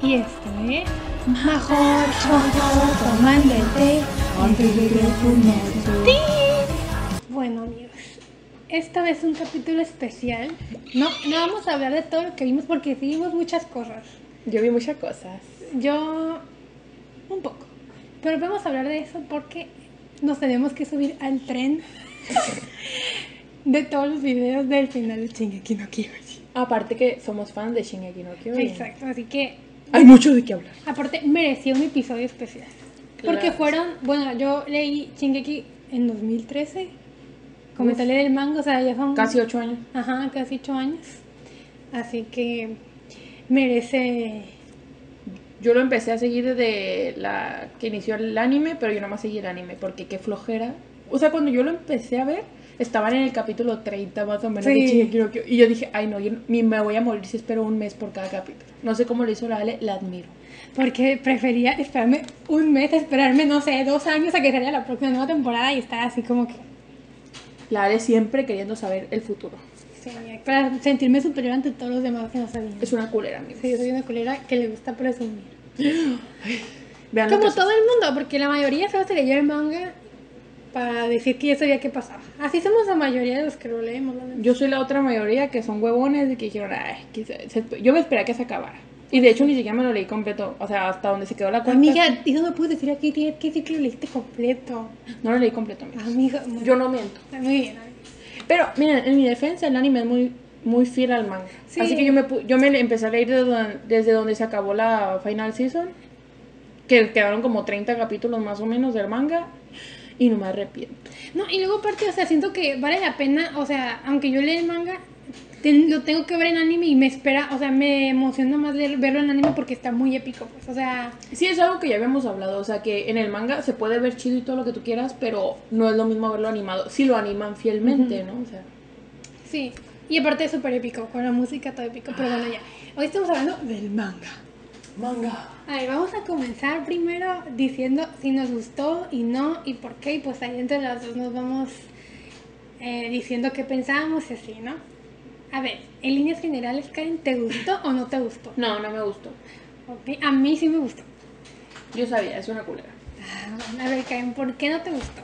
Y esto es Mejor tomando el té antes de Bueno amigos, esta vez es un capítulo especial. No, no vamos a hablar de todo lo que vimos porque vimos muchas cosas. Yo vi muchas cosas. Yo un poco. Pero vamos a hablar de eso porque nos tenemos que subir al tren de todos los videos del final de Shingeki no Kyojin. Aparte que somos fans de Shingeki no Kyojin. Exacto, así que Hay mucho de qué hablar. aparte merecía un episodio especial. Porque fueron, bueno, yo leí Shingeki en 2013. Comencé a leer el manga, o sea, ya son Casi ocho años. Ajá, casi ocho años. Así que merece. Yo lo empecé a seguir desde la que inició el anime, pero yo no más seguí el anime porque qué flojera. O sea, cuando yo lo empecé a ver, estaban en el capítulo 30 más o menos de Sí. Kyojin. Y yo dije, ay no, yo me voy a morir si espero un mes por cada capítulo. No sé cómo lo hizo la Ale, la admiro. Porque prefería esperarme un mes, esperarme, no sé, dos años a que saliera la próxima nueva temporada y estar así como que. La Ale siempre queriendo saber el futuro. Sí, para sentirme superior ante todos los demás que no sabían. Es una culera, amigo. Sí, yo soy una culera que le gusta presumir. Vean Como todo el mundo, porque la mayoría solo se leyó el manga para decir que ya sabía qué pasaba. Así somos la mayoría de los que lo leemos, neta. Yo soy la otra mayoría que son huevones y que dijeron, ay, que se- se- yo me esperé a que se acabara. Y de hecho ni siquiera me lo leí completo, o sea, hasta donde se quedó la cuarta. Amiga, eso no puedes decir aquí, tienes que decir que lo leíste completo. No lo leí completo, amiga. Amiga, muy, Yo no miento. muy bien. Pero, miren, en mi defensa, el anime es muy, muy fiel al manga. Sí. Así que yo me, yo me empecé a leer desde donde, desde donde se acabó la final season, que quedaron como 30 capítulos más o menos del manga, y no me arrepiento. No, y luego aparte, o sea, siento que vale la pena, o sea, aunque yo lea el manga, ten- lo tengo que ver en anime y me espera, o sea, me emociona más leer- verlo en anime porque está muy épico, pues, o sea, Sí, es algo que ya habíamos hablado, o sea, que en el manga se puede ver chido y todo lo que tú quieras, pero no es lo mismo verlo animado, si lo animan fielmente, ¿no? O sea, sí. Y aparte es súper épico, con la música todo épico, pero bueno, ya. Hoy estamos hablando del manga. manga. A ver, vamos a comenzar primero diciendo si nos gustó y no, y por qué, y pues ahí entre las dos nos vamos eh, diciendo qué pensábamos y así, ¿no? A ver, en líneas generales, Karen, ¿te gustó o no te gustó? No, no me gustó. Ok, A mí sí me gustó. Yo sabía, es una culera. Ah, A ver, Karen, ¿por qué no te gustó?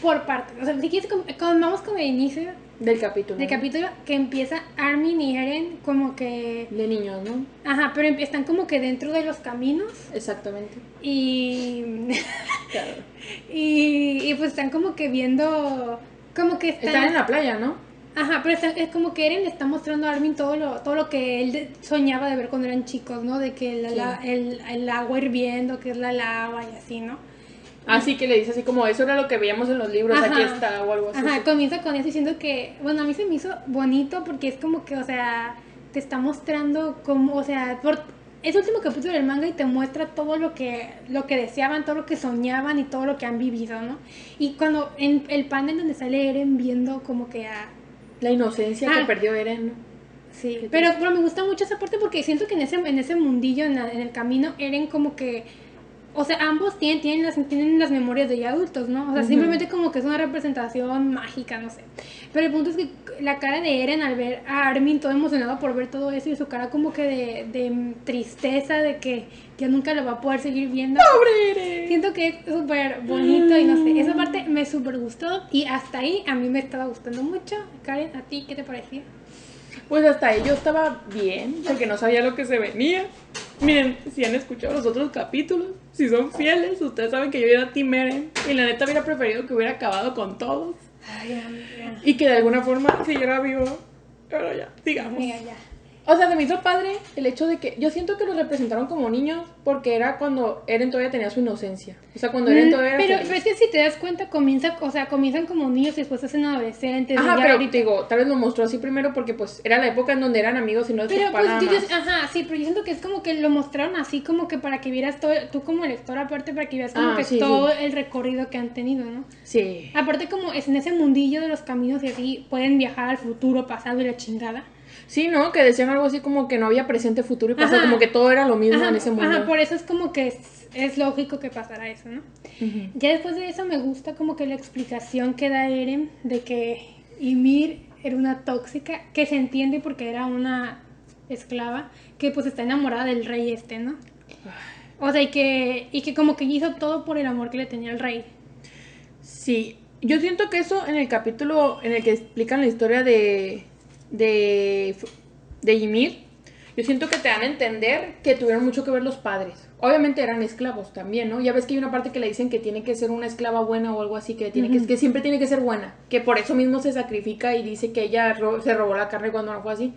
Por parte, o sea, si quieres, vamos con el inicio Del capítulo. del capítulo que empieza Armin y Eren como que... De niños, ¿no? Ajá, pero están como que dentro de los caminos Exactamente. y... Claro. y, y pues están como que viendo... Como que están... Están en la playa, ¿no? Ajá, pero está- es como que Eren le está mostrando a Armin todo lo, todo lo que él soñaba de ver cuando eran chicos, ¿no? De que la- Sí. la- el, el agua hirviendo, que es la lava y así, ¿no? Así que le dice así como, eso era lo que veíamos en los libros, Ajá. aquí está, o algo así. Ajá, comienza con eso diciendo que, bueno, a mí se me hizo bonito porque es como que, o sea, te está mostrando cómo, o sea, por, es el último capítulo del manga y te muestra todo lo que, lo que deseaban, todo lo que soñaban y todo lo que han vivido, ¿no? Y cuando en el panel donde sale Eren viendo como que a... La inocencia Ah. que perdió Eren, ¿no? Sí, pero, pero me gusta mucho esa parte porque siento que en ese, en ese mundillo, en, la- en el camino, Eren como que... O sea, ambos tienen, tienen, las, tienen las memorias de ya adultos, ¿no? O sea, Ujú. simplemente como que es una representación mágica, no sé. Pero el punto es que la cara de Eren al ver a Armin todo emocionado por ver todo eso y su cara como que de, de tristeza, de que ya nunca lo va a poder seguir viendo. ¡Pobre Eren! Siento que es súper bonito y no sé, esa parte me súper gustó y hasta ahí a mí me estaba gustando mucho. Karen, ¿a ti qué te parecía? Pues hasta ahí yo estaba bien, porque no sabía lo que se venía. Miren, si han escuchado los otros capítulos, si son fieles, ustedes saben que yo era Team Eren. Y la neta hubiera preferido que hubiera acabado con todos. Ay, amiga. Y que de alguna forma siguiera vivo. Pero ya, digamos. Amiga, ya. O sea, se me hizo padre el hecho de que yo siento que los representaron como niños porque era cuando Eren todavía tenía su inocencia. O sea, cuando Eren Mm, todavía era pero, es que si te das cuenta, comienza, o sea, comienzan como niños y después se hacen adolescentes. Ajá, pero ahorita- te digo, tal vez lo mostró así primero porque pues era la época en donde eran amigos y no Pero pues yo, ajá, sí, pero yo siento que es como que lo mostraron así como que para que vieras todo, tú como lector aparte para que vieras como Ah, que sí, todo sí. el recorrido que han tenido, ¿no? Sí. Aparte como es en ese mundillo de los caminos y así pueden viajar al futuro, pasado y la chingada. Sí, ¿no? Que decían algo así como que no había presente, futuro y pasado, Ajá. como que todo era lo mismo Ajá, en ese mundo. ajá, por eso es como que es, es lógico que pasara eso, ¿no? Ya después de eso me gusta como que la explicación que da Eren de que Ymir era una tóxica, que se entiende porque era una esclava, que pues está enamorada del rey este, ¿no? O sea, y que, y que como que hizo todo por el amor que le tenía al rey. Sí, yo siento que eso en el capítulo en el que explican la historia de, de, de Ymir, yo siento que te dan a entender que tuvieron mucho que ver los padres. Obviamente eran esclavos también, ¿no? Ya ves que hay una parte que le dicen que tiene que ser una esclava buena o algo así, que, tiene que, que siempre tiene que ser buena, que por eso mismo se sacrifica y dice que ella ro- se robó la carne cuando no fue así.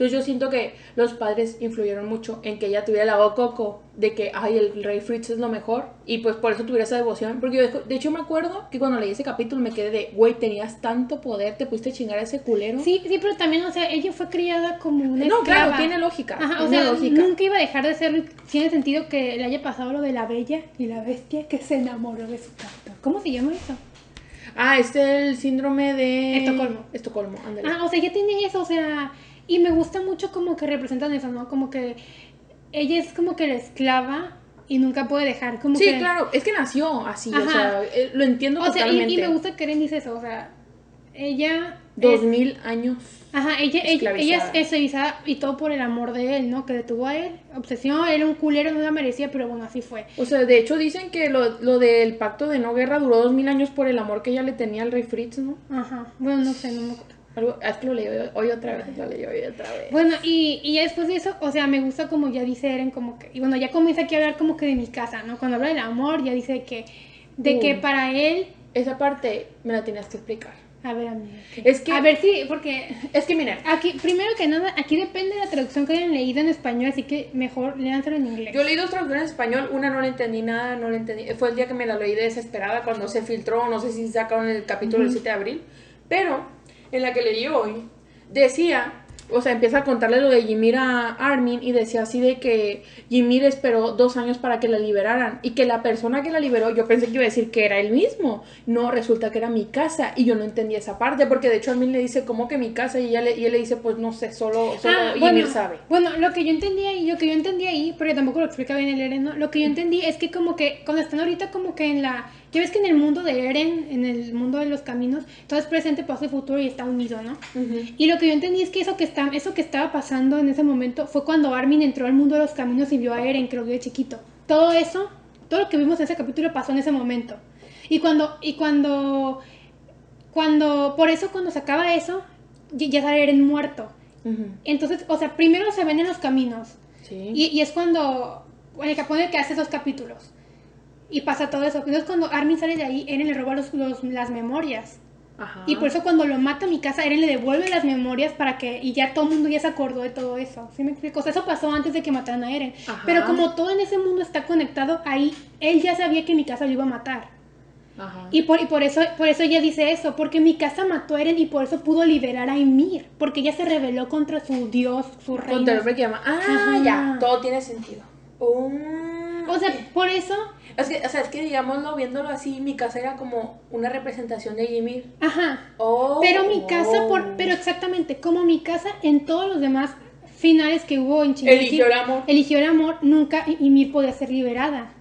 Entonces yo siento que los padres influyeron mucho en que ella tuviera la voz coco de que, ay, el rey Fritz es lo mejor y pues por eso tuviera esa devoción. Porque yo, de- de hecho me acuerdo que cuando leí ese capítulo me quedé de, güey, tenías tanto poder, te pudiste chingar a ese culero. Sí, sí, pero también, o sea, ella fue criada como una No, esclava. claro, tiene lógica. Ajá, o sea, lógica. nunca iba a dejar de ser, tiene sentido que le haya pasado lo de la bella y la bestia que se enamoró de su canto. ¿Cómo se llama eso? Ah, este es el síndrome de... Estocolmo. Estocolmo, ándale. Ah, o sea, ya tiene eso, o sea, y me gusta mucho como que representan eso, ¿no? Como que ella es como que la esclava y nunca puede dejar como sí, que... claro, es que nació así, o sea, eh, lo entiendo O sea, y, totalmente. y me gusta que Eren dice eso, o sea, ella... Dos es- mil años. Ajá, ella, ella, ella es esclavizada. y todo por el amor de él, ¿no? Que detuvo a él. Obsesión, él era un culero, no la merecía, pero bueno, así fue. O sea, de hecho dicen que lo, lo del pacto de no guerra duró dos mil años por el amor que ella le tenía al rey Fritz, ¿no? Ajá, bueno, no sé, no me acuerdo. Algo, es que lo leí hoy, otra vez, lo leí hoy otra vez. Bueno, y, y después de eso, o sea, me gusta como ya dice Eren, como que, y bueno, ya comienza aquí a hablar como que de mi casa, ¿no? Cuando habla del amor, ya dice que, de que Uy. para él, Esa parte me la tenías que explicar. a ver, amiga, ¿qué? Es que- A ver, sí, porque Es que mira, aquí, primero que nada, aquí depende de la traducción que hayan leído en español, así que mejor léanselo en inglés. yo leí dos traducciones en español, una no le entendí nada, no le entendí. Fue el día que me la leí desesperada cuando se filtró, no sé si sacaron el capítulo del 7 de abril, pero en la que leí hoy decía, o sea, empieza a contarle lo de Ymir a Armin y decía así de que Ymir esperó dos años para que la liberaran y que la persona que la liberó, yo pensé que iba a decir que era él mismo. No, resulta que era mi casa y yo no entendí esa parte porque de hecho Armin le dice, ¿cómo que mi casa? Y, ella le, y él le dice, pues no sé, solo, solo Ah, Ymir bueno, sabe. Bueno, lo que yo entendí ahí, lo que yo entendí ahí, porque tampoco lo explica bien el Eren, ¿no? Lo que yo entendí es que como que cuando están ahorita como que en la... Ya ves que en el mundo de Eren, en el mundo de los caminos, todo es presente, pasado y futuro y está unido, ¿no? Y lo que yo entendí es que eso que, está, eso que estaba pasando en ese momento fue cuando Armin entró al mundo de los caminos y vio a Eren, que lo vio de chiquito. Todo eso, todo lo que vimos en ese capítulo pasó en ese momento. Y cuando, y cuando, cuando, por eso cuando se acaba eso, ya, sale Eren muerto. Ujú. Entonces, o sea, primero se ven en los caminos. Sí. Y, y es cuando, en el capítulo que hace esos capítulos. Y pasa todo eso. Entonces, cuando Armin sale de ahí, Eren le roba los, los- las memorias. Ajá. Y por eso cuando lo mata a mi casa, Eren le devuelve las memorias para que... Y ya todo el mundo ya se acordó de todo eso. ¿Sí me explico? O sea, eso pasó antes de que mataran a Eren. Ajá. Pero como todo en ese mundo está conectado, ahí él ya sabía que mi casa lo iba a matar. Ajá. Y por, y por eso por eso ella dice eso, porque mi casa mató a Eren y por eso pudo liberar a Ymir, porque ella se rebeló contra su dios, su Contra el hombre que llama. Ah, Ajá. ya, todo tiene sentido. O sea, por eso, es que, o sea, es que digámoslo, viéndolo así, mi casa era como una representación de Ymir. ajá. Oh. Pero mi casa, por, pero exactamente, como mi casa en todos los demás finales que hubo en Shingeki, Eligió el amor. eligió el amor, nunca Ymir podía ser liberada.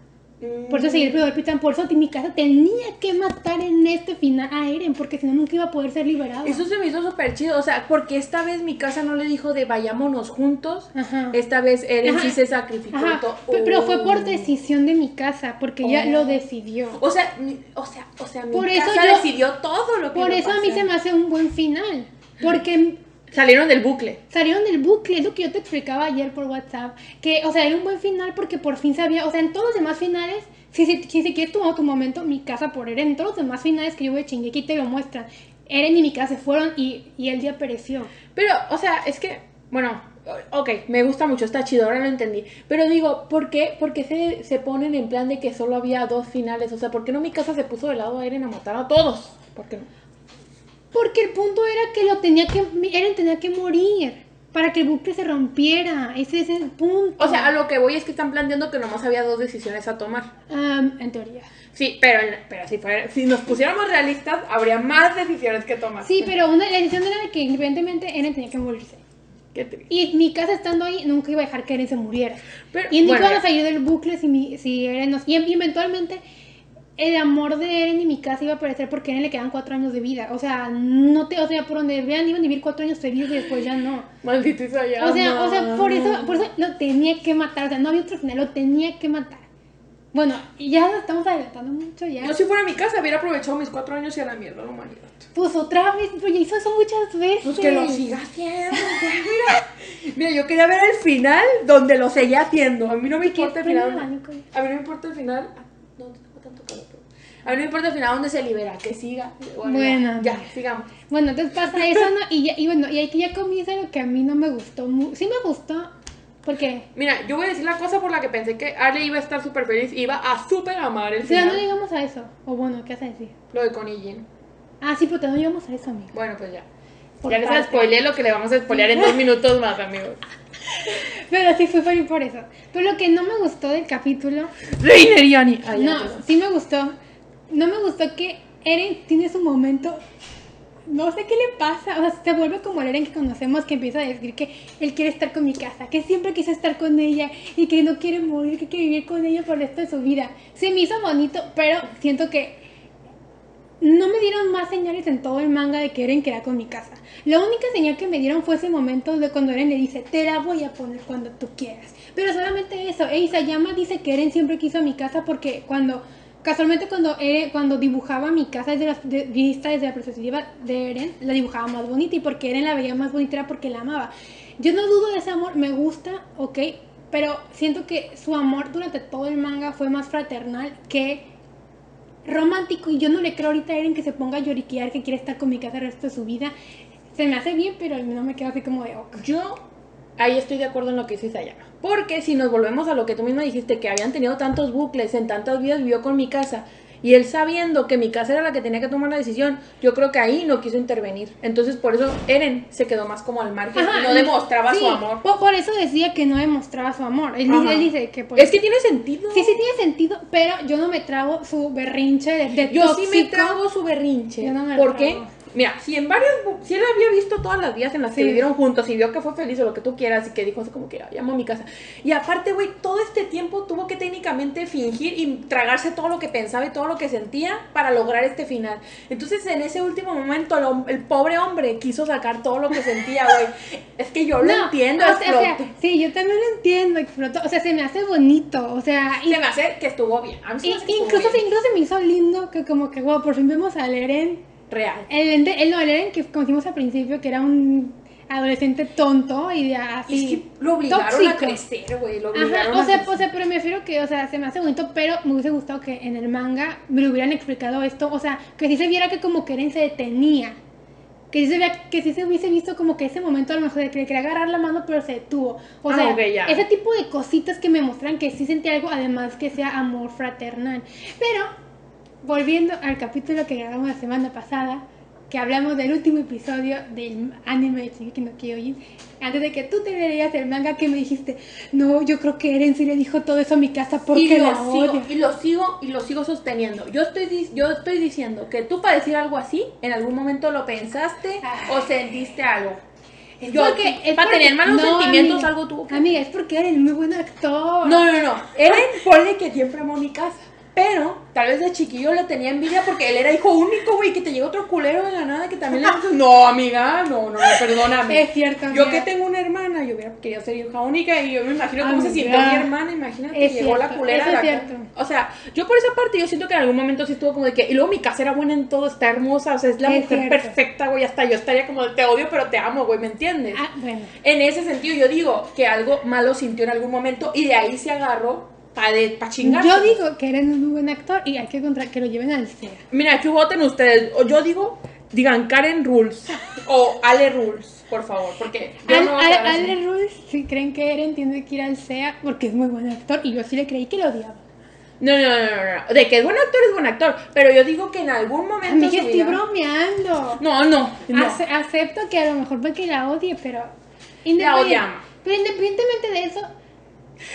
Por eso seguir el Pitan, por eso mi casa tenía que matar en este final a Eren, porque si no nunca iba a poder ser liberada. Eso se me hizo súper chido, o sea, porque esta vez mi casa no le dijo de vayámonos juntos, Ajá. esta vez Eren Ajá. sí se sacrificó. Ajá, todo. pe- pero fue por Oh. decisión de mi casa, porque ella Oh. lo decidió. O sea, o sea, o sea, mi Por eso yo- decidió todo lo que Por eso a mí se me hace un buen final, porque Salieron del bucle. salieron del bucle, es lo que yo te explicaba ayer por WhatsApp, que, o sea, era un buen final porque por fin sabía, o sea, en todos los demás finales, si, si, si siquiera tuvo tu momento, mi casa por Eren, en todos los demás finales que yo voy a te lo muestran, Eren y mi casa se fueron y, y él ya pereció. Pero, o sea, es que, bueno, ok, me gusta mucho, está chido, ahora lo entendí. Pero digo, ¿por qué, por qué se, se ponen en plan de que solo había dos finales? O sea, ¿por qué no mi casa se puso de lado a Eren a matar a todos? ¿Por qué no? Porque el punto era que lo tenía que, Eren tenía que morir para que el bucle se rompiera, ese es el punto. O sea, a lo que voy es que están planteando que nomás había dos decisiones a tomar. Am, en teoría. Sí, pero, pero si, fuera- si nos pusiéramos realistas, habría más decisiones que tomar. Sí, pero una, la decisión era de que evidentemente Eren tenía que morirse. Qué triste. Y mi casa estando ahí nunca iba a dejar que Eren se muriera. Pero, Y nunca bueno, iban a salir del bucle si, mi, si Eren nos... Y, y eventualmente el amor de Eren y mi casa iba a aparecer porque a Eren le quedan cuatro años de vida. O sea, no te, o sea, por donde vean iban a vivir cuatro años felices y después ya no. Maldito Isayama. O sea, o sea, por eso, por eso lo tenía que matar. O sea, no había otro final, lo tenía que matar. Bueno, y ya nos estamos adelantando mucho ya. Yo si fuera a mi casa hubiera aprovechado mis cuatro años y a la mierda la humanidad. Pues otra vez, pero ya hizo eso muchas veces. Pues que lo siga haciendo. Mira, mira, yo quería ver el final donde lo seguía haciendo. A mí no me ¿Qué importa el final. A mí no me importa el final. Ah, No, no tengo tanto calor. pero- A mí no importa el final donde se libera, que siga. Bueno. Ya, sigamos. Bueno, entonces pasa eso, ¿no? Y, ya, y bueno, y ahí que ya comienza lo que a mí no me gustó. mu- Sí me gustó, porque... Mira, yo voy a decir la cosa por la que pensé que Ale iba a estar súper feliz, iba a súper amar el O sea, no final. llegamos a eso. O bueno, ¿qué vas a decir? Lo de Connie Jean. Ah, sí, pero no llegamos a eso, amigo. Bueno, pues ya. Por ya les parte. spoileé lo que le vamos a spoilear en dos minutos más, amigos. Pero sí fui feliz por eso. Pero lo que no me gustó del capítulo... Reiner y ya, no, sí me gustó. No me gustó que Eren tiene su momento... No sé qué le pasa, o sea, se vuelve como el Eren que conocemos que empieza a decir que él quiere estar con mi casa, que siempre quiso estar con ella y que no quiere morir, que quiere vivir con ella por el resto de su vida. Se me hizo bonito, pero siento que no me dieron más señales en todo el manga de que Eren quería con mi casa. La única señal que me dieron fue ese momento de cuando Eren le dice, te la voy a poner cuando tú quieras. Pero solamente eso. E Isayama dice que Eren siempre quiso mi casa porque cuando, casualmente cuando, Eren- cuando dibujaba mi casa desde la, de- vista desde la perspectiva de Eren, la dibujaba más bonita y porque Eren la veía más bonita era porque la amaba. Yo no dudo de ese amor, me gusta, ok, pero siento que su amor durante todo el manga fue más fraternal que romántico y yo no le creo ahorita a Eren que se ponga a lloriquear que quiere estar con mi casa el resto de su vida. Se me hace bien, pero no me quedo así como de. Yo ahí estoy de acuerdo en lo que dice Sayama. Porque si nos volvemos a lo que tú misma dijiste, que habían tenido tantos bucles, en tantas vidas vivió con mi casa, y él sabiendo que mi casa era la que tenía que tomar la decisión, yo creo que ahí no quiso intervenir. Entonces por eso Eren se quedó más como al margen Ajá, y no demostraba sí, su amor. Por, por eso decía que no demostraba su amor. Él, dice, él dice que por Es que tiene sentido. Sí, sí tiene sentido, pero yo no me trago su berrinche de, de Yo sí me trago su berrinche. Yo no me ¿Por qué? trago. Mira, si en varios, si él había visto todas las días en las que Sí. vivieron juntos y vio que fue feliz o lo que tú quieras y que dijo así como que "Ay, amo a mi casa. Y aparte, güey, todo este tiempo tuvo que técnicamente fingir y tragarse todo lo que pensaba y todo lo que sentía para lograr este final. Entonces, en ese último momento, el, pobre hombre quiso sacar todo lo que sentía, güey. Es que yo lo No, entiendo, o sea, o sea, explotó. sí, yo también lo entiendo, explotó. O sea, se me hace bonito, o sea, y- Se me hace que estuvo bien. A mí se me y- hace que estuvo incluso, bien. incluso se me hizo lindo que como que, wow, por fin vemos al Eren Real. El, el, el- no, el Eren que como dijimos al principio, que era un adolescente tonto y de así. Es que lo obligaron a crecer, güey. Lo obligaron Ajá, o a sea, crecer. o sea, pero me refiero que, o sea, se me hace bonito, pero me hubiese gustado que en el manga me lo hubieran explicado esto, o sea, que sí se viera que como que Eren se detenía. Que sí, se vea, que sí se hubiese visto como que ese momento a lo mejor de que le quería agarrar la mano pero se detuvo. O Ah, sea, ese tipo de cositas que me muestran que sí sentí algo, además que sea amor fraternal. Pero, volviendo al capítulo que grabamos la semana pasada, que hablamos del último episodio del anime de Shingeki no Kyojin, antes de que tú te leías el manga que me dijiste, no, yo creo que Eren sí le dijo todo eso a mi casa porque y lo la sigo, odia. y lo sigo y lo sigo sosteniendo. Yo estoy yo estoy diciendo que tú para decir algo así, en algún momento lo pensaste o sentiste algo. Es Yo, porque- es para porque- tener malos no, sentimientos amiga, algo tuvo que Amiga, es porque Eren es muy buen actor. No, no, no. Eren ponle que siempre amó mi casa. Pero tal vez de chiquillo le tenía envidia porque él era hijo único, güey, que te llega otro culero de la nada que también le No, amiga, no, no, no, perdóname. Es cierto, Yo amiga. que tengo una hermana, yo hubiera querido ser hija única y yo me imagino cómo se sintió mi hermana, imagínate, Es llegó la culera es acá. cierto. O sea, yo por esa parte yo siento que en algún momento sí estuvo como de que y luego mi casa era buena en todo, está hermosa, o sea, es la Es mujer cierto. perfecta, güey, hasta yo estaría como de, te odio, pero te amo, güey, ¿me entiendes? Ah, bueno. En ese sentido, yo digo que algo malo sintió en algún momento y de ahí se agarró para pa chingar. Yo digo que Eren es muy buen actor y hay que contra que lo lleven al CEA. Mira, aquí voten ustedes. O yo digo, digan Karen Rules o Ale Rules, por favor, porque Al, no a al- así. Ale Rules, si creen que Eren tiene que ir al CEA porque es muy buen actor y yo sí le creí que lo odiaba. No, no, no, no, no. De que es buen actor, es buen actor. Pero yo digo que en algún momento. Amiga, de su estoy vida- bromeando. No, no, no. Ace- acepto que a lo mejor porque la odie, pero... La odiamos. Pero independientemente de eso,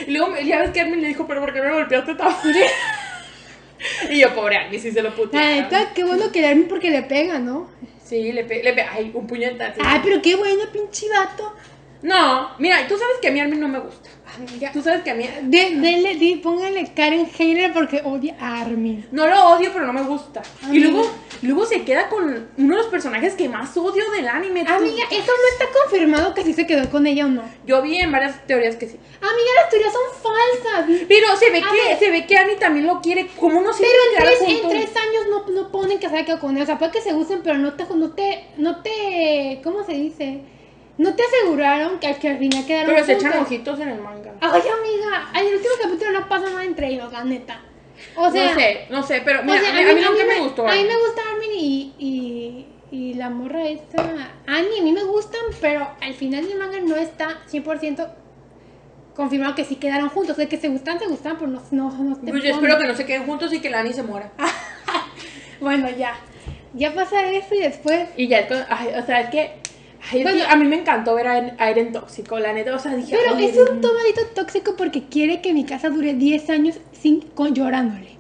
Y luego ya ves que Armin le dijo, pero ¿por qué me golpeaste tan Y yo, pobre Armin, sí se lo la putearon. neta, qué bueno que Armin porque le pega, ¿no? Sí, le pe, le pe- ay, un puñetazo. Ay, pero qué bueno, pinche vato. No, mira, tú sabes que a mí Armin no me gusta. Tú sabes que a mí. de, denle, di, póngale Karen Hater porque odia a Armin. No lo odio, pero no me gusta. Y luego, luego se queda con uno de los personajes que más odio del anime. Tú- Amiga, eso no está confirmado que sí se quedó con ella o no. Yo vi en varias teorías que sí. Amiga, las teorías son falsas. Pero se ve A que ver. se ve que Annie también lo quiere. ¿Cómo no se Pero en tres, en tres años no, no ponen que se haya quedado con ella. O sea, puede que se gusten, pero no te, no te, no te, ¿cómo se dice? No te aseguraron que, que al final quedaron Pero se echan ojitos en el manga. Ay, amiga, en el último capítulo no pasa nada entre ellos, la neta. O sea, no sé, no sé, pero o mira, sea, a, mí, a mí nunca me, gustó. A mí me gusta Armin y, y, y la morra esta. Annie, a mí me gustan, pero al final del manga no está 100% confirmado que sí quedaron juntos. O sea, que se gustan, se gustan, pero no, no, no te Pues yo ponen. espero que no se queden juntos y que la Annie se muera. Bueno, ya. Ya pasa eso y después. Y ya, ay, o sea, es que. Bueno. a mí me encantó ver a Eren, tóxico, la neta. O sea, dije. Pero es un tomadito tóxico porque quiere que mi casa dure 10 años sin con llorándole.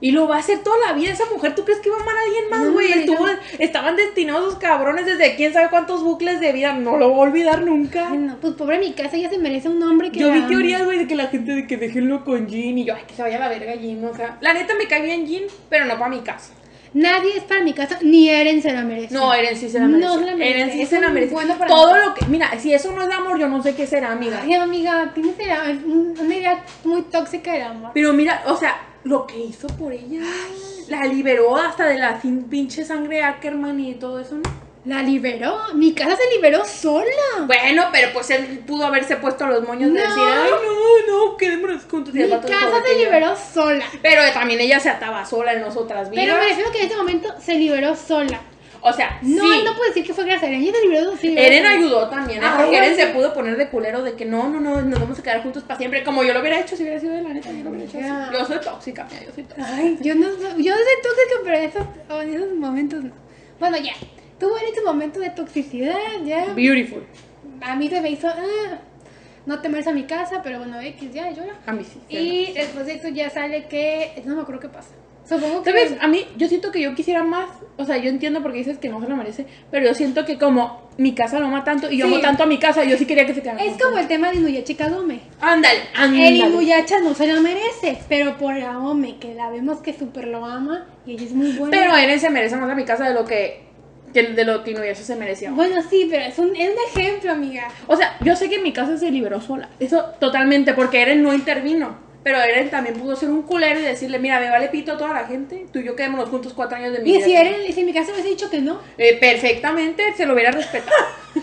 Y lo va a hacer toda la vida esa mujer. ¿Tú crees que va a amar a alguien más, güey? no. Estaban destinados esos cabrones desde quién sabe cuántos bucles de vida. No lo voy a olvidar nunca. No, pues pobre mi casa, ella se merece un hombre que Yo vi teorías, güey, de que la gente de que déjenlo con Jin. Y yo, ay, que se vaya a la verga Jin. O sea, la neta me cae bien Jin, pero no para mi casa. Nadie es para mi casa, ni Eren se la merece. No, Eren sí se la No merece. se la merece, Eren sí se la merece. bueno para Todo nada. lo que. Mira, si eso no es amor, yo no sé qué será, amiga. Ay, amiga, tienes una idea muy tóxica del amor. Pero mira, o sea, lo que hizo por ella. La liberó hasta de la pinche sangre Ackerman y todo eso, ¿no? La liberó, mi casa se liberó sola. Bueno, pero pues él pudo haberse puesto los moños de No. decir, ay, no, no, quedémonos juntos. Mi casa se liberó sola. Pero también ella se ataba sola en nosotras vidas. Pero me refiero que en este momento se liberó sola. O sea, No, sí. no puedo decir que fue gracias a Eren, ella se liberó, liberó Eren ayudó también, ¿eh? Ah, Porque Eren se sí. pudo poner de culero de que no, no, no, nos vamos a quedar juntos para siempre. Como yo lo hubiera hecho si hubiera sido de la neta, yo lo hubiera hecho así. Yo soy tóxica, mira, yo soy tóxica. Ay, yo no soy- yo soy tóxica, pero en esos, en esos momentos no. Bueno, ya. Tuvo en tu momento de toxicidad, ya. Beautiful. A mí se me hizo, ah, no te mereces a mi casa, pero bueno, X ya llora. A mí sí. Y después de eso ya sale que, no me acuerdo qué pasa. Supongo que... ¿Sabes? A mí, yo siento que yo quisiera más. O sea, yo entiendo porque dices que no se lo merece. Pero yo siento que como mi casa lo ama tanto y yo Sí. amo tanto a mi casa, yo sí quería que se quedara. Es como el tema de Inuyasha Kagome. Ándale, El ándale. Inuyasha no se la merece, pero por la Ome, que la vemos que súper lo ama y ella es muy buena. Pero Eren se merece más a mi casa de lo que. Que de lo que Inuyasha se merecía. Bueno, sí, pero es un, es un ejemplo, amiga. O sea, yo sé que mi casa se liberó sola. Eso totalmente, porque Eren no intervino. Pero Eren también pudo ser un culero y decirle, mira, me vale pito a toda la gente. Tú y yo quedémonos juntos cuatro años de mi Y vida. si Eren, si en mi casa hubiese dicho que no. Eh, perfectamente, se lo hubiera respetado.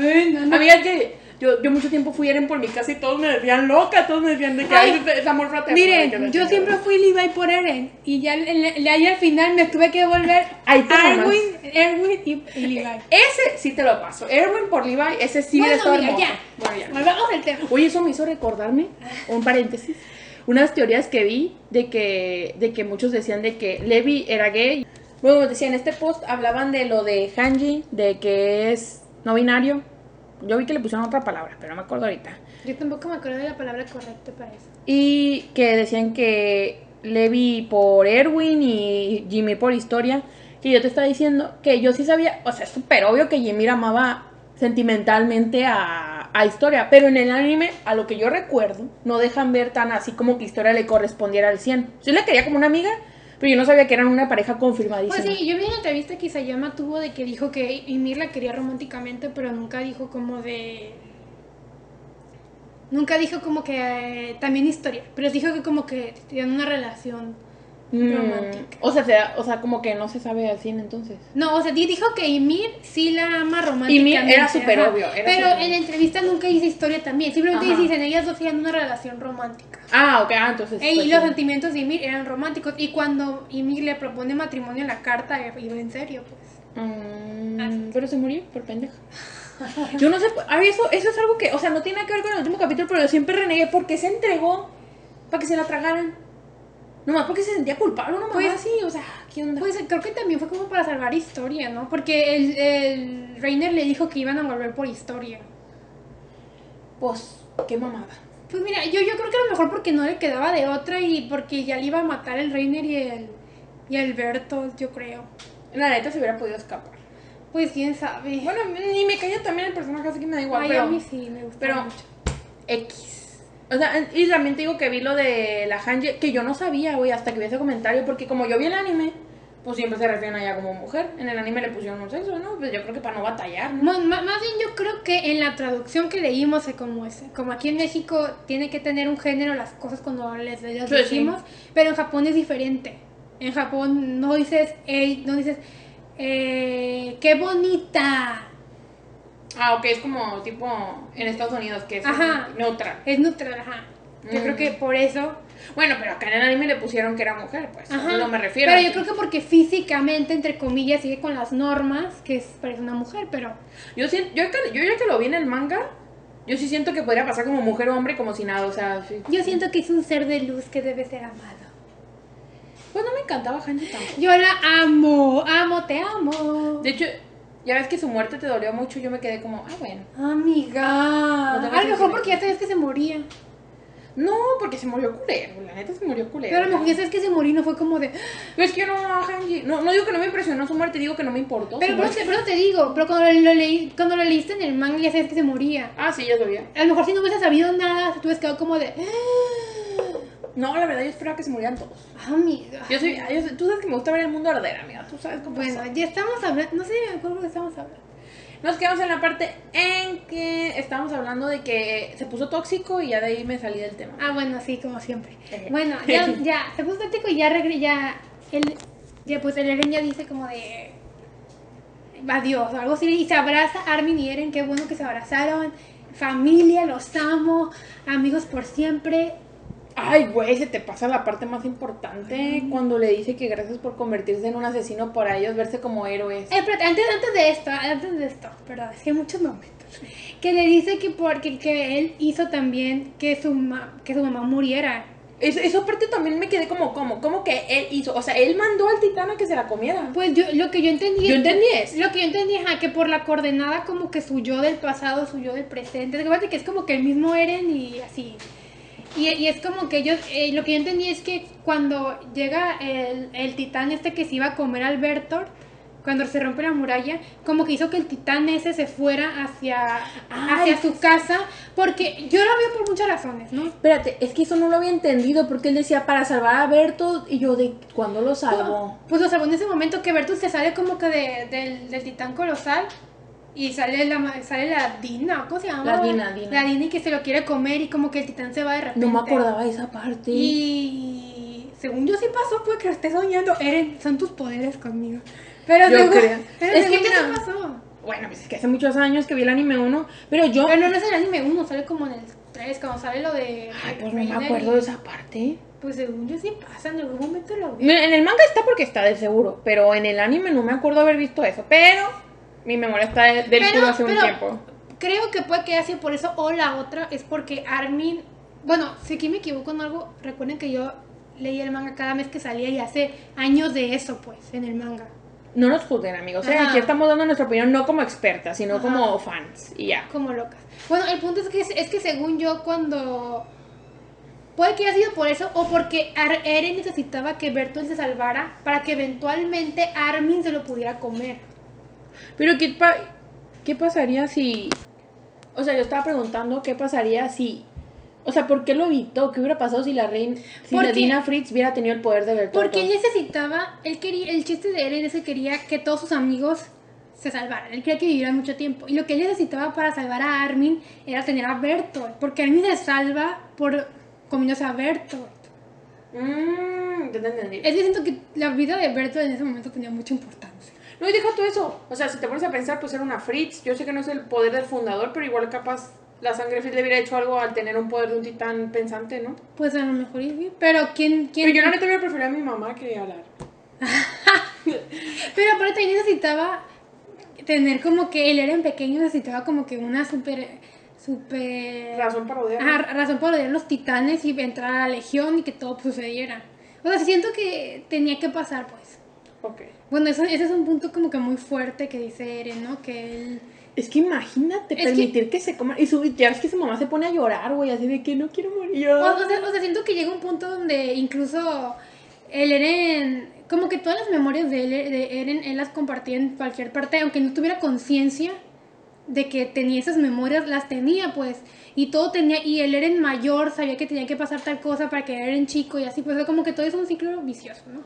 Ay, no, no. Amiga, que yo, yo mucho tiempo fui Eren por mi casa y todos me decían loca, todos me decían de que Ay, es, es amor fraternal. que Miren, yo siempre fui Levi por Eren. Y ya, ya al final me tuve que volver Ahí te. Erwin, Erwin y, y Levi. Ese sí te lo paso. Erwin por Levi, ese sí Bueno, amiga, hermoso. ya. Bueno, ya. Volvamos al tema. Oye, eso me hizo recordarme, un paréntesis, unas teorías que vi de que, de que muchos decían de que Levi era gay. Luego decían, en este post hablaban de lo de Hanji, de que es no binario. Yo vi que le pusieron otra palabra, pero no me acuerdo ahorita. Yo tampoco me acuerdo de la palabra correcta para eso. Y que decían que Levi por Erwin y Jimmy por historia. Que yo te estaba diciendo que yo sí sabía, o sea, es súper obvio que Jimmy amaba sentimentalmente a, a Historia, pero en el anime, a lo que yo recuerdo, no dejan ver tan así como que Historia le correspondiera al 100. Sí la quería como una amiga, pero yo no sabía que eran una pareja confirmadísima. Pues sí, yo vi una entrevista que Isayama tuvo de que dijo que Ymir la quería románticamente, pero nunca dijo como de... Nunca dijo como que eh, también historia, pero dijo que como que tenían una relación Mm, romántica. o sea, o sea, como que no se sabe al 100 entonces. No, o sea, di- dijo que Ymir sí la ama románticamente. era súper obvio, era pero en la entrevista nunca dice historia también. Simplemente Ajá. dicen, ellas dos tenían una relación romántica. Ah, ok, ah, entonces. E- pues y los sí. sentimientos de Ymir eran románticos. Y cuando Ymir le propone matrimonio en la carta, eh, iba en serio, pues. Mm, pero se murió por pendeja. Yo no sé, a eso, eso es algo que, o sea, no tiene nada que ver con el último capítulo, pero yo siempre renegué porque se entregó para que se la tragaran. Nomás porque se sentía culpable, una mamá Pues- así, o sea, ¿qué onda? Pues creo que también fue como para salvar historia, ¿no? Porque el, el Reiner le dijo que iban a volver por historia. Pues, qué mamada. Pues mira, yo, yo creo que a lo mejor porque no le quedaba de otra y porque ya le iba a matar el Reiner y el, y el Bertolt, yo creo. La neta se hubiera podido escapar. Pues quién sabe. Bueno, ni me caía también el personaje, así que me da igual. Ay, pero, a mí sí me gusta pero mucho. X. O sea, y también te digo que vi lo de la Hanji, que yo no sabía, güey, hasta que vi ese comentario, porque como yo vi el anime, pues siempre se refieren a ella como mujer. En el anime le pusieron un sexo, ¿no? Pues yo creo que para no batallar, ¿no? Más bien yo creo que en la traducción que leímos, eh, como, es, como aquí en México tiene que tener un género las cosas cuando les, les Sí, sí. decimos, pero en Japón es diferente. En Japón no dices, "Ey", no dices, eh, qué bonita. Ah, ok, es como tipo en Estados Unidos, que es Ajá. neutral. Es neutral, ajá. Yo Mm. creo que por eso. Bueno, pero acá en el anime le pusieron que era mujer, pues. Ajá. No me refiero. Pero yo creo que porque físicamente, entre comillas, sigue con las normas, que es, parece una mujer, pero. Yo, siento, yo, que- yo ya que lo vi en el manga, yo sí siento que podría pasar como mujer o hombre, como si nada, o sea, sí. Yo siento que es un ser de luz que debe ser amado. Pues no me encantaba Hanji tampoco. Yo la amo, amo, te amo. De hecho, ya ves que su muerte te dolió mucho, yo me quedé como, ah, bueno. Amiga. No a lo mejor porque ya sabes que se moría. No, porque se murió culero, la neta se murió culero. Pero a lo mejor ya sabes que se moría y no fue como de. Pero es que yo no Hanji. No, no digo que no me impresionó su muerte, digo que no me importó. Pero, pero, muerte. te, digo, pero cuando lo, leí, cuando lo leíste en el manga ya sabes que se moría. Ah, sí, ya sabía. A lo mejor si no hubieses sabido nada, te hubieras quedado como de. No, la verdad, yo esperaba que se murieran todos. Amiga. Yo soy, yo soy- tú sabes que me gusta ver el mundo arder, amiga. Tú sabes cómo Bueno, soy. ya estamos hablando. No sé, me acuerdo que estamos hablando. Nos quedamos en la parte en que estábamos hablando de que se puso tóxico y ya de ahí me salí del tema. Ah, bueno, sí, como siempre. Bueno, ya, ya, se puso táctico y ya regre, ya, ya pues el Eren ya dice como de adiós o algo así y se abraza Armin y Eren, qué bueno que se abrazaron, familia, los amo, amigos por siempre. Ay, güey, se te pasa la parte más importante cuando le dice que gracias por convertirse en un asesino para ellos verse como héroes. Eh, espérate, antes, antes de esto, antes de esto, perdón, es que hay muchos momentos. Que le dice que porque que él hizo también que su, ma- que su mamá muriera. Eso, eso aparte también me quedé como, como, como que él hizo, o sea, él mandó al titán a que se la comiera. Pues yo, lo que yo entendí Yo es- entendí eso. Lo que yo entendí es que por la coordenada como que su yo del pasado, su yo del presente. Que es como que el mismo Eren y así. Y, y es como que ellos, eh, lo que yo entendí es que cuando llega el, el titán este que se iba a comer al Bertolt, cuando se rompe la muralla, como que hizo que el titán ese se fuera hacia, Ay. hacia su casa, porque yo lo veo por muchas razones, ¿no? Espérate, es que eso no lo había entendido porque él decía para salvar a Berto y yo de ¿cuándo lo salvó? Pues lo salvó en ese momento que Bertus se sale como que de- del, del titán colosal y sale la, sale la Dina, ¿cómo se llama? La Dina, Dina. La Dina y que se lo quiere comer y como que el titán se va de repente. No me acordaba de esa parte. Y según yo sí pasó, puede que lo esté soñando. Eren, son tus poderes conmigo. Pero Yo según, creo. pero Es que yo sí mira- pasó. Bueno, pues es que hace muchos años que vi el anime 1, pero yo... Pero no, no es el anime 1, sale como en el 3, cuando sale lo de... Ay, pues no me acuerdo y- de esa parte. Pues según yo sí pasa, en algún momento lo vi. Mira, En el manga está porque está de seguro, pero en el anime no me acuerdo haber visto eso, pero mi memoria está de- del Pero- culo hace un tiempo. Creo que puede que haya sido por eso o la otra es porque Armin, bueno, si aquí me equivoco en algo, recuerden que yo leía el manga cada mes que salía y hace años de eso, pues, en el manga. No nos juzguen, amigos. ¿eh? Ajá. Aquí estamos dando nuestra opinión no como expertas, sino Ajá. como fans. Y ya. Como locas. Bueno, el punto es que, es que según yo cuando... Puede que haya sido por eso o porque Ar- Eren necesitaba que Bertolt se salvara para que eventualmente Armin se lo pudiera comer. Pero ¿qué, pa- ¿qué pasaría si... O sea, yo estaba preguntando qué pasaría si... O sea, ¿por qué lo evitó? ¿Qué hubiera pasado si la reina... Si la Porque- Dina Fritz hubiera tenido el poder de Bertolt? Porque él necesitaba, él quería, el chiste de Eren es que quería que todos sus amigos se salvaran. Él quería que vivieran mucho tiempo. Y lo que él necesitaba para salvar a Armin era tener a Bertolt. Porque Armin se salva por comiéndose a Bertolt. Mmm, ya te entendí. Es que siento que la vida de Bertolt en ese momento tenía mucha importancia. No, y deja tú eso. O sea, si te pones a pensar, pues era una Fritz. Yo sé que no es el poder del fundador, pero igual capaz la sangre Fritz le hubiera hecho algo al tener un poder de un titán pensante, ¿no? Pues a lo mejor sí. Pero ¿quién? quién? Pero yo la neta hubiera preferido a mi mamá que a Lara. Pero aparte necesitaba tener como que él era en pequeño, necesitaba como que una super... super... Razón para odiar. Ajá, razón para odiar los titanes y entrar a la legión y que todo sucediera. O sea, siento que tenía que pasar, pues. Ok. Bueno, eso, ese es un punto como que muy fuerte que dice Eren, ¿no? Que él... Es que imagínate Es permitir que... se coma. Y su, ya ves que su mamá se pone a llorar, güey, así de que no quiero morir. O, o sea, o sea, siento que llega un punto donde incluso el Eren como que todas las memorias de, él, de Eren, él las compartía en cualquier parte, aunque no tuviera conciencia de que tenía esas memorias, las tenía pues. Y todo tenía, y el Eren mayor sabía que tenía que pasar tal cosa para que Eren chico y así, pues como que todo es un ciclo vicioso, ¿no?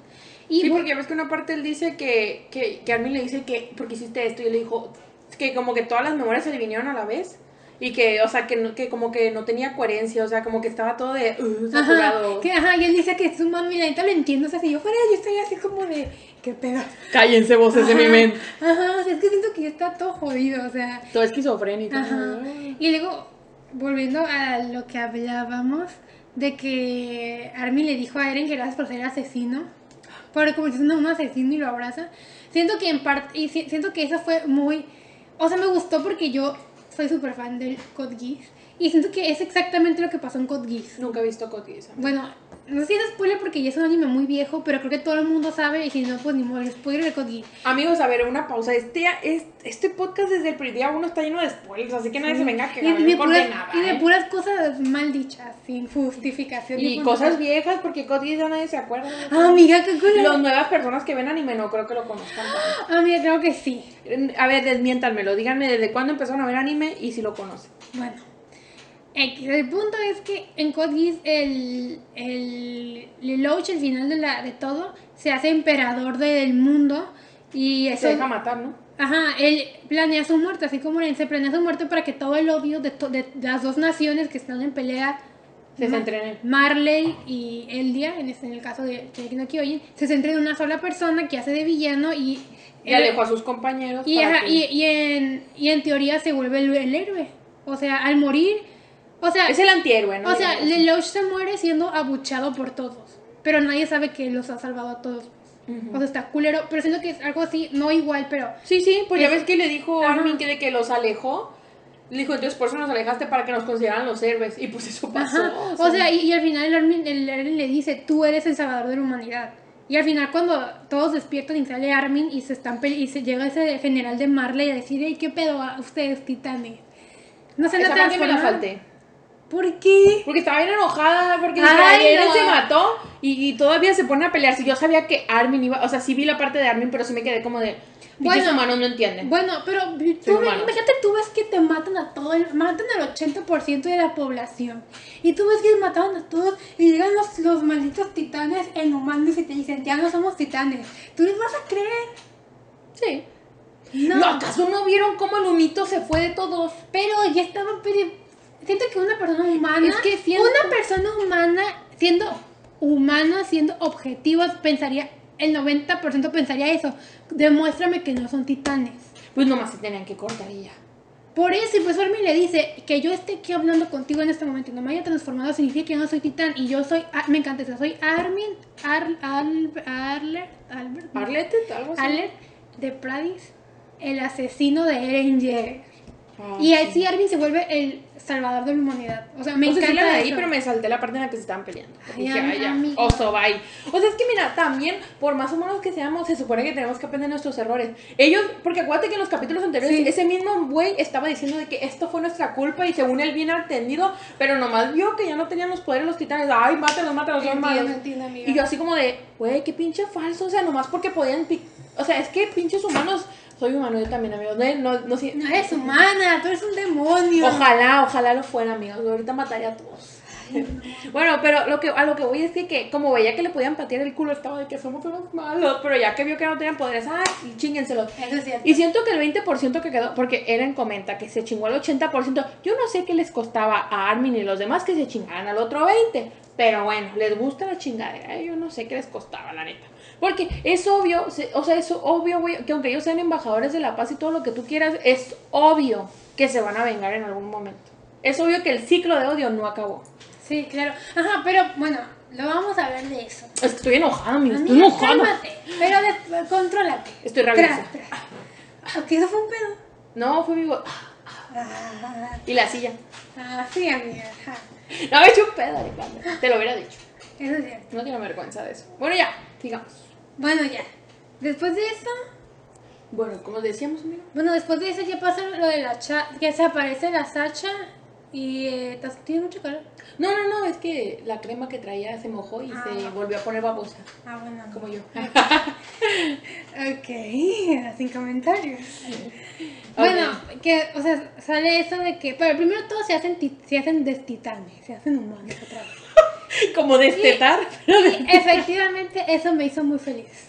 Y sí, porque ves que una parte él dice que, que, que Armin le dice que, porque hiciste esto? Y él le dijo que como que todas las memorias se le vinieron a la vez. Y que, o sea, que, no- que como que no tenía coherencia, o sea, como que estaba todo de uh, Ajá, que, ajá, y él dice que es un mami, lo entiendo, o sea, si yo fuera, yo estaría así como de, ¿qué pedo? Cállense voces de mi Ajá, mente. Ajá, o sea, es que siento que ya está todo jodido, o sea, Todo esquizofrénico. Ajá. Y luego, volviendo a lo que hablábamos, de que Armin le dijo a Eren que gracias por ser asesino, por convertirse en un asesino y lo abraza. Siento que en parte, y si- siento que eso fue muy, o sea, me gustó porque yo soy súper fan del Code Geass, y siento que es exactamente lo que pasó en Code Geass. Nunca he visto Code Geass. Bueno, no sé si es spoiler porque ya es un anime muy viejo, pero creo que todo el mundo sabe, y si no, pues ni modo, el spoiler de Code Geass. Amigos, a ver, una pausa. Este, este, este podcast desde el primer día uno está lleno de spoilers, así que nadie se venga a Y, quejar. y de puras, nada, y de ¿eh? puras cosas mal dichas, sin justificación. Y cosas viejas, porque Code Geass ya nadie se acuerda. Ah, amiga, qué cool. Las nuevas personas que ven anime no creo que lo conozcan tanto. Amiga, creo que sí. A ver, desmiéntanmelo, díganme desde cuándo empezaron a ver anime y si lo conocen. Bueno. El punto es que en Code Geass el, el Lelouch, el final de, la, de todo, se hace emperador del mundo y eso... Se deja matar, ¿no? Ajá, él planea su muerte, así como Eren se planea su muerte para que todo el odio de, to- de las dos naciones que están en pelea, Se Ma- centra en él. Marley y Eldia, en, este- en el caso de Shingeki no Kyojin, se centra en una sola persona que hace de villano y... Y alejó a sus compañeros. Y, para ajá, que- y, y en, y en teoría se vuelve el, el héroe. O sea, al morir. O sea, Es el antihéroe, ¿no? o sea. Lelouch se muere siendo abuchado por todos. Pero nadie sabe que los ha salvado a todos. O sea, está culero. Pero siento que es algo así, no igual, pero. Sí, sí, pues ya Es- ves que le dijo. Armin que de que los alejó. Le dijo, entonces por eso nos alejaste para que nos consideraran los héroes. Y pues eso pasó. Ajá. O sea, y, y al final el Armin, el le dice: Tú eres el salvador de la humanidad. Y al final, cuando todos despiertan y sale Armin y se están y se llega ese general de Marley a decir: "Ey, ¿Qué pedo a ustedes, titanes? No se esa parte me la transformaron?" falté. ¿Por qué? Porque estaba bien enojada, porque Ay, no. se mató y, y todavía se pone a pelear. Si yo sabía que Armin iba, o sea, sí vi la parte de Armin, pero sí me quedé como de, Bueno. humanos no entienden. Bueno, pero tú ves- imagínate, tú ves que te matan a todo, el, matan al 80% de la población. Y tú ves que mataron a todos y llegan los, los malditos titanes inhumanos y te dicen, ya no somos titanes. ¿Tú les vas a creer? sí. No. ¿No acaso no vieron cómo el humito se fue de todos? Pero ya estaba, pero siento que una persona humana, Es que siento- una persona humana siendo humana, siendo objetivos, pensaría, el 90% pensaría eso. Demuéstrame que no son titanes. Pues nomás se tenían que cortar y ya. Por eso, y pues Armin le dice que yo esté aquí hablando contigo en este momento y no me haya transformado significa que yo no soy titán y yo soy, ah, me encanta eso, soy Armin, Ar, Al, Arler, Albert, no, ¿Arlette? ¿Algo así? De Pradis, el asesino de Eren Jaeger. Ah, Y sí. así Armin se vuelve el salvador de la humanidad. O sea, me o sea, sí encanta la leí, eso. pero me salté la parte en la que se estaban peleando. Ay, Dije, am- ay, ya, amiga. oso, bye. O sea, es que mira, también, por más humanos que seamos, se supone que tenemos que aprender nuestros errores. Ellos, porque acuérdate que en los capítulos anteriores, Sí. ese mismo güey estaba diciendo de que esto fue nuestra culpa y según él bien atendido, pero nomás vio que ya no tenían los poderes los titanes. Ay, mátalos, mátalos, son malos. entiendo, amiga. Y yo así como de, güey, qué pinche falso, o sea, nomás porque podían... O sea, es que pinches humanos... Soy humano yo también, amigos. No, no, no, No eres humana, tú eres un demonio. Ojalá, ojalá lo fuera, amigos. Ahorita mataría a todos. bueno, pero lo que, a lo que voy es que, que como veía que le podían patear el culo, estaba de que somos unos malos. Pero ya que vio que no tenían poderes, ¡ay! Chinguenselos. Eso es cierto. Y siento que el 20% que quedó, porque Eren comenta que se chingó el 80%. Yo no sé qué les costaba a Armin y los demás que se chingaran al otro 20%. Pero bueno, les gusta la chingadera. ¿eh? Yo no sé qué les costaba, la neta. Porque es obvio, o sea, es obvio, güey, que aunque ellos sean embajadores de la paz y todo lo que tú quieras, es obvio que se van a vengar en algún momento. Es obvio que el ciclo de odio no acabó. Sí, claro. Ajá, pero bueno, lo vamos a hablar de eso. Es que estoy enojada, amigo. Estoy enojada. cálmate, pero después, contrólate. Estoy rabiosa. Tra. Ah, eso fue un pedo. No, fue mi go- Ah, Y la silla. ah, sí, amiga. ajá. No me he hecho un pedo, Alejandra. Te lo hubiera dicho. Eso es cierto. No tengo vergüenza de eso. Bueno, ya, sigamos. Bueno, ya. Después de eso, Bueno, como decíamos, amigo. bueno, después de eso ya pasa lo de la cha que se aparece la Sacha Y eh, ¿estás- tienes mucho calor. No, no, no, es que la crema que traía se mojó y Ah. se volvió a poner babosa, Ah, bueno. como yo. Ok, sin comentarios. Bueno, que, o sea, sale eso de que, pero primero todos se hacen, ti- se hacen destitanes, se hacen humanos otra vez. como destetar. Y efectivamente eso me hizo muy feliz.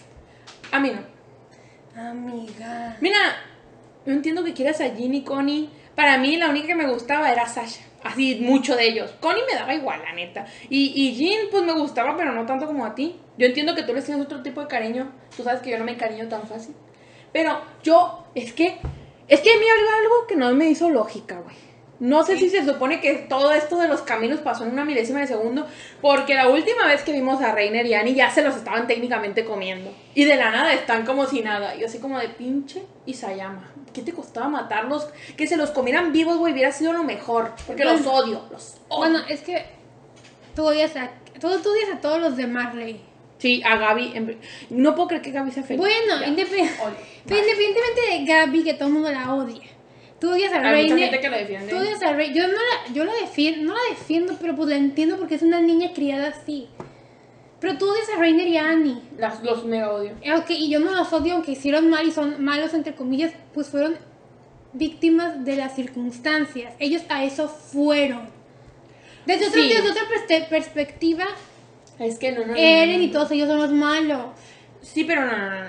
A mí no. Amiga. Mira, no entiendo que quieras a Ginny y Connie. Para mí la única que me gustaba era Sasha. Así, mucho de ellos. Connie me daba igual, la neta. Y, y Jean, pues me gustaba, pero no tanto como a ti. Yo entiendo que tú les tienes otro tipo de cariño. Tú sabes que yo no me encariño tan fácil. Pero yo, es que, es que a mí algo, algo que no me hizo lógica, güey. No sé si se supone que todo esto de los caminos pasó en una milésima de segundo, porque la última vez que vimos a Reiner y Annie ya se los estaban técnicamente comiendo. Y de la nada están como si nada. Y así como de pinche Isayama. ¿Qué te costaba matarlos? Que se los comieran vivos, güey, hubiera sido lo mejor. Porque los odio, los odio. Bueno, es que tú odias a, tú, tú odias a todos los de Marley. Sí, a Gaby. en- No puedo creer que Gaby sea feliz. Bueno, independ- independientemente de Gaby, que todo el mundo la odia. Tú odias a Hay mucha gente que la defiende. Tú odias a Rey. Yo no la, yo la defiendo, no la defiendo, pero pues la entiendo porque es una niña criada así. Pero tú odias a Reiner y a Annie. Las, los mega odio. Eh, Ok, y yo no los odio, aunque hicieron mal y son malos, entre comillas, pues fueron víctimas de las circunstancias. Ellos a eso fueron. Desde, otra- desde otra perspectiva, Es que no, no, no, no, Eren no, y todos ellos son los malos. Sí, pero no, no, no, no.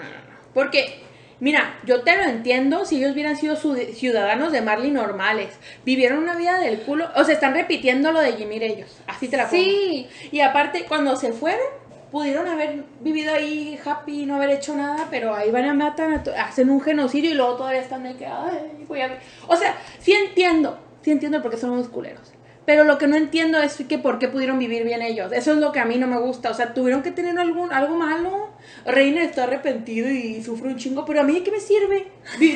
Porque, mira, yo te lo entiendo si ellos hubieran sido ciudadanos de Marley normales. Vivieron una vida del culo. O sea, están repitiendo lo de Jimmy ellos. Así te la pongo. Sí. Y aparte, cuando se fueron, pudieron haber vivido ahí happy y no haber hecho nada, pero ahí van a matar, hacen un genocidio y luego todavía están de que, ay, voy a ver. O sea, sí entiendo, sí entiendo por qué son unos culeros. Pero lo que no entiendo es que por qué pudieron vivir bien ellos. Eso es lo que a mí no me gusta. O sea, tuvieron que tener algún, algo malo. Reiner está arrepentido y sufre un chingo, pero a mí ¿de qué me sirve?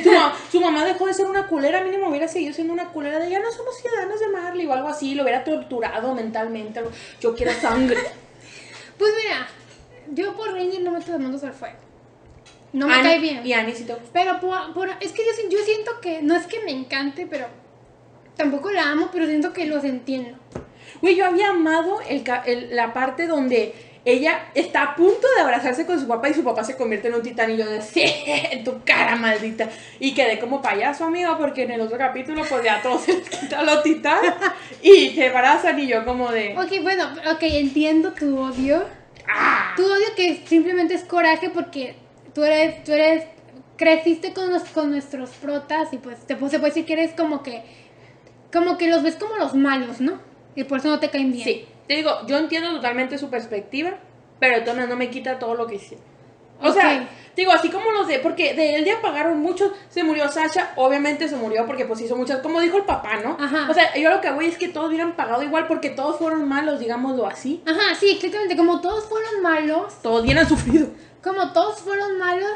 Su, ma- su mamá dejó de ser una culera, mínimo hubiera seguido siendo una culera de ya no somos ciudadanos de Marley o algo así, lo hubiera torturado mentalmente. Yo quiero sangre. Pues mira, yo por Reiner no meto las manos al fuego. No me Annie- cae bien. Y Annie sí te gusta. Pero por, por- es que yo, yo siento que, no es que me encante, pero tampoco la amo, pero siento que los entiendo. Güey, yo había amado el, el- la parte donde ella está a punto de abrazarse con su papá y su papá se convierte en un titán y yo de sí, tu cara maldita. Y quedé como payaso, amiga, porque en el otro capítulo pues ya todos se les quita lo titán y se abrazan y yo como de... Ok, bueno, ok, entiendo tu odio. ¡Ah! Tu odio que simplemente es coraje porque tú eres, tú eres, creciste con, los, con nuestros protas y pues te, pues, se puede decir que eres como que, como que los ves como los malos, ¿no? Y por eso no te caen bien. Sí, te digo, yo entiendo totalmente su perspectiva, pero de no me quita todo lo que hicieron. O sea, digo, así como los de, porque de él ya pagaron muchos, se murió Sasha, obviamente se murió porque pues hizo muchas, como dijo el papá, ¿no? Ajá. O sea, yo lo que voy es que todos hubieran pagado igual porque todos fueron malos, digámoslo así. Ajá, sí, exactamente. Como todos fueron malos, Todos bien han sufrido. como todos fueron malos,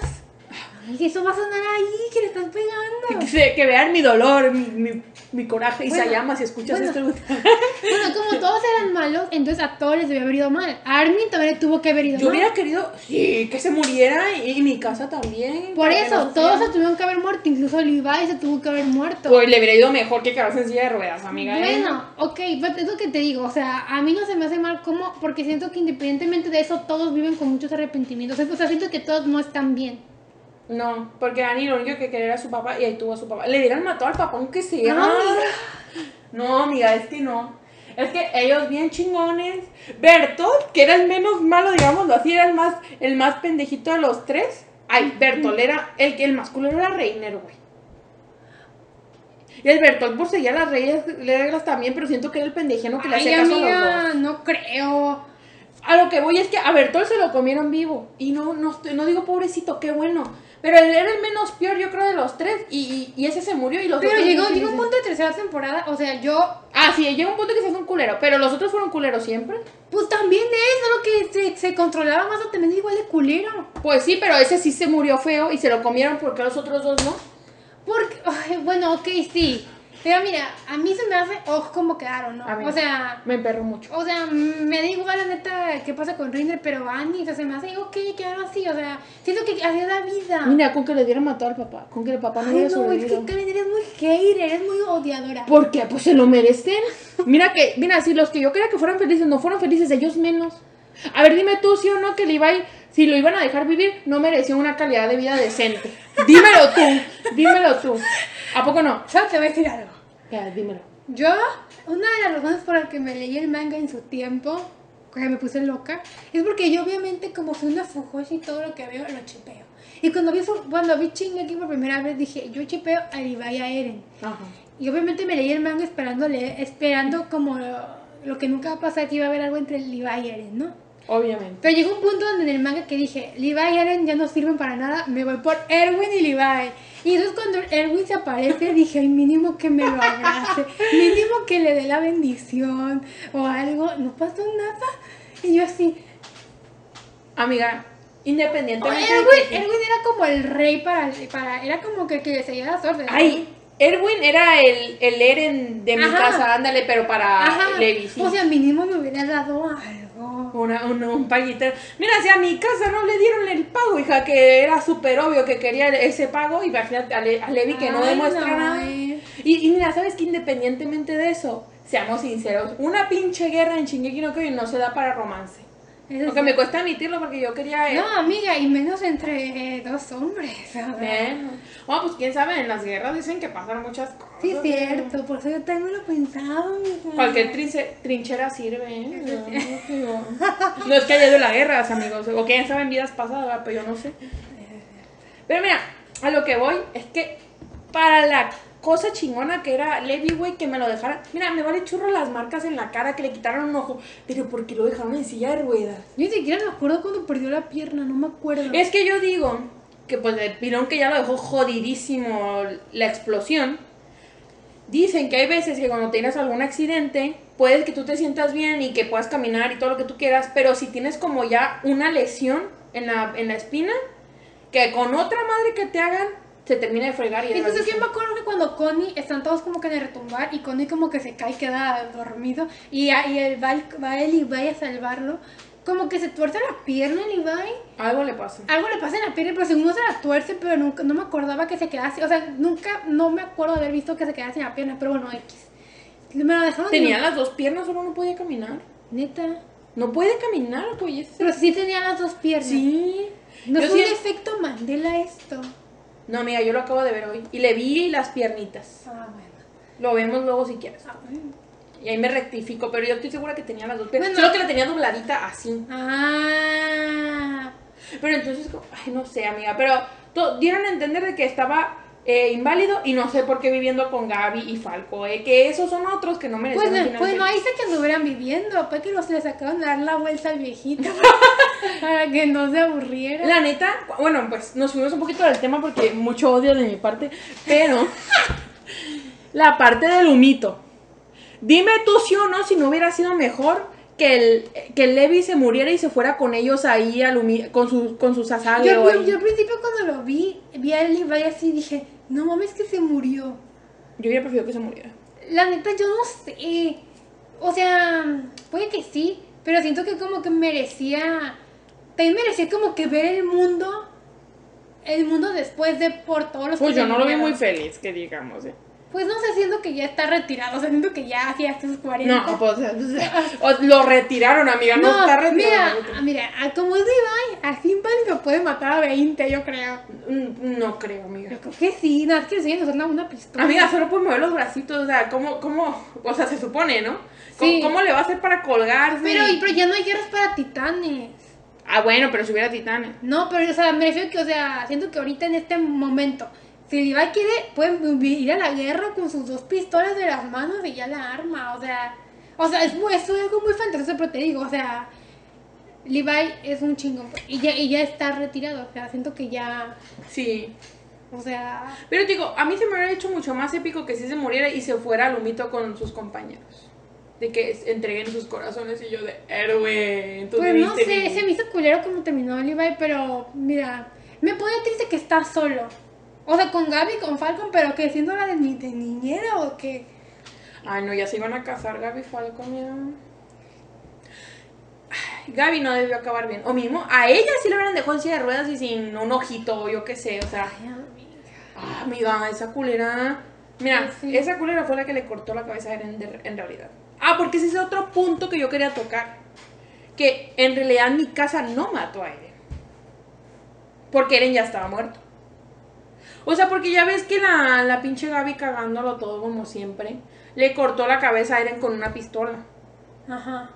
ay, eso va a sonar ahí, que le estás pegando. Que, que vean mi dolor, mi, mi, mi coraje. Y Bueno, se llama si escuchas bueno. esto. Bueno, como todos eran malos, entonces a todos les debió haber ido mal. A Armin también le tuvo que haber ido Yo mal. hubiera querido, sí, que se muriera y, y mi casa también. Por eso, no todos se tuvieron que haber muerto, incluso Levi se tuvo que haber muerto. Pues le hubiera ido mejor que quedarse en silla de ruedas, amiga. ¿eh? Bueno, ok, pues es lo que te digo, o sea, a mí no se me hace mal como, porque siento que independientemente de eso, todos viven con muchos arrepentimientos, o sea, siento que todos no están bien. No, porque Annie lo único que quería era su papá y ahí tuvo a su papá. Le hubieran matado al papá aunque sea. No, amiga. No, amiga, es que no. Es que ellos bien chingones. Bertolt, que era el menos malo, digámoslo así, era el más, el más pendejito de los tres. Ay, Bertolt era el que el más culero era Reiner, güey. Y el Bertolt por seguía las reglas, también, pero siento que era el pendejeno que le Ay, hacía caso a los amiga, dos. no creo. A lo que voy es que a Bertolt se lo comieron vivo. Y no, no, no digo pobrecito, qué bueno. Pero él era el menos peor, yo creo, de los tres. Y, ese se murió y los Pero otros llegó, llegó un punto de tercera temporada, o sea, yo, Ah, sí, llega un punto que se hace un culero. Pero los otros fueron culeros siempre. pues también es, solo que se, se controlaba más o menos igual de culero. Pues sí, pero ese sí se murió feo y se lo comieron porque los otros dos no. Porque, ay, bueno, ok, sí. Pero mira, a mí se me hace, ojo, como quedaron, ¿no? A mí. O sea, Me emperró mucho. o sea, me da igual la neta qué pasa con Rinder, pero Annie, o sea, se me hace, ok, quedaron así, o sea, siento que así es la vida. Mira, con que le dieran matado al papá, con que el papá no Ay, hubiera no, es que Karen, eres muy hater, eres muy odiadora. ¿Por qué? Pues se lo merecen. Mira que, mira, si los que yo quería que fueran felices no fueron felices, ellos menos. A ver, dime tú, sí o no, que Levi, si lo iban a dejar vivir, no merecía una calidad de vida decente. Dímelo tú, dímelo tú. ¿A poco no? ¿Sabes? Te voy a decir algo. Ya, dímelo. Yo, una de las razones por las que me leí el manga en su tiempo, que me puse loca, es porque yo obviamente como soy una fujoshi y todo lo que veo lo chipeo. Y cuando vi, cuando vi Shingeki por primera vez dije, yo chipeo a Levi y a Eren. Ajá. Y obviamente me leí el manga esperando, leer- esperando como lo, lo que nunca va a pasar, que iba a haber algo entre Levi y Eren, ¿no? Obviamente. Pero llegó un punto donde en el manga que dije, Levi y Eren ya no sirven para nada, me voy por Erwin y Levi. Y entonces cuando Erwin se aparece, dije, ay, mínimo que me lo abrace, mínimo que le dé la bendición o algo. No pasó nada. Y yo así, Amiga, independientemente de Erwin, Erwin era como el rey para, para era como que que le seguía las órdenes. Ay, Erwin era el, el Eren de mi Ajá. casa, ándale, pero para. Levi. O sea, mínimo me hubiera dado algo. Una, un, un. Mira, si a mi casa no le dieron el pago, hija, que era súper obvio que quería ese pago, imagínate a, Le- a Levi que no demuestra no, nada. Y, y mira, ¿sabes que Independientemente de eso, seamos sinceros, una pinche guerra en Shingeki no Kyojin no se da para romance. Eso Aunque sí. me cuesta admitirlo porque yo quería... eh, No, amiga, y menos entre eh, dos hombres. Bueno, pues quién sabe, en las guerras dicen que pasan muchas cosas. Sí, es ¿no? cierto, por eso yo también lo pensaba, amiga. Cualquier trince- trinchera sirve, ¿eh? No, es que haya ido la guerra, amigos. O quién sabe en vidas pasadas, pero yo no sé. Pero mira, a lo que voy es que para la cosa chingona que era Levi, güey, que me lo dejaran. Mira, me vale churro las marcas en la cara, que le quitaron un ojo. Pero ¿por qué lo dejaron en silla de ruedas? Yo ni siquiera me acuerdo cuando perdió la pierna, no me acuerdo. Es que yo digo que pues el pirón que ya lo dejó jodidísimo la explosión. Dicen que hay veces que cuando tienes algún accidente, puedes que tú te sientas bien y que puedas caminar y todo lo que tú quieras, pero si tienes como ya una lesión en la, en la espina, que con otra madre que te hagan, se termina de fregar y ya Entonces yo me acuerdo que cuando Connie están todos como que de retumbar y Connie como que se cae y queda dormido y, y él va, el- va él y va a salvarlo, como que se tuerce la pierna el Levi. Algo le pasa. Algo le pasa en la pierna, pero según se la tuerce, pero nunca, no me acordaba que se quedase. O sea, nunca, no me acuerdo de haber visto que se quedase en la pierna, pero bueno, X. Me lo dejaron de- Tenía las dos piernas, solo no podía caminar. Neta. No puede caminar, pues. Pero sí tenía las dos piernas. Sí. No Yo es un sí- efecto Mandela esto. No, amiga, yo lo acabo de ver hoy. Y le vi las piernitas. Ah, bueno. Lo vemos luego si quieres. Ah, bueno. Y ahí me rectifico, pero yo estoy segura que tenía las dos piernas. Bueno. Solo que la tenía dobladita así. Ah. Pero entonces, como- ay, no sé, amiga. Pero dieron a entender de que estaba eh, inválido y no sé por qué viviendo con Gaby y Falco. Eh, que esos son otros que no merecen Pues, no- pues no feliz. hice que anduvieran viviendo, para que los les acaban de dar la vuelta al viejito. para que no se aburriera. La neta, bueno, pues nos fuimos un poquito del tema porque mucho odio de mi parte, pero la parte del humito. Dime tú sí o no si no hubiera sido mejor que el, que el Levi se muriera y se fuera con ellos ahí al con, su, con sus asagos. Yo, yo, yo al principio cuando lo vi, vi a y vaya así, dije, no mames que se murió. Yo hubiera preferido que se muriera. La neta, yo no sé. O sea, puede que sí, pero siento que como que merecía. También merecía como que ver el mundo. El mundo después de por todos los Pues que yo no lo vi muy feliz, que digamos. eh. Pues no sé, siento que ya está retirado. O sea, siento que ya hacía sus 40. No, pues o- lo retiraron, amiga, no, está retirado. mira, mira, a como es Levi, así inválido puede matar a 20, yo creo. Mm, No creo, amiga. Yo creo que sí, nada más que le enseñan a usar una, una pistola. Amiga, solo puede mover los bracitos, o sea, ¿cómo, cómo, o sea, se supone, ¿no? ¿Cómo, Sí. cómo le va a hacer para colgarse? Pero, pero ya no hay guerras para titanes. Ah, bueno, pero si hubiera titanes. No, pero o sea, me refiero que, o sea, siento que ahorita en este momento, si Levi quiere, puede ir a la guerra con sus dos pistolas de las manos y ya la arma, o sea, o sea, es, muy- es algo muy fantasioso, pero te digo, o sea, Levi es un chingón y ya, y ya está retirado, o sea, siento que ya, Sí. o sea, Pero te digo, a mí se me hubiera hecho mucho más épico que si se muriera y se fuera al humito con sus compañeros. De que entreguen sus corazones y yo de héroe. pues no sé, se me hizo culero como terminó Levi, pero mira, me pone triste que está solo. O sea, con Gaby, con Falcon, pero que siendo la de, ni- de niñera o que... Ay, no, ya se iban a casar Gaby y Falcon. Ay, Gaby no debió acabar bien. O mismo, a ella sí le hubieran dejado en silla de ruedas y sin un ojito, yo qué sé, o sea. Ay, amiga. Ah, amiga, esa culera. Mira, Sí. esa culera fue la que le cortó la cabeza a Eren de- en realidad. Ah, porque ese es otro punto que yo quería tocar. Que en realidad mi casa no mató a Eren. Porque Eren ya estaba muerto. O sea, porque ya ves que la, la pinche Gaby cagándolo todo como siempre, le cortó la cabeza a Eren con una pistola. Ajá.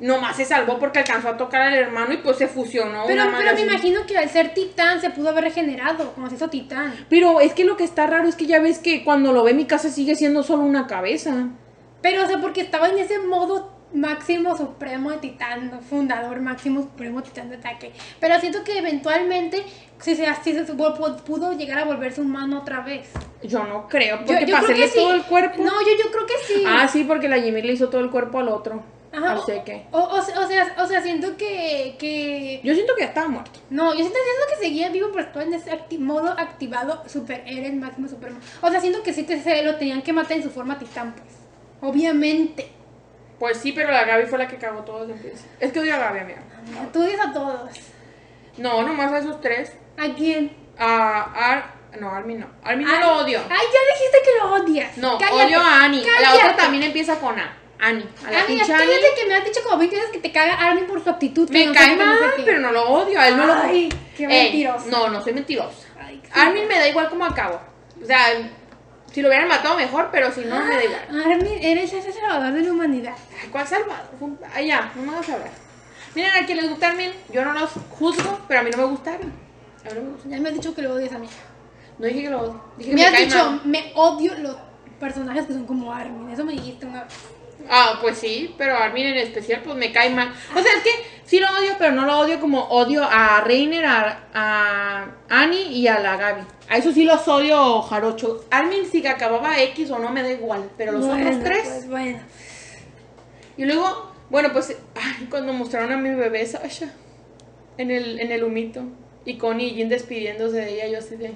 Nomás se salvó porque alcanzó a tocar al hermano y pues se fusionó. Pero, una pero me así. imagino que al ser titán se pudo haber regenerado, como se hizo titán. Pero es que lo que está raro es que ya ves que cuando lo ve mi casa sigue siendo solo una cabeza. Pero, o sea, porque estaba en ese modo máximo supremo de titán, fundador máximo supremo titán de ataque. Pero siento que eventualmente si se, si se pudo, pudo llegar a volverse humano otra vez. Yo no creo, porque yo sí. todo el cuerpo. No, yo, yo creo que sí. Ah, sí, porque la Jimmy le hizo todo el cuerpo al otro. Ajá, o, o, o, o sea, o sea, siento que, que... Yo siento que ya estaba muerto. No, yo siento, siento que seguía vivo, pero estaba en ese acti- modo activado super Eren máximo supremo. O sea, siento que sí te, se lo tenían que matar en su forma titán, pues. Obviamente. Pues sí, pero la Gaby fue la que cagó todo desde el. Es que odio a Gaby, amiga. Tú odias a todos. No, nomás a esos tres. ¿A quién? A Ar... No, Armin no. Armin no lo odio. Ay, ya dijiste que lo odias. No, Cállate, odio a Annie. La otra también empieza con A. Annie. A la pinche Annie. cállate que me has dicho como 20 veces que te caga Armin por su actitud. Me no cae qué, mal, qué. pero no lo odio. A él no lo Ay, qué Ey, mentiroso. No, no soy mentirosa. Ay. Armin me da igual como acabo. O sea, si lo hubieran matado mejor, pero si no, me da igual. Armin, eres ese salvador de la humanidad. Ay, ¿Cuál Salvador? Ya, no me vas a hablar. Miren, a quien les gusta Armin, yo no los juzgo, pero a mí no me gustaron. A Ya me has dicho que lo odias a mí. No dije que lo odio. Dije que Me me, has cae dicho, mal. me odio los personajes que son como Armin. Eso me dijiste una vez. Ah, pues sí, pero Armin en especial, pues me cae mal. O sea, es que sí lo odio, pero no lo odio como odio a Reiner, a, a Annie y a la Gaby. A eso sí los odio, jarocho. Armin, si que acababa X o no, me da igual, pero los Bueno, otros tres. Pues bueno. Y luego, bueno, pues ay, cuando mostraron a mi bebé Sasha en el, en el humito y Connie y Jin despidiéndose de ella, yo así de.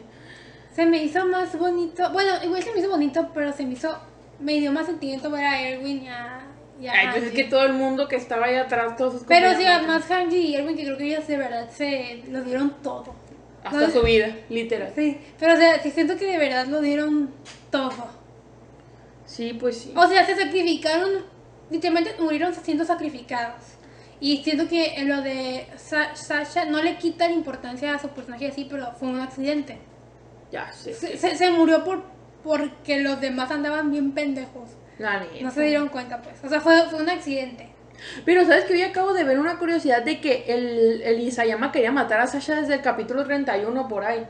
Se me hizo más bonito. Bueno, igual se me hizo bonito, pero se me hizo. Me dio más sentimiento ver a Erwin y a. y a Ay, pues es que todo el mundo que estaba ahí atrás, todos sus Pero sí, además Hanji y Erwin, que creo que ellos de verdad se lo dieron todo. Hasta No, su vida, literal. Sí, pero o sea, sí siento que de verdad lo dieron todo. Sí, pues sí. O sea, se sacrificaron, literalmente murieron siendo sacrificados. Y siento que en lo de Sa- Sasha no le quita la importancia a su personaje así, pero fue un accidente. Ya sé. Se, se- se murió por porque los demás andaban bien pendejos. La neta. No se dieron cuenta, pues. O sea, fue, fue un accidente. Pero sabes que hoy acabo de ver una curiosidad de que el, el Isayama quería matar a Sasha desde el capítulo 31 por ahí.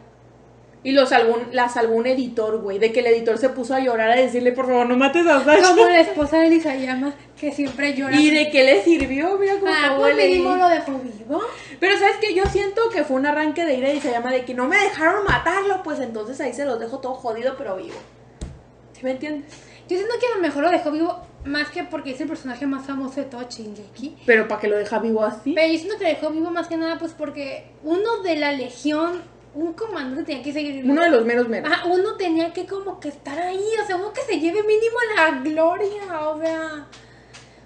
Y lo salvó, un- la salvó un editor, güey. De que el editor se puso a llorar a decirle, por favor, no mates a Sasha. Como la esposa de Isayama, que siempre llora. Y de que le sirvió, mira cómo Ah, pues mínimo lo dejó vivo. Pero sabes que yo siento que fue un arranque de ira de Isayama de que no me dejaron matarlo, pues entonces ahí se los dejo todo jodido pero vivo. ¿Sí me entiendes? Yo siento que a lo mejor lo dejó vivo más que porque es el personaje más famoso de todo Shingeki. Pero para que lo deja vivo así. Pero yo siento que lo dejó vivo más que nada pues porque uno de la legión, un comandante tenía que seguir. Uno de los menos menos. Ajá, uno tenía que como que estar ahí, o sea, uno que se lleve mínimo la gloria, o sea...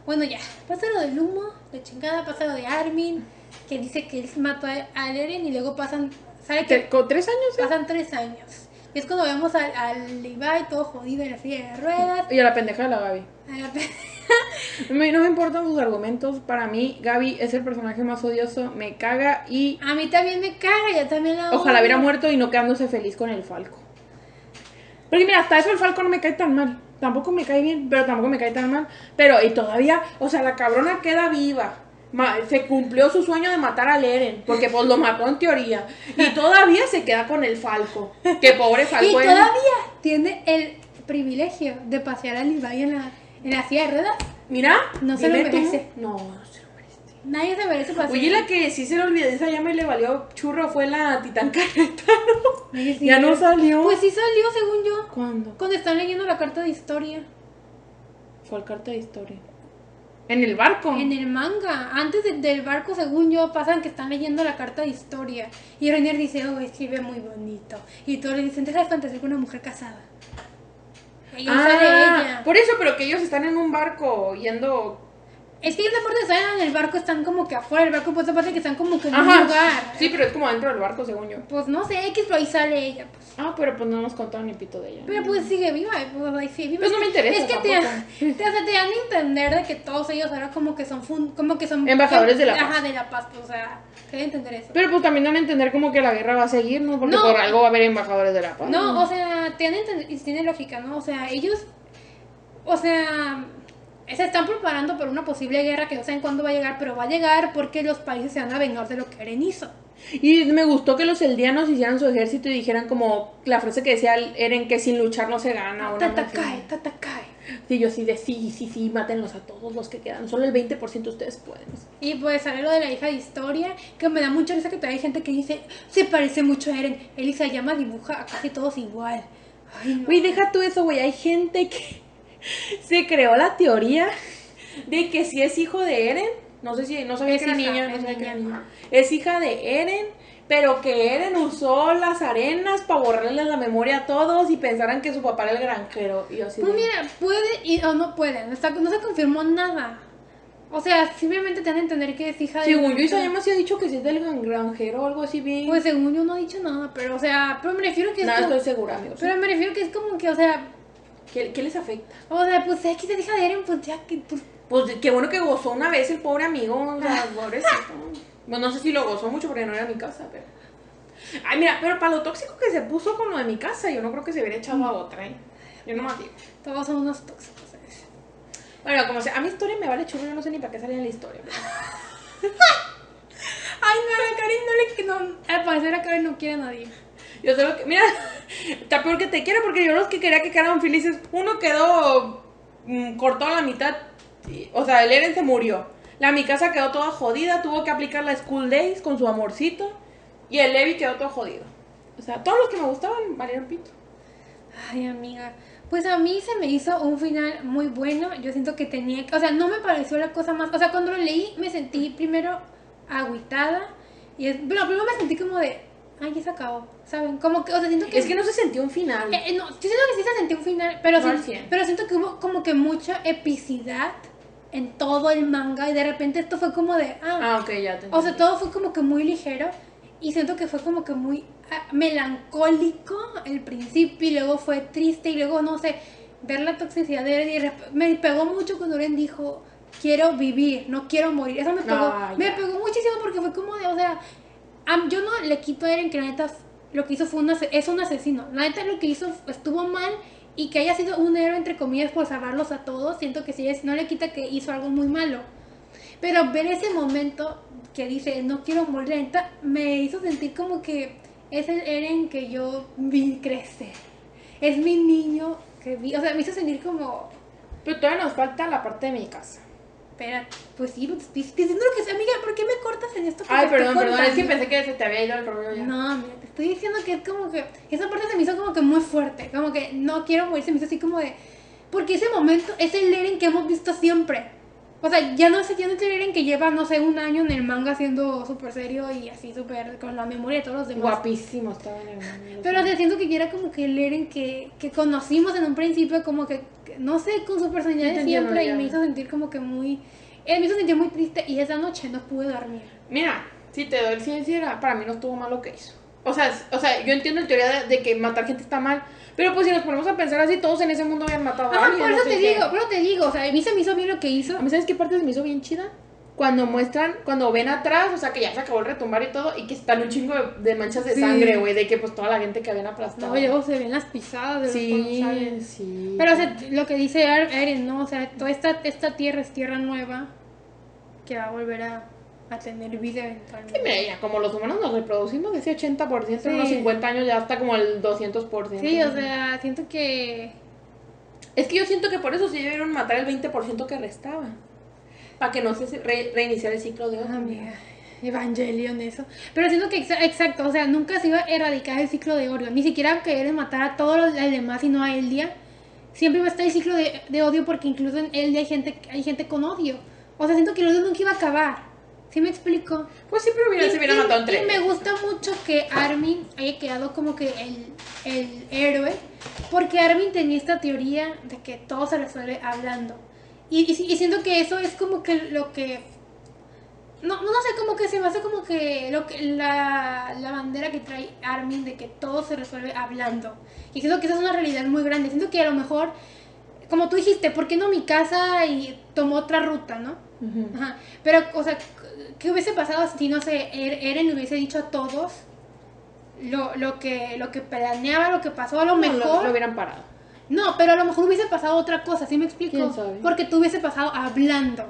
Bueno, ya, pasa lo del humo, de chingada, pasa lo de Armin, que dice que él mató a, Eren y luego pasan, ¿sabe ¿Te- qué? ¿Con tres años? eh? Pasan tres años. Y es cuando vemos al, al Levi todo jodido en la silla de ruedas. Y a la pendeja de la Gaby. a la Me- No me importan sus argumentos. Para mí, Gaby es el personaje más odioso. Me caga y A mí también me caga, yo también la ojalá hubiera muerto y no quedándose feliz con el Falco. Porque mira, hasta eso el Falco no me cae tan mal. Tampoco me cae bien, pero tampoco me cae tan mal. Pero y todavía, o sea, la cabrona queda viva. Ma- se cumplió su sueño de matar a Eren, porque pues lo mató en teoría. Y todavía se queda con el Falco. Que pobre Y Falco. él- todavía tiene el privilegio de pasear a Levi en la, en la silla de ruedas. Mira, No se lo tú. merece. No, no se lo merece. Nadie se merece pasear. Oye, la que sí se le olvidó esa llama y le valió churro fue la Titán Caretano. Sí, ya no salió. Pues sí salió, según yo. ¿Cuándo? Cuando están leyendo la carta de historia. Fue el carta de historia. En el barco. En el manga. Antes de- del barco, según yo, pasan que están leyendo la carta de historia. Y Rainier dice, oh, escribe muy bonito. Y todos le dicen, deja de fantasear con una mujer casada. Sale Ah, ella. por eso, pero que ellos están en un barco yendo. Es que esa parte de estar en el barco están como que afuera del barco, pues esa parte que están como que en un lugar. Sí, pero es como dentro del barco, según yo. Pues no sé, X, pero ahí sale ella. Pues. Ah, pero pues no nos contaron ni pito de ella. Pero pues sigue viva, pues ahí sigue viva. Pues no me interesa Es que te, te, te dan a entender de que todos ellos ahora como que son fun- como que son Embajadores de la paz. Ajá, de la paz, pues, o sea, te dan a entender eso. Pero pues también dan a entender como que la guerra va a seguir, ¿no? Porque No. por algo va a haber embajadores de la paz. No, o sea, te dan a entender, y tiene lógica, ¿no? O sea, ellos, o sea, se están preparando para una posible guerra que no saben cuándo va a llegar, pero va a llegar porque los países se van a vengar de lo que Eren hizo. Y me gustó que los eldianos hicieran su ejército y dijeran como la frase que decía Eren que sin luchar no se gana. así. Tatakae, tatakae. Sí, yo sí de sí, sí, sí, mátenlos a todos los que quedan. Solo el 20% ustedes pueden. Y pues sale lo de la hija de historia, que me da mucha risa que todavía hay gente que dice, se parece mucho a Eren. Elisa llama dibuja a casi todos igual. No. Güey, deja tú eso, güey. Hay gente que se creó la teoría de que si es hijo de Eren, no sé si, no sabía Es que era no sabía que era niña. niña. Es hija de Eren, pero que Eren usó las arenas para borrarle la memoria a todos y pensaran que su papá era el granjero. Y así Pues de- mira, puede y, o no puede, no, está- no se confirmó nada. O sea, simplemente te dan a entender que es hija de... Según yo, Isayama sí ha dicho que sí es del gran- granjero o algo así bien. Pues según yo no he dicho nada, pero o sea, pero me refiero que es Nada, como- estoy segura, amigos. Pero me refiero que es como que, o sea, ¿Qué, qué les afecta? o sea, pues es que es hija de Eren, pues ya que pues, Pues qué bueno que gozó una vez el pobre amigo, o sea, pobrecito. Bueno, no sé si lo gozó mucho porque no era mi casa, pero. Ay, mira, pero para lo tóxico que se puso con lo de mi casa, yo no creo que se hubiera echado a otra, ¿eh? Yo no más digo. todos son unos tóxicos. ¿sabes? Bueno, como sea, a mi historia me vale churro, yo no sé ni para qué salía en la historia. pero- Ay, no, la Karen no le... No, al parecer a Karen no quiere a nadie. Yo solo que. Mira, está peor que te quiero porque yo los que quería que quedaran felices, uno quedó mm, cortado a la mitad. o sea, el Eren se murió. La mi casa quedó toda jodida, tuvo que aplicar la School Days con su amorcito. Y el Levi quedó todo jodido. O sea, todos los que me gustaban valieron pito. Ay, amiga. Pues a mí se me hizo un final muy bueno. Yo siento que tenía... O sea, no me pareció la cosa más... O sea, cuando lo leí me sentí primero agüitada. Y. Bueno, primero me sentí como de... Ay, ya se acabó. ¿Saben? Como que... O sea, siento que... Es que no se sintió un final. Eh, eh, no, yo siento que sí se sentía un final, pero, No 100. pero siento que hubo como que mucha epicidad en todo el manga y de repente esto fue como de... Ah, Ah, ok, ya te o sea, todo fue como que muy ligero y siento que fue como que muy ah, melancólico el principio y luego fue triste y luego, no sé, ver la toxicidad de Eren y me pegó mucho cuando Eren dijo, quiero vivir, no quiero morir. Eso me pegó, Ah, me pegó muchísimo porque fue como de, o sea, yo no le quito a Eren que la neta lo que hizo fue un es un asesino. La neta lo que hizo estuvo mal y que haya sido un héroe entre comillas por salvarlos a todos, siento que es, no le quita que hizo algo muy malo. Pero ver ese momento que dice, no quiero morir, la neta, me hizo sentir como que es el Eren que yo vi crecer. Es mi niño que vi, o sea, me hizo sentir como, Pero todavía nos falta la parte de mi casa. Espera, pues sí, pues, estoy estoy diciendo lo que es, amiga, ¿por qué me cortas en esto? Ay, perdón, perdón. Es que pensé que se te había ido el rollo ya. No, mira, te estoy diciendo que es como que esa parte se me hizo como que muy fuerte, como que no quiero morir, se me hizo así como de porque ese momento es el Eren que hemos visto siempre. O sea, ya no sé, ya no Eren que lleva, no sé, un año en el manga siendo súper serio y así súper con la memoria de todos los demás. Guapísimo estaba en el manga, Pero o sea, siento que era como que el Eren que, que conocimos en un principio, como que, no sé, con su personalidad de siempre, y me ya. hizo sentir como que muy. eh, me hizo sentir muy triste y esa noche no pude dormir. Mira, si te doy el sincera, para mí no estuvo mal lo que hizo. O sea, o sea, yo entiendo la teoría de, de que matar gente está mal, pero pues si nos ponemos a pensar así, todos en ese mundo habían matado a Ajá, alguien. por eso no te qué. digo, por eso te digo, o sea, a mí se me hizo bien lo que hizo. A mí, ¿sabes qué parte se me hizo bien chida? Cuando muestran, cuando ven atrás, o sea, que ya se acabó el retumbar y todo, y que están un chingo de, de manchas de Sí. sangre, güey, de que pues toda la gente que habían aplastado. No, luego se ven las pisadas de los sí, responsables. sí. Pero, o sea, lo que dice Er- Eren, ¿no? O sea, toda esta, esta tierra es tierra nueva que va a volver a, a tener vida eventualmente. Sí, mira, ya, como los humanos nos reproducimos ese 80%, en Sí. unos 50 años ya está como el 200%. Sí, o sea, siento que Es que yo siento que por eso sí debieron matar el 20% que restaba. Para que no se re- reiniciara el ciclo de odio. Ah, amiga, Evangelion eso. Pero siento que, exa- exacto, o sea, nunca se iba a erradicar el ciclo de odio. Ni siquiera que Eren matara a todos los los demás y no a Eldia. Siempre va a estar el ciclo de, de odio porque incluso en Eldia hay gente, hay gente con odio. O sea, siento que el odio nunca iba a acabar. ¿Sí me explico? Pues sí, pero hubiera, Y- se hubiera y- matado entre y me gusta mucho que Armin haya quedado como que el, el héroe, porque Armin tenía esta teoría de que todo se resuelve hablando. Y, y, siento que eso es como que lo que... No, no sé, como que se me hace como que, lo que la, la bandera que trae Armin de que todo se resuelve hablando. Y siento que esa es una realidad muy grande. Siento que a lo mejor, como tú dijiste, ¿por qué no mi casa y tomó otra ruta, no? Ujú. Ajá. Pero, o sea, ¿qué hubiese pasado si, no sé, Er- Eren le hubiese dicho a todos lo, lo, que, lo que planeaba, lo que pasó? A lo No, mejor. lo, lo hubieran parado. No, pero a lo mejor hubiese pasado otra cosa, ¿sí me explico? ¿Quién sabe? Porque tú hubiese pasado hablando.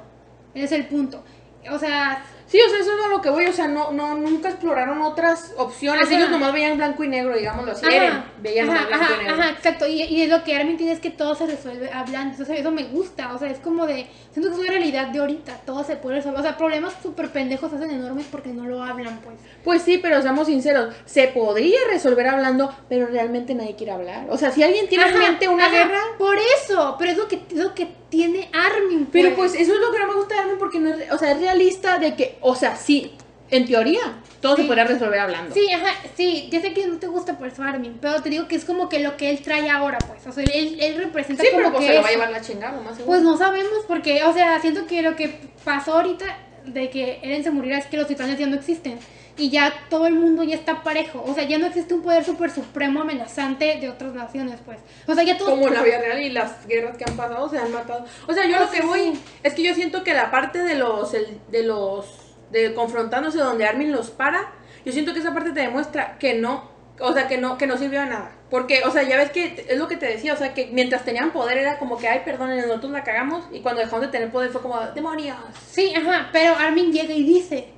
Ese es el punto. O sea, Sí, o sea, eso es lo que voy, o sea, no, no, nunca exploraron otras opciones. Ajá. Ellos nomás veían blanco y negro, digámoslo así. Ajá, Eren, veían ajá, nomás blanco y negro. ajá, exacto. Y, y es lo que Armin tiene es que todo se resuelve hablando. Entonces, eso me gusta. O sea, es como de. Siento que es una realidad de ahorita. Todo se puede resolver. O sea, problemas súper pendejos se hacen enormes porque no lo hablan, pues. Pues sí, pero seamos sinceros, se podría resolver hablando, pero realmente nadie quiere hablar. O sea, si alguien tiene en mente una guerra, Por eso. Pero es lo que, es lo que tiene Armin. pero pues eso es lo que no me gusta de Armin porque no es, o sea, es realista de que, o sea, sí, en teoría, todo Sí. se podría resolver hablando. Sí, ajá, sí, ya sé que no te gusta por eso Armin, pero te digo que es como que lo que él trae ahora, pues. O sea, él, él representa Sí, como pero pues que se lo va a llevar la chingada, más seguro. Pues no sabemos porque, o sea, siento que lo que pasó ahorita de que Eren se muriera es que los titanes ya no existen. Y ya todo el mundo ya está parejo. O sea, ya no existe un poder super supremo amenazante de otras naciones, pues. O sea, ya todos... como en la vida real y las guerras que han pasado se han matado. O sea, yo lo que Sí, voy es que yo siento que la parte de los el- de los de confrontándose donde Armin los para, yo siento que esa parte te demuestra que no, o sea, que no que no sirvió de nada. Porque, o sea, ya ves que es lo que te decía, o sea, que mientras tenían poder era como que, ay, perdón, nosotros la cagamos y cuando dejamos de tener poder fue como, demonios. Sí, ajá, pero Armin llega y dice...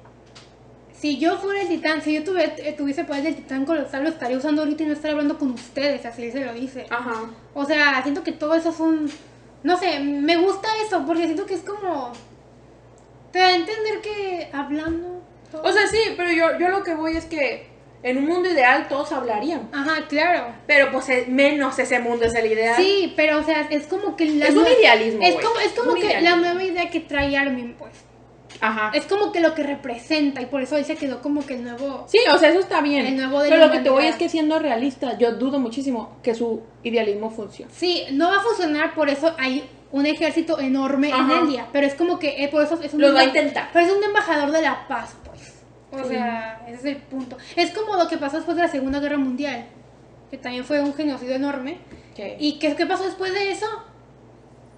Si yo fuera el titán, si yo tuve- eh, tuviese poder del titán colosal, lo estaría usando ahorita y no estaría hablando con ustedes, así se lo dice. Ajá. O sea, siento que todo eso es un... No sé, me gusta eso, porque siento que es como... Te da a entender que hablando... todo- O sea, sí, pero yo yo lo que voy es que en un mundo ideal todos hablarían. Ajá, claro. Pero pues eh, menos ese mundo es el ideal. Sí, pero o sea, es como que la Es un idealismo, Es como, es como que idealismo. la nueva idea que trae Armin, pues. Ajá. Es como que lo que representa y por eso él se quedó como que el nuevo... Sí, o sea, eso está bien. El nuevo de Pero lo que te voy es que siendo realista, yo dudo muchísimo que su idealismo funcione. Sí, no va a funcionar, por eso hay un ejército enorme Ajá. en Elia, pero es como que eh, por eso es un... Lo va a intentar. Pero es un embajador de la paz, pues. O Sí. sea, ese es el punto. Es como lo que pasó después de la Segunda Guerra Mundial, que también fue un genocidio enorme. ¿Y qué, qué pasó después de eso?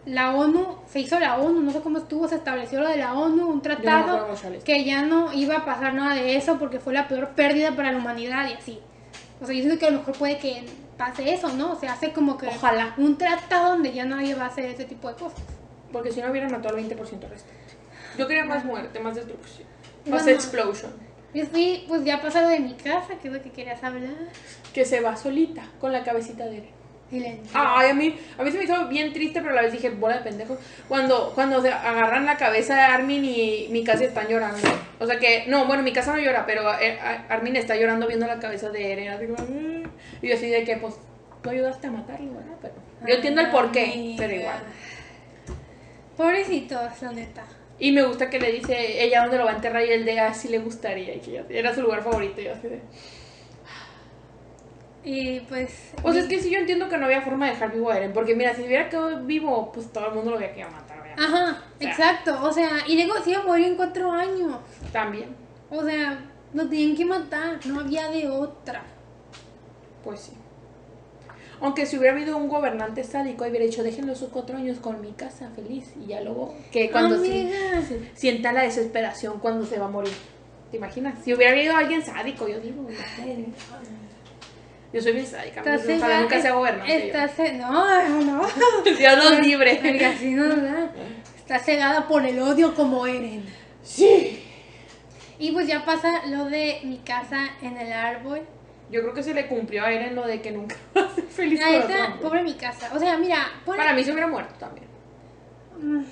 La ONU, se hizo la ONU, no sé cómo estuvo, se estableció lo de la ONU, un tratado esto. que ya no iba a pasar nada de eso porque fue la peor pérdida para la humanidad y así. O sea, yo siento que a lo mejor puede que pase eso, ¿no? O sea, hace como que Ojalá. un tratado donde ya nadie va a hacer ese tipo de cosas. Porque si no hubieran matado al 20% resto. Yo quería más muerte, más destrucción. Más Bueno. explosion. Y sí, pues ya pasado de mi casa, que es lo que querías hablar. Que se va solita con la cabecita de él. Y la- Ay, a mí, a mí se me hizo bien triste, pero a la vez dije, bola de pendejos. Cuando, cuando se agarran la cabeza de Armin y mi casa están llorando. O sea que, no, bueno, mi casa no llora, pero eh, Armin está llorando viendo la cabeza de Eren. Así como, "Mm". y yo así de que, pues, tú ayudaste a matarlo, ¿verdad? Pero yo entiendo el porqué, pero igual. Pobrecitos, la neta. Y me gusta que le dice ella dónde lo va a enterrar y él de así le gustaría. Y que era su lugar favorito. Y yo así de. Y pues. O sea, es que sí, yo entiendo que no había forma de dejar vivo a Eren. Porque mira, si hubiera quedado vivo, pues todo el mundo lo había querido matar. obviamente. Ajá, sea. exacto. O sea, y luego se iba a morir en cuatro años. También, O sea, lo tenían que matar, no había de otra. pues sí. Aunque si hubiera habido un gobernante sádico, hubiera dicho, déjenlo sus cuatro años con mi casa feliz. Y ya luego, que cuando sienta la desesperación cuando se va a morir. ¿Te imaginas? Si hubiera habido alguien sádico, yo digo. Yo soy bien sádica, ojalá nunca sea gobernante. yo. Ce- No, no. Dios nos libre. Porque así no da. Está cegada por el odio como Eren. Sí. Y pues ya pasa lo de mi casa en el árbol. Yo creo que se le cumplió a Eren lo de que nunca va a ser feliz hombre. pobre mi casa. O sea, mira, Para mí se hubiera muerto también. Mm,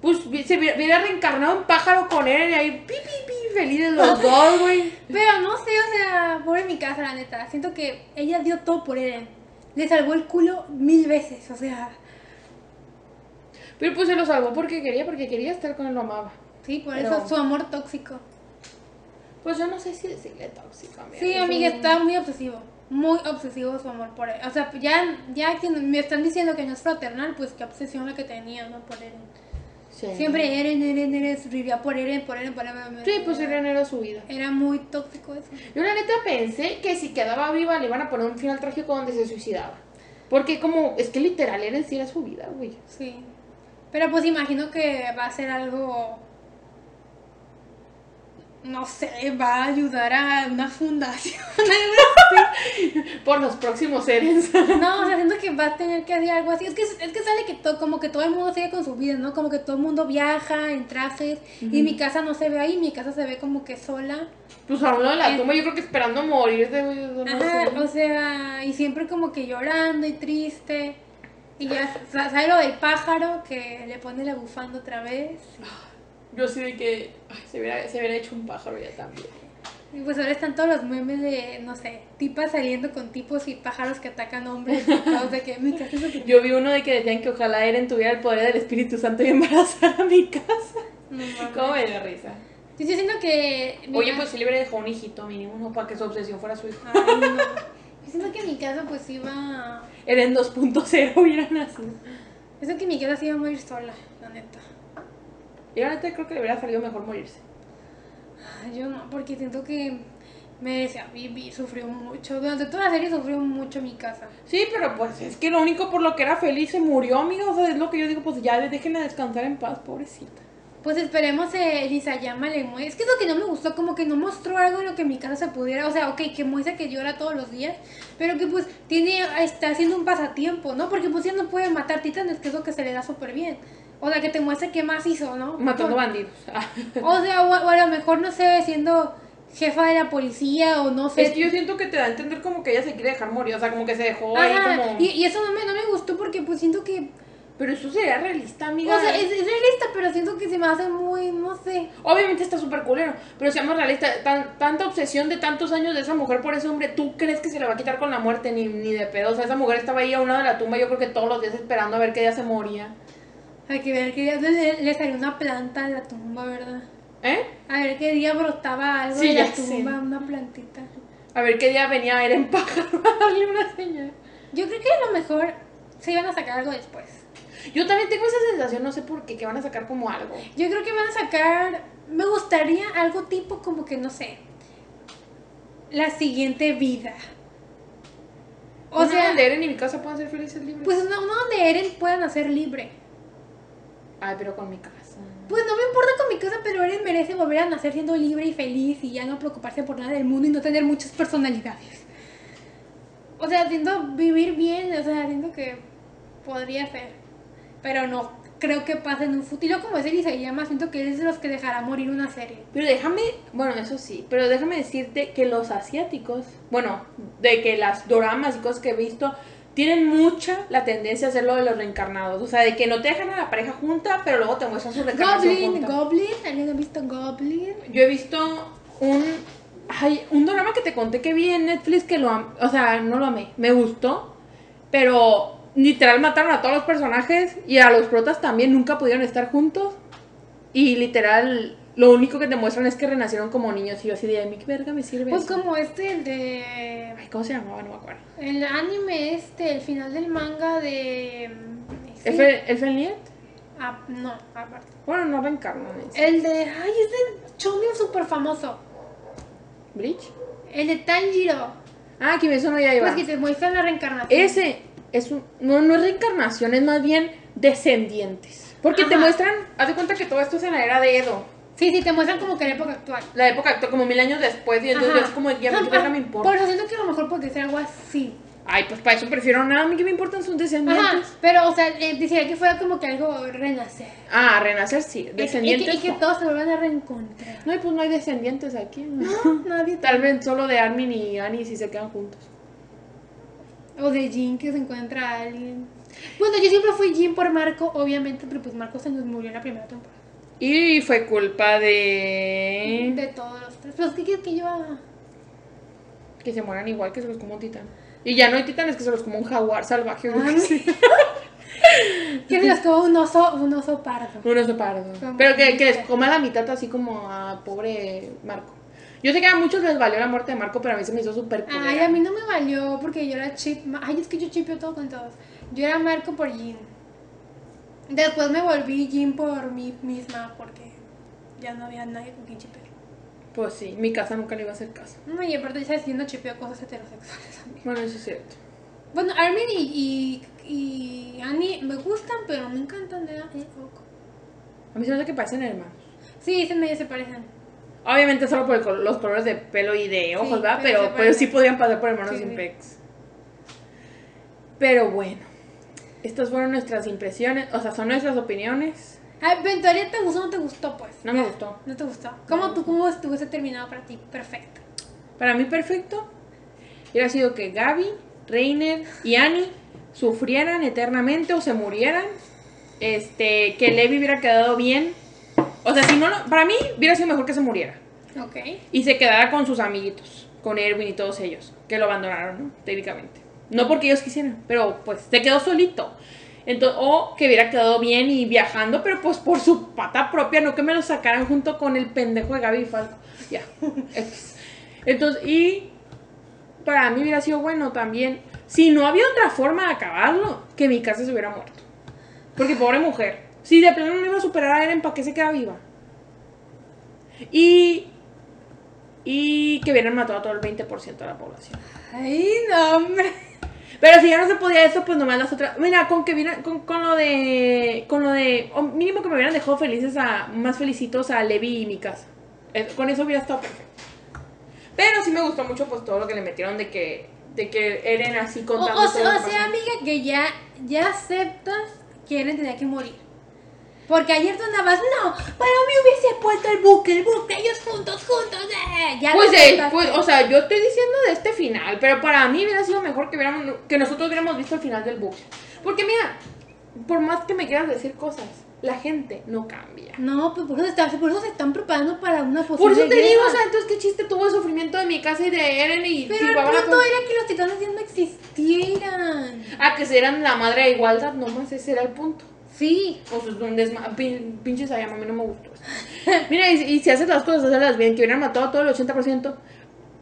Pues se hubiera reencarnado en pájaro con Eren y ahí pi, pi, pi, felices los dos, güey. Pero no sé, o sea, pobre mi casa, la neta. Siento que ella dio todo por Eren. Le salvó el culo mil veces, o sea. Pero pues se lo salvó porque quería, porque quería estar con él, lo amaba. Sí, por Pero- eso su amor tóxico. Pues yo no sé si decirle tóxico, amiga. Sí, amiga, está muy obsesivo. Muy obsesivo su amor por él. O sea, ya, ya que me están diciendo que no es fraternal, pues qué obsesión la que tenía, ¿no? Por Eren. Sí. Siempre Eren, Eren, Eren, vivía por Eren, por Eren, por Eren. Sí, pues Eren era su vida. Era muy tóxico eso. Yo la neta pensé que si quedaba viva le iban a poner un final trágico donde se suicidaba. Porque como, es que literal Eren sí era su vida, güey. Sí. Pero pues imagino que va a ser algo. No sé, va a ayudar a una fundación. Por los próximos Erens. No, o sea, siento que va a tener que hacer algo así. Es que, es que sale que to- como que todo el mundo sigue con su vida, ¿no? Como que todo el mundo viaja en trajes. Y mi casa no se ve ahí, mi casa se ve como que sola. Pues hablando de la Eh. tumba, yo creo que esperando morir de... no Ajá, sé. o sea, y siempre como que llorando y triste. Y ya sa- sale lo del pájaro que le pone la bufanda otra vez. Yo sí de que ay, se, hubiera, se hubiera hecho un pájaro ya también. Y pues ahora están todos los memes de, no sé, tipas saliendo con tipos y pájaros que atacan hombres. y todos de que mi casa es de- Yo vi uno de que decían que ojalá Eren tuviera el poder del Espíritu Santo y embarazara a mi casa. No. ¿Cómo me dio risa? Yo estoy diciendo que. Oye, pues sí le hubiera dejado un hijito mínimo, ¿no? Para que su obsesión fuera su hijo. Ay, no. Yo siento que mi casa pues iba. Eren 2.0 hubiera nacido. Siento que mi casa se iba a morir sola, la neta. Y la neta creo que le hubiera salido mejor morirse. Yo no, porque siento que me decía Vivi, sufrió mucho. Durante toda la serie sufrió mucho mi casa. Sí, pero pues es que lo único por lo que era feliz se murió, amiga. O sea, es lo que yo digo, pues ya déjenla descansar en paz, pobrecita. Pues esperemos eh, Lisayama le muestre. Es que es lo que no me gustó, como que no mostró algo en lo que mi casa se pudiera. O sea, ok, que muestra que llora todos los días, pero que pues tiene, está haciendo un pasatiempo, ¿no? Porque pues ya no puede matar titanes, que es lo que se le da súper bien. O sea, que te muestre qué más hizo, ¿no? Matando bandidos. O sea, o, o a lo mejor, no sé, siendo jefa de la policía o no sé. es que yo siento que te da a entender como que ella se quiere dejar morir. O sea, como que se dejó ahí como. y, y eso no me, no me gustó porque pues siento que... Pero eso sería realista, amiga. O sea, es, es realista, pero siento que se me hace muy, no sé. Obviamente está súper culero, pero seamos realistas, tan, tanta obsesión de tantos años de esa mujer por ese hombre, ¿tú crees que se le va a quitar con la muerte? Ni, ni de pedo, o sea, esa mujer estaba ahí a un lado de la tumba, yo creo que todos los días esperando a ver que ella se moría. Hay que ver qué día le, le salió una planta en la tumba, ¿verdad? ¿Eh? A ver qué día brotaba algo Sí, en la sé. tumba, una plantita. A ver qué día venía a ir en pájaro a darle una señal. Yo creo que a lo mejor se iban a sacar algo después. Yo también tengo esa sensación, no sé por qué, que van a sacar como algo. Yo creo que van a sacar. Me gustaría algo tipo como que, no sé. La siguiente vida. O Una sea, donde Eren y mi casa puedan ser felices libres. pues una, una donde Eren pueda nacer libre. Ay, pero con mi casa. Pues no me importa con mi casa, pero Eren merece volver a nacer siendo libre y feliz y ya no preocuparse por nada del mundo y no tener muchas personalidades. O sea, siento vivir bien, o sea, siento que podría ser. Pero no creo que pase en un futuro. Como es Eri se llama, siento que es de los que dejará morir una serie. Pero déjame, bueno, eso sí, pero déjame decirte que los asiáticos, bueno, de que las doramas y cosas que he visto, tienen mucha la tendencia a hacer lo de los reencarnados. O sea, de que no te dejan a la pareja junta, pero luego te muestran su reencarnación Goblin, junta. Goblin, ¿alguien ha visto Goblin? Yo he visto un, ay, un drama que te conté que vi en Netflix que lo am- o sea, no lo amé, me gustó, pero literal mataron a todos los personajes y a los protas también nunca pudieron estar juntos y literal lo único que te muestran es que renacieron como niños y yo así de, ¿a mí qué verga me sirve Pues eso?". como este, el de... Ay, ¿cómo se llamaba? No me acuerdo. El anime este, el final del manga de... sí. ¿El, el? Ah, no, aparte. Bueno, no reencarnan. El de... Ay, es de Chomio súper famoso. ¿Bleach? El de Tanjiro. Ah, Kimetsu no Yaiba. Pues que te muestran la reencarnación. Ese es un, no, no es reencarnación, es más bien descendientes. Porque te muestran, haz de cuenta que todo esto es en la era de Edo. Sí, sí, te muestran como que la época actual. La época actual, como mil años después, y entonces así como, ya ¿qué verga ah, me importa? Por eso siento que a lo mejor podría ser algo así. Ay, pues para eso prefiero nada, a mí que me importan sus descendientes. Ajá, pero, o sea, eh, decía que fuera como que algo renacer. Ah, renacer sí, descendientes. Y que, y que no. todos se vuelvan a reencontrar. No, y pues no hay descendientes aquí. ¿no? No, nadie. Tal vez solo de Armin y Annie si se quedan juntos. O de Jin que se encuentra a alguien. Bueno, yo siempre fui Jin por Marco, obviamente, pero pues Marco se nos murió en la primera temporada. Y fue culpa de... De todos los tres. Pero ¿qué quieres que yo haga? Que se mueran igual que se los como un titán. Y ya no hay titanes, que se los como un jaguar salvaje. Ay. así. Que se los como un oso, un oso pardo. Un oso pardo. Como Pero que, que les coma la mitad así como a pobre Marco. Yo sé que a muchos les valió la muerte de Marco, pero a mí se me hizo súper. Ay, a mí no me valió porque yo era chip. Ay, es que yo chipeo todo con todos. Yo era Marco por Jean. Después me volví Jean por mí misma porque ya no había nadie con quien chipear. Pues sí, mi casa nunca le iba a hacer caso. No, y aparte, ya no chipeo cosas heterosexuales a mí. Bueno, eso es cierto. Bueno, Armin y, y, y Annie me gustan, pero me encantan de poco. A mí se me hace que parecen hermanos. Sí, se medio se parecen. Obviamente solo por el los colores de pelo y de ojos, Sí, ¿verdad? pero Pero, sí podrían pasar por hermanos Sí, sí. Impex. Pero bueno, estas fueron nuestras impresiones, o sea, son nuestras opiniones. Ay, Ventoria, ¿te gustó o no te gustó, pues? No me gustó. ¿No te gustó? ¿Cómo tú, cómo estuviese terminado para ti? Perfecto. Para mí perfecto hubiera sido que Gaby, Reiner y Annie sufrieran eternamente o se murieran. Este, que Levi hubiera quedado bien. O sea, si no, lo- para mí hubiera sido mejor que se muriera. Ok. Y se quedara con sus amiguitos, con Erwin y todos ellos, que lo abandonaron, ¿no? Técnicamente. No porque ellos quisieran, pero pues se quedó solito. Entonces, o que hubiera quedado bien y viajando, pero pues por su pata propia, no que me lo sacaran junto con el pendejo de Gaby Falco. Ya. Entonces, y para mí hubiera sido bueno también, si no había otra forma de acabarlo, que mi casa se hubiera muerto. Porque pobre mujer. Si de plano no iba a superar a Eren, ¿para qué se queda viva? Y. Y que hubieran matado a todo el 20% de la población. Ay, no, hombre. Pero si ya no se podía eso, pues nomás las otras. Mira, con que hubieran- con, con lo de. Con lo de. O mínimo que me hubieran dejado felices a. Más felicitos a Levi y mi casa. Es- con eso hubiera estado perfecto. Pero sí me gustó mucho, pues todo lo que le metieron de que. De que Eren así O, contando. o todo sea, lo o sea, amiga, que ya, ya aceptas que Eren tenía que morir. Porque ayer tú andabas, no, para mí hubiese puesto el bucle, el bucle, ellos juntos, juntos, eh. Ya Pues, eh, pues, o sea, yo estoy diciendo de este final, pero para mí hubiera sido mejor que, hubiéramos, que nosotros hubiéramos visto el final del bucle. Porque mira, por más que me quieras decir cosas, la gente no cambia. No, pues por eso, está- por eso se están preparando para una posible Por eso te guerra. digo, o sea, entonces qué chiste tuvo el sufrimiento de mi casa y de Eren y Pero el punto con- era que los titanes ya no existieran. Ah, que eran la madre de igualdad, nomás ese era el punto. Sí. O sea, es un desma... pin- pinche Sayama, a mí no me gustó. Mira, y, y si haces las cosas, hacerlas bien, que hubieran matado a todo el 80%,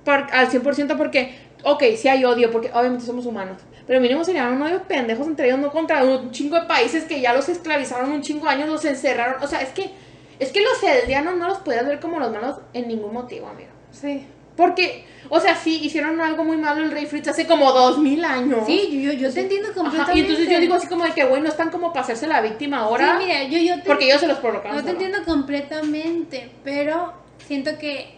par- al 100% porque, ok, sí hay odio, porque obviamente somos humanos, pero mínimo serían un odio pendejos entre ellos, no contra un chingo de países que ya los esclavizaron un chingo de años, los encerraron, o sea, es que, es que los eldianos no los podías ver como los malos en ningún motivo, amigo. Sí. Porque, o sea, sí, hicieron algo muy malo el rey Fritz hace como dos mil años. Sí, yo, yo, yo te entiendo Ajá, completamente. y entonces yo digo así como de que, güey, no están como para hacerse la víctima ahora. Sí, mira, yo, yo te, porque ellos se los provocaron. yo te entiendo completamente, pero siento que...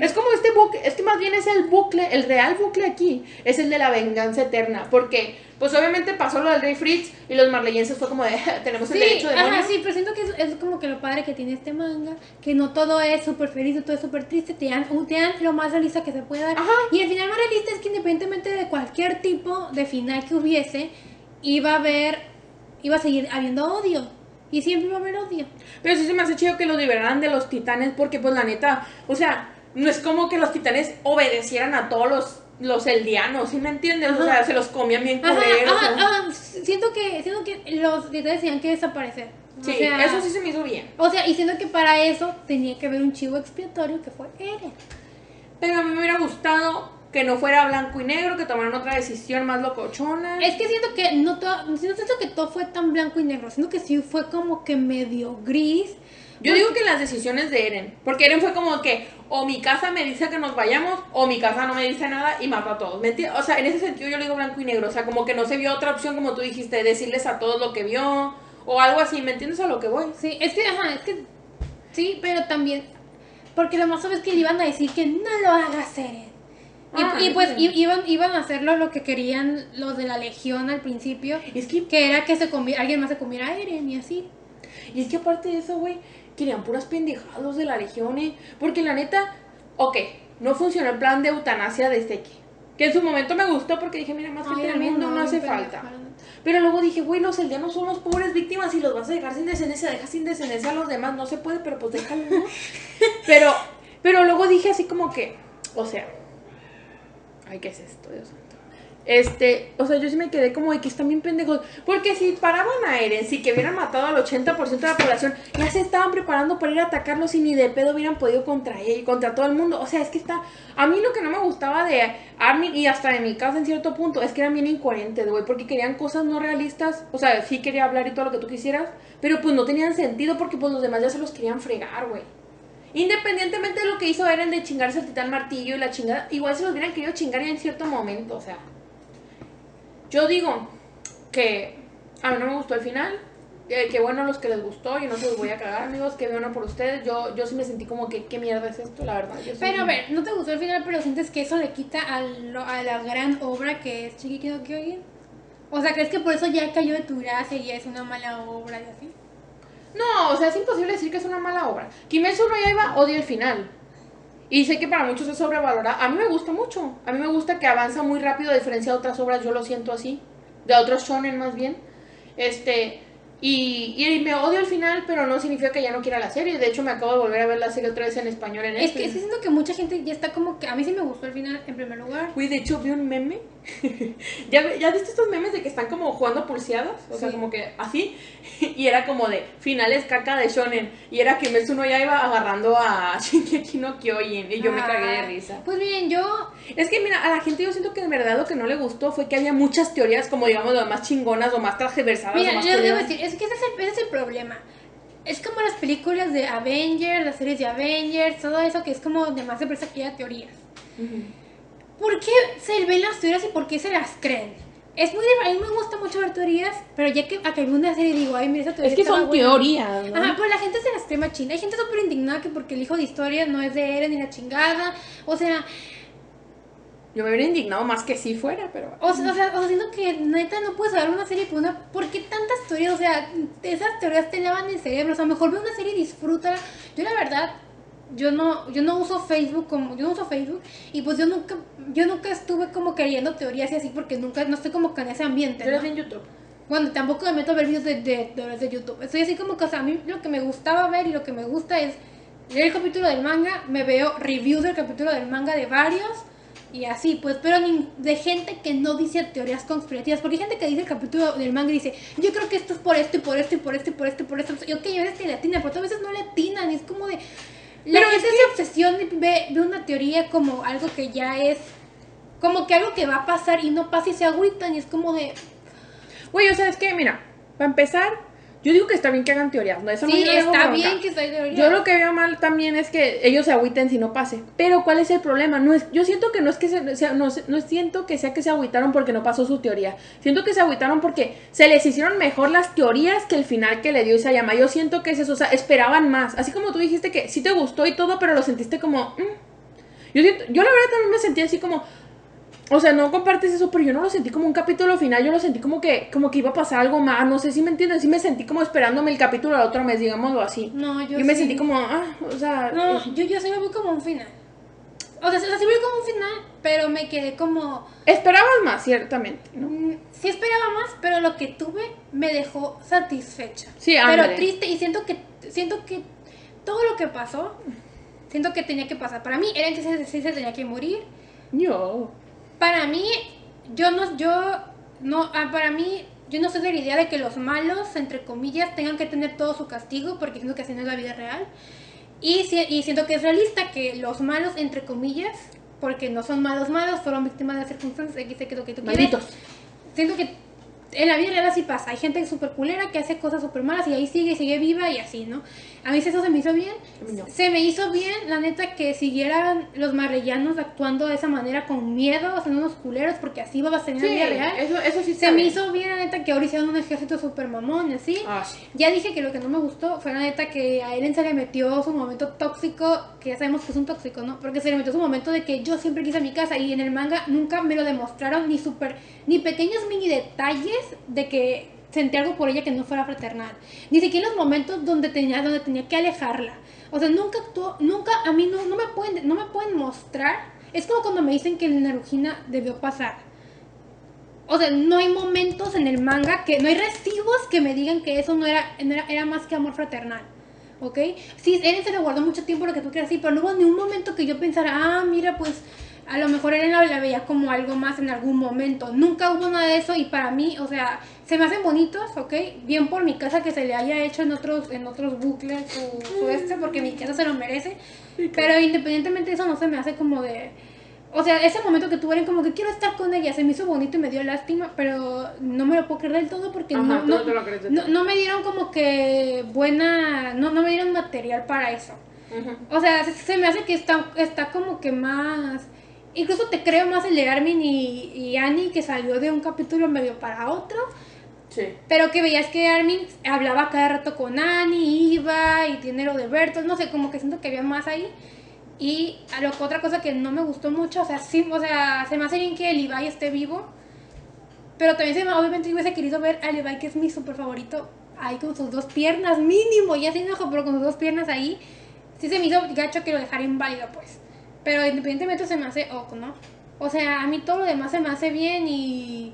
Es como este bucle, es que más bien es el bucle, el real bucle aquí, es el de la venganza eterna, porque pues obviamente pasó lo del rey Fritz y los marleyenses fue como de, tenemos el Sí, derecho de ajá, morir". sí, pero siento que es, es como que lo padre que tiene este manga, que no todo es súper feliz, todo es súper triste, te dan, te dan lo más realista que se puede dar. Ajá. Y el final más realista es que independientemente de cualquier tipo de final que hubiese, iba a haber, iba a seguir habiendo odio. Y siempre iba a haber odio. Pero sí se me hace chido que los liberaran de los titanes porque pues la neta, o sea, no es como que los titanes obedecieran a todos los, los eldianos, ¿sí me entiendes? O sea, se los comían bien Ajá, culeros. ajá, ajá, siento que, siento que los titanes tenían que desaparecer. Sí, o sea, eso sí se me hizo bien. O sea, y siento que para eso tenía que haber un chivo expiatorio que fue Eren. Pero a mí me hubiera gustado que no fuera blanco y negro, que tomaran otra decisión más locochona. Es que siento que no todo, no siento que todo fue tan blanco y negro, siento que sí fue como que medio gris. Yo digo que las decisiones de Eren, porque Eren fue como que o mi casa me dice que nos vayamos o mi casa no me dice nada y mató a todos. ¿Me entiendes? O sea, en ese sentido yo le digo blanco y negro, o sea, como que no se vio otra opción como tú dijiste, decirles a todos lo que vio o algo así, ¿me entiendes a lo que voy? Sí, es que, ajá, es que sí, pero también, porque lo más obvio es que le iban a decir que no lo hagas, Eren. Y, Ah, y pues sí. iban, iban a hacerlo lo que querían los de la Legión al principio, es que, que era que se alguien más se comiera a Eren y así. Y es que aparte de eso, güey, querían puras pendejadas los de la región, ¿eh? Porque la neta, ok, no funcionó el plan de eutanasia de Seki. Que en su momento me gustó porque dije, mira, más gente mundo no, hace pendeja, falta. Pero luego dije, güey, los eldianos son los pobres víctimas y los vas a dejar sin descendencia, deja sin descendencia a los demás, no se puede, pero pues déjalo, ¿no? pero, pero luego dije así como que, o sea, ay, ¿qué es esto, Dios santo? Este, o sea, yo sí me quedé como de que están bien pendejos. Porque si paraban a Eren, si que hubieran matado al 80% de la población, ya se estaban preparando para ir a atacarlos y ni de pedo hubieran podido contra él, contra todo el mundo. O sea, es que está. A mí lo que no me gustaba de Armin y hasta de mi casa en cierto punto es que eran bien incoherentes, güey, porque querían cosas no realistas. O sea, sí quería hablar y todo lo que tú quisieras, pero pues no tenían sentido porque pues los demás ya se los querían fregar, güey. Independientemente de lo que hizo Eren de chingarse el titán martillo y la chingada, igual se los hubieran querido chingar ya en cierto momento, o sea. Yo digo que a mí no me gustó el final. Eh, que bueno los que les gustó y no se los voy a cagar, amigos. Que bueno por ustedes. Yo, yo sí me sentí como que, ¿qué mierda es esto? La verdad. Yo Pero a ver, ¿no te gustó el final, pero sientes que eso le quita a, lo- a la gran obra que es no Kyojin? O sea, ¿crees que por eso ya cayó de tu gracia y ya es una mala obra y así? No, o sea, es imposible decir que es una mala obra. Kimetsu no Yaiba odia el final. Y sé que para muchos es sobrevalorada. A mí me gusta mucho. A mí me gusta que avanza muy rápido a diferencia de otras obras. Yo lo siento así. De otros shonen más bien. Este... Y, y me odio el final, pero no significa que ya no quiera la serie. De hecho, me acabo de volver a ver la serie otra vez en español en Es que sí siento que mucha gente ya está como que... A mí sí me gustó el final en primer lugar. Güey, de hecho vi un meme. ¿Ya, ¿Ya viste estos memes de que están como jugando pulseadas? O sea, como que así. Y era como de finales caca de shonen. Y era que Kimetsu no ya iba agarrando a Shingeki no Kyojin. Y yo me cagué de Ah, risa. Pues bien, yo... Es que mira, a la gente yo siento que de verdad lo que no le gustó fue que había muchas teorías como digamos las más chingonas o más transversadas o Mira, más yo debo decir, es que ese es, el, ese es el problema. Es como las películas de Avengers, las series de Avengers, todo eso que es como de más que haya teorías. Ujú. ¿Por qué se ven las teorías y por qué se las creen? Es muy a mí me gusta mucho ver teorías, pero ya que acabé una serie digo, ay, mira esa teoría. Es que son buena". teorías, ¿no? Ajá, pero la gente se las cree machina. Hay gente súper indignada que porque el hijo de historia no es de Eren ni la chingada. O sea, Yo me hubiera indignado más que si fuera, pero... o sea, o sea, o sea, siento que neta no puedes ver una serie por una. ¿Por qué tantas teorías? O sea, esas teorías te lavan el cerebro. O sea, mejor ve una serie y disfrútala. Yo la verdad, yo no, yo no uso Facebook como, yo no uso Facebook y pues yo nunca, yo nunca estuve como queriendo teorías y así porque nunca, no estoy como que en ese ambiente. ¿no? en YouTube. Bueno, tampoco me meto a ver videos de, de, de, de YouTube. Estoy así como que, o sea, a mí lo que me gustaba ver y lo que me gusta es leer el capítulo del manga, me veo reviews del capítulo del manga de varios y así, pues, pero ni- de gente que no dice teorías conspirativas, porque hay gente que dice el capítulo del manga y dice, yo creo que esto es por esto y por esto y por esto y por esto y por esto. Y ok, a veces que le atinan, pero otras veces no le atinan, y es como de... La Pero es gente se obsesiona y ve, ve una teoría como algo que ya es... Como que algo que va a pasar y no pasa y se agüitan y es como de... Güey, o sea, es que, mira, para empezar, yo digo que está bien que hagan teorías, ¿no? Eso no Sí, hago está bronca. bien que esté teoría. Yo lo que veo mal también es que ellos se agüiten si no pase. Pero ¿cuál es el problema? No es, yo siento que no es que se, sea- no, no siento que sea que se agüitaron porque no pasó su teoría. Siento que se agüitaron porque se les hicieron mejor las teorías que el final que le dio Isayama. Yo siento que es eso, o sea, esperaban más. Así como tú dijiste que sí te gustó y todo, pero lo sentiste como... mm. Yo, siento- yo la verdad también me sentí así como... O sea, no compartes eso, pero yo no lo sentí como un capítulo final, yo lo sentí como que, como que iba a pasar algo más, no sé si me entienden, sí me sentí como esperándome el capítulo al otro mes, digámoslo así. No, yo Yo me sentí como, ah, o sea, No, eh, yo, yo sí lo vi como un final. O sea, sí lo vi como un final, pero me quedé como... esperabas más, ciertamente, ¿no? mm, Sí esperaba más, pero lo que tuve me dejó satisfecha. Sí, Pero ándale. triste y siento que siento que todo lo que pasó, siento que tenía que pasar. Para mí, sí se, sí se tenía que morir. Yo. Para mí, yo no, yo, no, ah, para mí, yo no soy de la idea de que los malos, entre comillas, tengan que tener todo su castigo, porque siento que así no es la vida real. Y, y siento que es realista que los malos, entre comillas, porque no son malos malos, fueron víctimas de las circunstancias, aquí sé que lo que tú quieres. Malditos. Siento que en la vida real así pasa. Hay gente súper culera que hace cosas súper malas y ahí sigue, sigue viva y así, ¿no? A mí eso se me hizo bien. No. Se me hizo bien, la neta, que siguieran los marrellanos actuando de esa manera con miedo, siendo unos culeros, porque así va a ser en la Sí, vida real. eso, eso sí Se me hizo bien, la neta, que ahora hicieron un ejército súper mamón, así. Ah, sí. Ya dije que lo que no me gustó fue la neta que a Eren se le metió su momento tóxico, que ya sabemos que es un tóxico, ¿no? Porque se le metió su momento de que yo siempre quise a mi casa y en el manga nunca me lo demostraron ni super, ni pequeños mini detalles de que sentí algo por ella que no fuera fraternal. Ni siquiera en los momentos donde tenía, donde tenía que alejarla. O sea, nunca actuó, nunca, a mí no, no me pueden, no me pueden mostrar. Es como cuando me dicen que Narujina debió pasar. O sea, no hay momentos en el manga que no hay recibos que me digan que eso no era, no era, era más que amor fraternal. ¿Ok? Sí, Eren se le guardó mucho tiempo lo que tú quieras, sí, pero no hubo ni un momento que yo pensara, ah, mira, pues a lo mejor Eren la, la veía como algo más en algún momento. Nunca hubo nada de eso y para mí, o sea, se me hacen bonitos, ¿ok? Bien por mi casa que se le haya hecho en otros, en otros bucles su, su este, porque mi casa se lo merece. Pero independientemente de eso, no se me hace como de... O sea, ese momento que tuvieron como que quiero estar con ella, se me hizo bonito y me dio lástima, pero no me lo puedo creer del todo porque Ajá, no, no, no no, me dieron como que buena, no, no me dieron material para eso. O sea, se, se me hace que está, está como que más... Incluso te creo más el de Armin y, y Annie que salió de un capítulo medio para otro. Pero que veías que Armin hablaba cada rato con Annie, iba y tiene lo de Bertolt, no sé, como que siento que había más ahí. Y lo, otra cosa que no me gustó mucho, o sea, sí, o sea, se me hace bien que el Levi esté vivo. Pero también se me, obviamente hubiese querido ver a Levi, que es mi súper favorito, ahí con sus dos piernas, mínimo, ya sin ojo, pero con sus dos piernas ahí. Sí se me hizo gacho que lo dejara inválido, pues. Pero independientemente se me hace ok, ¿no? O sea, a mí todo lo demás se me hace bien y,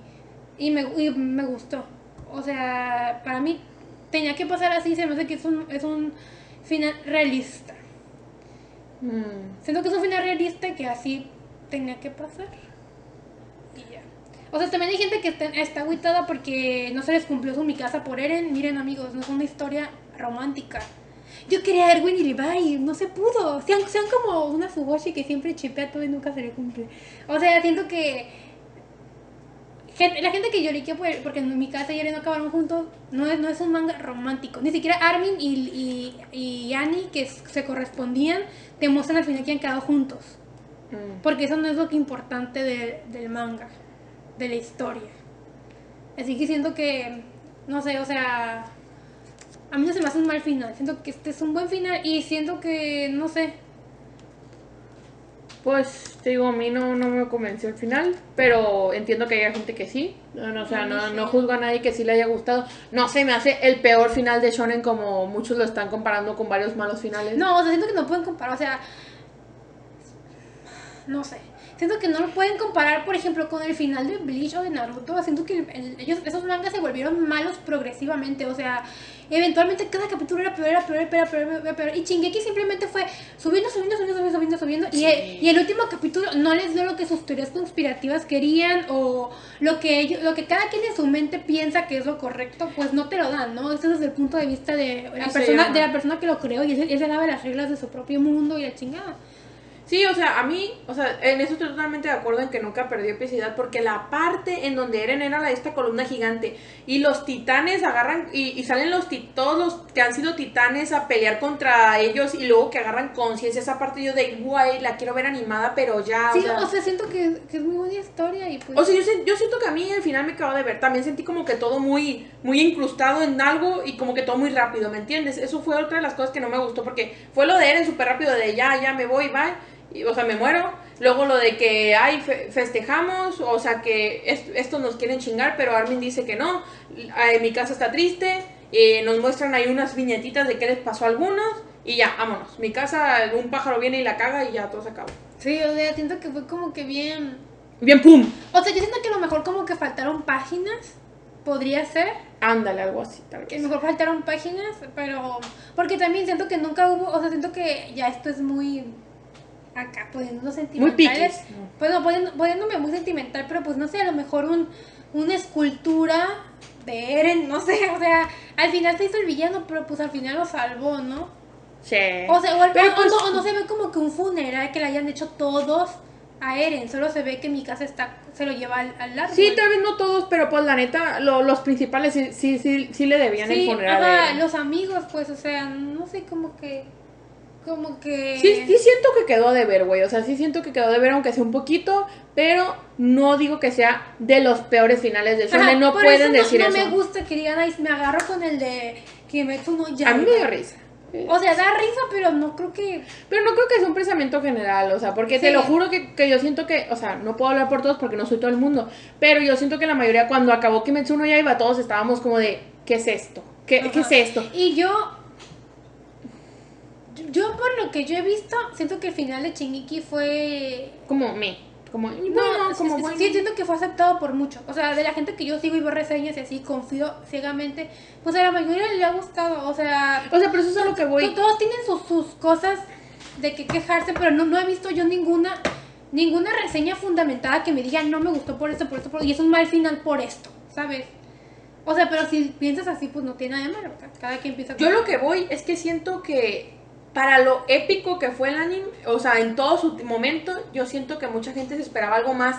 y, me, y me gustó. O sea, para mí tenía que pasar así, se me hace que es un, es un final realista. Mm. Siento que es un final realista que así tenía que pasar. Y ya. O sea, también hay gente que está, está agüitada porque no se les cumplió su mi casa por Eren. Miren, amigos, no es una historia romántica. Yo quería Erwin y Levi, no se pudo. Sean, sean como una Suboshi que siempre chipea todo y nunca se le cumple. O sea, siento que. La gente que lloriquea por- porque en mi casa y Eren no acabaron juntos, no es, no es un manga romántico. Ni siquiera Armin y, y, y Annie, que se correspondían, te muestran al final que han quedado juntos. Mm. Porque eso no es lo que importante de- del manga, de la historia. Así que siento que, no sé, o sea, a mí no se me hace un mal final. Siento que este es un buen final y siento que, no sé, Pues te digo, a mí no, no me convenció el final, pero entiendo que haya gente que sí. No, no, o sea, no, no juzgo a nadie que sí le haya gustado. No se me hace el peor final de Shonen como muchos lo están comparando con varios malos finales. no, o sea, siento que no pueden comparar, o sea, no sé. Siento que no lo pueden comparar, por ejemplo, con el final de Bleach o de Naruto. Siento que el- el- ellos, esos mangas se volvieron malos progresivamente. O sea, eventualmente cada capítulo era peor, era peor, era peor, era peor, era peor. Y Shingeki simplemente fue subiendo, subiendo, subiendo, subiendo, subiendo, subiendo. Y, el, y el último capítulo no les dio lo que sus teorías conspirativas querían o lo que ellos, lo que cada quien en su mente piensa que es lo correcto, pues no te lo dan, ¿no? Eso es desde el punto de vista de la, persona, de la persona que lo creó y él, él se daba las reglas de su propio mundo y la chingada. Sí, o sea, a mí, o sea, en eso estoy totalmente de acuerdo en que nunca perdió epicidad porque la parte en donde Eren era la, esta columna gigante y los titanes agarran y, y salen los todos los que han sido titanes a pelear contra ellos y luego que agarran conciencia, esa parte yo de, guay, la quiero ver animada, pero ya, Sí, o sea, o sea, siento que, que es muy buena historia y pues... o sea, yo, yo siento que a mí al final me acabo de ver. También sentí como que todo muy, muy incrustado en algo y como que todo muy rápido, ¿me entiendes? Eso fue otra de las cosas que no me gustó porque fue lo de Eren súper rápido, de ya, ya me voy, bye. Y, o sea, me muero. Luego lo de que, ay, fe- festejamos, o sea, que est- estos nos quieren chingar, pero Armin dice que no. Ay, mi casa está triste. eh, nos muestran ahí unas viñetitas de qué les pasó a algunos. Y ya, vámonos. Mi casa, un pájaro viene y la caga y ya todo se acabó. Sí, o sea, siento que fue como que bien... Bien, pum. O sea, yo siento que a lo mejor como que faltaron páginas, podría ser, Ándale, algo así, tal que vez. mejor faltaron páginas, pero... Porque también siento que nunca hubo, o sea, siento que ya esto es muy... Acá, poniéndonos Muy sentimentales. piquis. Bueno, poniendo- poniéndome muy sentimental, pero pues no sé, a lo mejor un, una escultura de Eren, no sé, o sea, al final se hizo el villano, pero pues al final lo salvó, ¿no? Sí. O sea, o, al- Pero o- o pues- no, o no se ve como que un funeral que le hayan hecho todos a Eren, solo se ve que mi casa está, se lo lleva al, al árbol. Sí, tal vez no todos, pero pues la neta, lo- los principales sí, sí, sí, sí le debían el Sí, funeral. ajá, los amigos, pues, o sea, no sé, como que, como que... Sí, sí siento que quedó de ver, güey. O sea, sí siento que quedó de ver, aunque sea un poquito, pero no digo que sea de los peores finales de Ajá, Shonen. No por pueden eso decir no, eso. No me gusta que digan, ay, me agarro con el de Kimetsu no Yaiba. A mí me dio risa. O sea, da risa, pero no creo que... Pero no creo que sea un pensamiento general, o sea, porque te lo juro que, que yo siento que, o sea, no puedo hablar por todos porque no soy todo el mundo, pero yo siento que la mayoría cuando acabó Kimetsu no Yaiba todos estábamos como de, ¿qué es esto? ¿Qué, ¿qué es esto? Y yo, yo por lo que yo he visto, siento que el final de Shingeki fue... Como me, como, No, bueno, sí, como sí, bueno. sí, siento que fue aceptado por muchos. O sea, de la gente que yo sigo y veo reseñas y así, confío ciegamente, pues a la mayoría le ha gustado. O sea, O sea, pero eso es a lo que voy. to- todos tienen sus, sus cosas de que quejarse, pero no, no he visto yo ninguna ninguna reseña fundamentada que me diga no me gustó por esto, por esto, por... y es un mal final por esto, ¿sabes? O sea, pero si piensas así, pues no tiene nada de malo. Cada quien piensa. Yo lo que voy es que siento que para lo épico que fue el anime, o sea, en todo su momento, yo siento que mucha gente se esperaba algo más,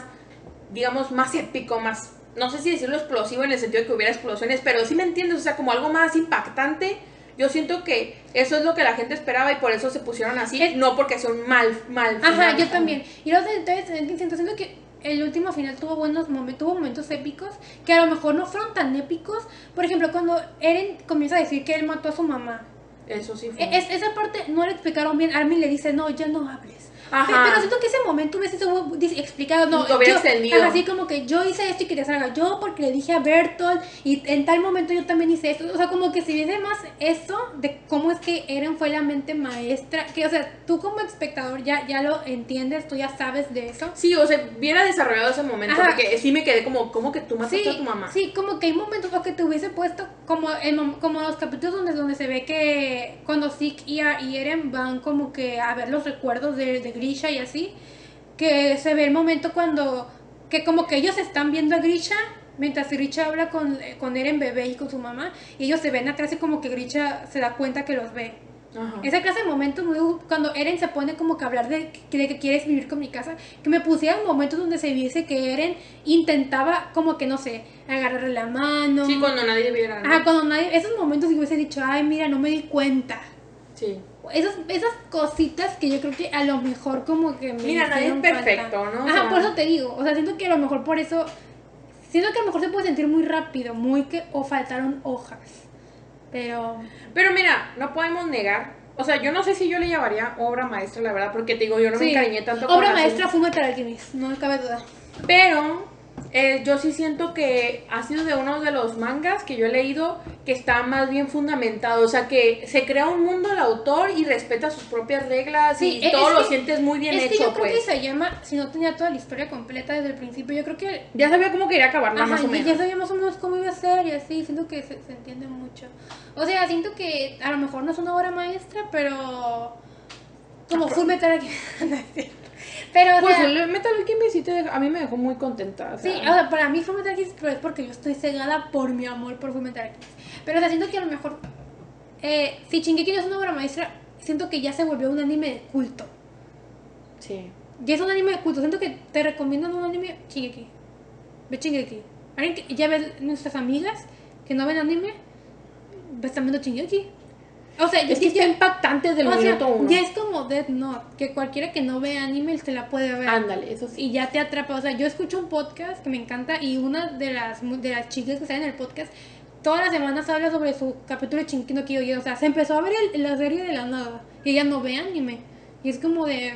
digamos, más épico, más, no sé si decirlo explosivo en el sentido de que hubiera explosiones, pero sí me entiendes, o sea, como algo más impactante. Yo siento que eso es lo que la gente esperaba y por eso se pusieron así, no porque son mal, mal. Ajá, yo también. Y luego entonces siento que el último final tuvo buenos momentos, tuvo momentos épicos que a lo mejor no fueron tan épicos. Por ejemplo, cuando Eren comienza a decir que él mató a su mamá. Eso sí fue. Es, esa parte no le explicaron bien. Armin le dice, no, ya no hables. Pero siento que ese momento hubiese sido explicado. No, hubiera extendido. Así como que yo hice esto y quería salga yo porque le dije a Bertolt y en tal momento yo también hice esto. O sea, como que si viese más esto de cómo es que Eren fue la mente maestra. Que, o sea, tú como espectador ya, ya lo entiendes, tú ya sabes de eso. Sí, o sea, hubiera desarrollado ese momento. Porque sí me quedé como, ¿cómo que tú mataste a tu mamá? Sí, como que hay momentos que te hubiese puesto como, en, como los capítulos donde, donde se ve que cuando Zeke y, Eren van como que a ver los recuerdos de, de Grisha y así que se ve el momento cuando, que como que ellos están viendo a Grisha, mientras Grisha habla con, con Eren bebé y con su mamá, y ellos se ven atrás y como que Grisha se da cuenta que los ve. Esa clase de momentos, cuando Eren se pone como que hablar de, que quieres vivir con mi casa, que me pusieran momentos donde se viese que Eren intentaba como que, no sé, agarrarle la mano. Sí, cuando nadie viera. Ah, cuando nadie, esos momentos que hubiese dicho, ay, mira, no me di cuenta. Sí esas, esas cositas que yo creo que a lo mejor como que me Mira, nadie es perfecto, ¿no? Ajá, por eso te digo. O sea, siento que a lo mejor por eso. Siento que a lo mejor se puede sentir muy rápido, muy que. O faltaron hojas. Pero. Pero mira, no podemos negar. O sea, yo no sé si yo le llamaría obra maestra, la verdad, porque te digo, yo no me encariñé tanto con Obra maestra fue Metal Alchemist, no cabe duda. Pero eh, yo sí siento que ha sido de uno de los mangas que yo he leído que está más bien fundamentado. O sea, que se crea un mundo el autor y respeta sus propias reglas y todo lo sientes muy bien es hecho. Que yo creo que pues. se llama, si no tenía toda la historia completa desde el principio, yo creo que. Ya sabía cómo quería acabar, más o menos. Ya sabíamos más o menos cómo iba a ser y así. Siento que se, entiende mucho. O sea, siento que a lo mejor no es una obra maestra, pero. Como Full Metal aquí. Pero, pues el Metal Gear a mí me dejó muy contenta. Sí, o sea, para mí fue Metal Gear, pero es porque yo estoy cegada por mi amor por Full Metal Gear. Pero, o sea, siento que a lo mejor, eh, si Shingeki no es una obra maestra, siento que ya se volvió un anime de culto. Sí. Ya es un anime de culto. Siento que te recomiendan un anime Shingeki. Ve Shingeki. Alguien que ya ves nuestras amigas que no ven anime, están viendo Shingeki. O sea, es que está impactante desde el minuto uno. Ya es como Death Note, que cualquiera que no ve anime se la puede ver. Ándale, eso sí. Y ya te atrapa. O sea, yo escucho un podcast que me encanta y una de las, de las chicas que salen en el podcast todas las semanas habla sobre su capítulo de Chinquino que O sea, se empezó a ver la serie de la nada y ella no ve anime. Y es como de,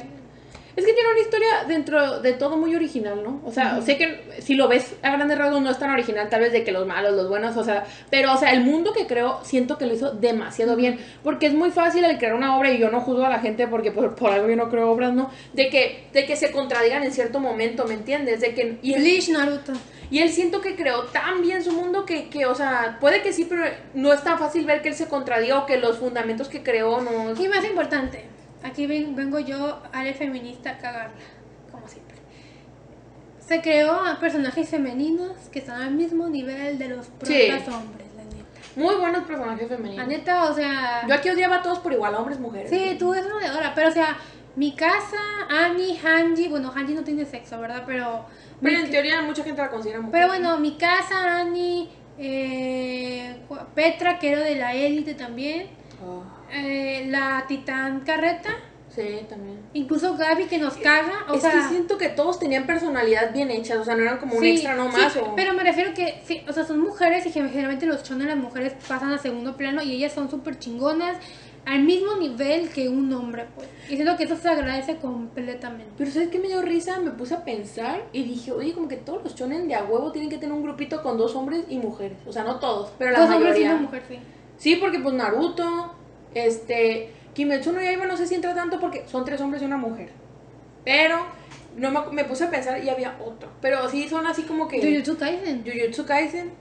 es que tiene una historia dentro de todo muy original, ¿no? O sea, sé que si lo ves a grandes rasgos no es tan original, tal vez de que los malos, los buenos, o sea, pero, o sea, el mundo que creó siento que lo hizo demasiado bien, porque es muy fácil el crear una obra y yo no juzgo a la gente porque por, algo yo no creo obras, ¿no? De que, de que se contradigan en cierto momento, ¿me entiendes? De que... Y Bleach, Naruto. Y él siento que creó tan bien su mundo que, que, o sea, puede que sí, pero no es tan fácil ver que él se contradiga o que los fundamentos que creó no... Y más importante, aquí vengo yo, Ale feminista, a cagarla, como siempre. Se creó a personajes femeninos que están al mismo nivel de los propios hombres, la neta. Muy buenos personajes femeninos. La neta, o sea. Yo aquí odiaba a todos por igual, hombres, mujeres. Sí, tú eres una odiadora, pero o sea, mi casa, Annie, Hanji, bueno, Hanji no tiene sexo, ¿verdad? Pero. Pero en teoría mucha gente la considera mujer. Pero bueno, mi casa, Annie, eh, Petra, que era de la élite también. Oh. Eh, la Titán Carreta. Sí, también. Incluso Gaby que nos caga. O es sea, que siento que todos tenían personalidad bien hechas, o sea, no eran como un extra nomás. Sí, Pero me refiero que, sí, o sea, son mujeres y generalmente los chones las mujeres pasan a segundo plano y ellas son súper chingonas al mismo nivel que un hombre, pues. Y siento que eso se agradece completamente. Pero ¿sabes qué me dio risa? Me puse a pensar y dije, oye, como que todos los chones de a huevo tienen que tener un grupito con dos hombres y mujeres. O sea, no todos, pero la dos hombres y una mujer, sí. Sí, porque pues Naruto, este, Kimetsu no Yaiba no sé si entra tanto porque son tres hombres y una mujer. Pero no me, puse a pensar y había otro. Pero sí son así como que. Jujutsu Kaisen. Jujutsu Kaisen.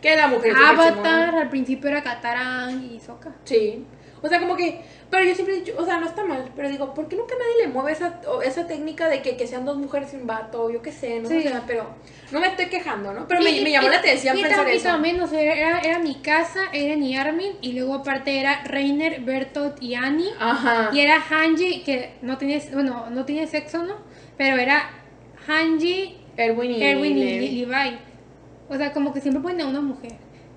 Que la mujer Avatar, al principio era Katarang y Sokka. Sí. O sea, como que. Pero yo siempre he dicho, o sea, no está mal, pero digo, ¿por qué nunca nadie le mueve esa, esa técnica de que, que sean dos mujeres y un vato? Yo qué sé, no Sí. sé, pero no me estoy quejando, ¿no? Pero me, Y- me llamó y- la atención pensar eso. también, o sea, era, era mi casa, Eren y Armin, y luego aparte era Reiner, Bertolt y Annie. Ajá. Y era Hanji, que no tenía, bueno, no tenía sexo, ¿no? Pero era Hanji, Erwin y, Erwin y Levi. Li- Levi. O sea, como que siempre ponen a una mujer.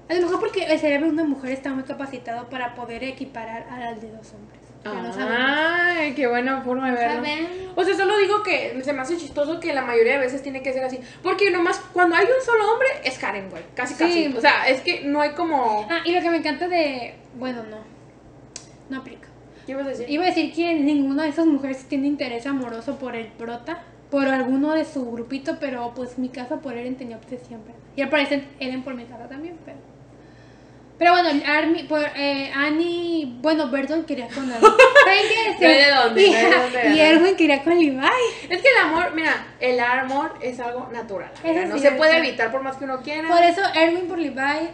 A lo mejor porque el cerebro de una mujer está muy capacitado para poder equiparar al de dos hombres. Ay, qué buena forma de verlo. ¿Saben? O sea, solo digo que se me hace chistoso que la mayoría de veces tiene que ser así. Porque nomás cuando hay un solo hombre es Karen, güey. Casi, Sí. casi. O sea, es que no hay como. Ah, y lo que me encanta de... Bueno, no. No aplica. ¿Qué ibas a decir? Iba a decir que ninguna de esas mujeres tiene interés amoroso por el prota, por alguno de su grupito, pero pues mi casa por Eren tenía obsesión. ¿verdad? Y al parecer Eren por mi casa también, pero... Pero bueno, Army, por, eh, Annie, bueno, Bertolt quería con Armin. ¿Saben qué? Hay de dónde, y. Erwin quería con Levi. Es que el amor, mira, el amor es algo natural. Es no se puede evitar por más que uno quiera. Por eso Erwin por Levi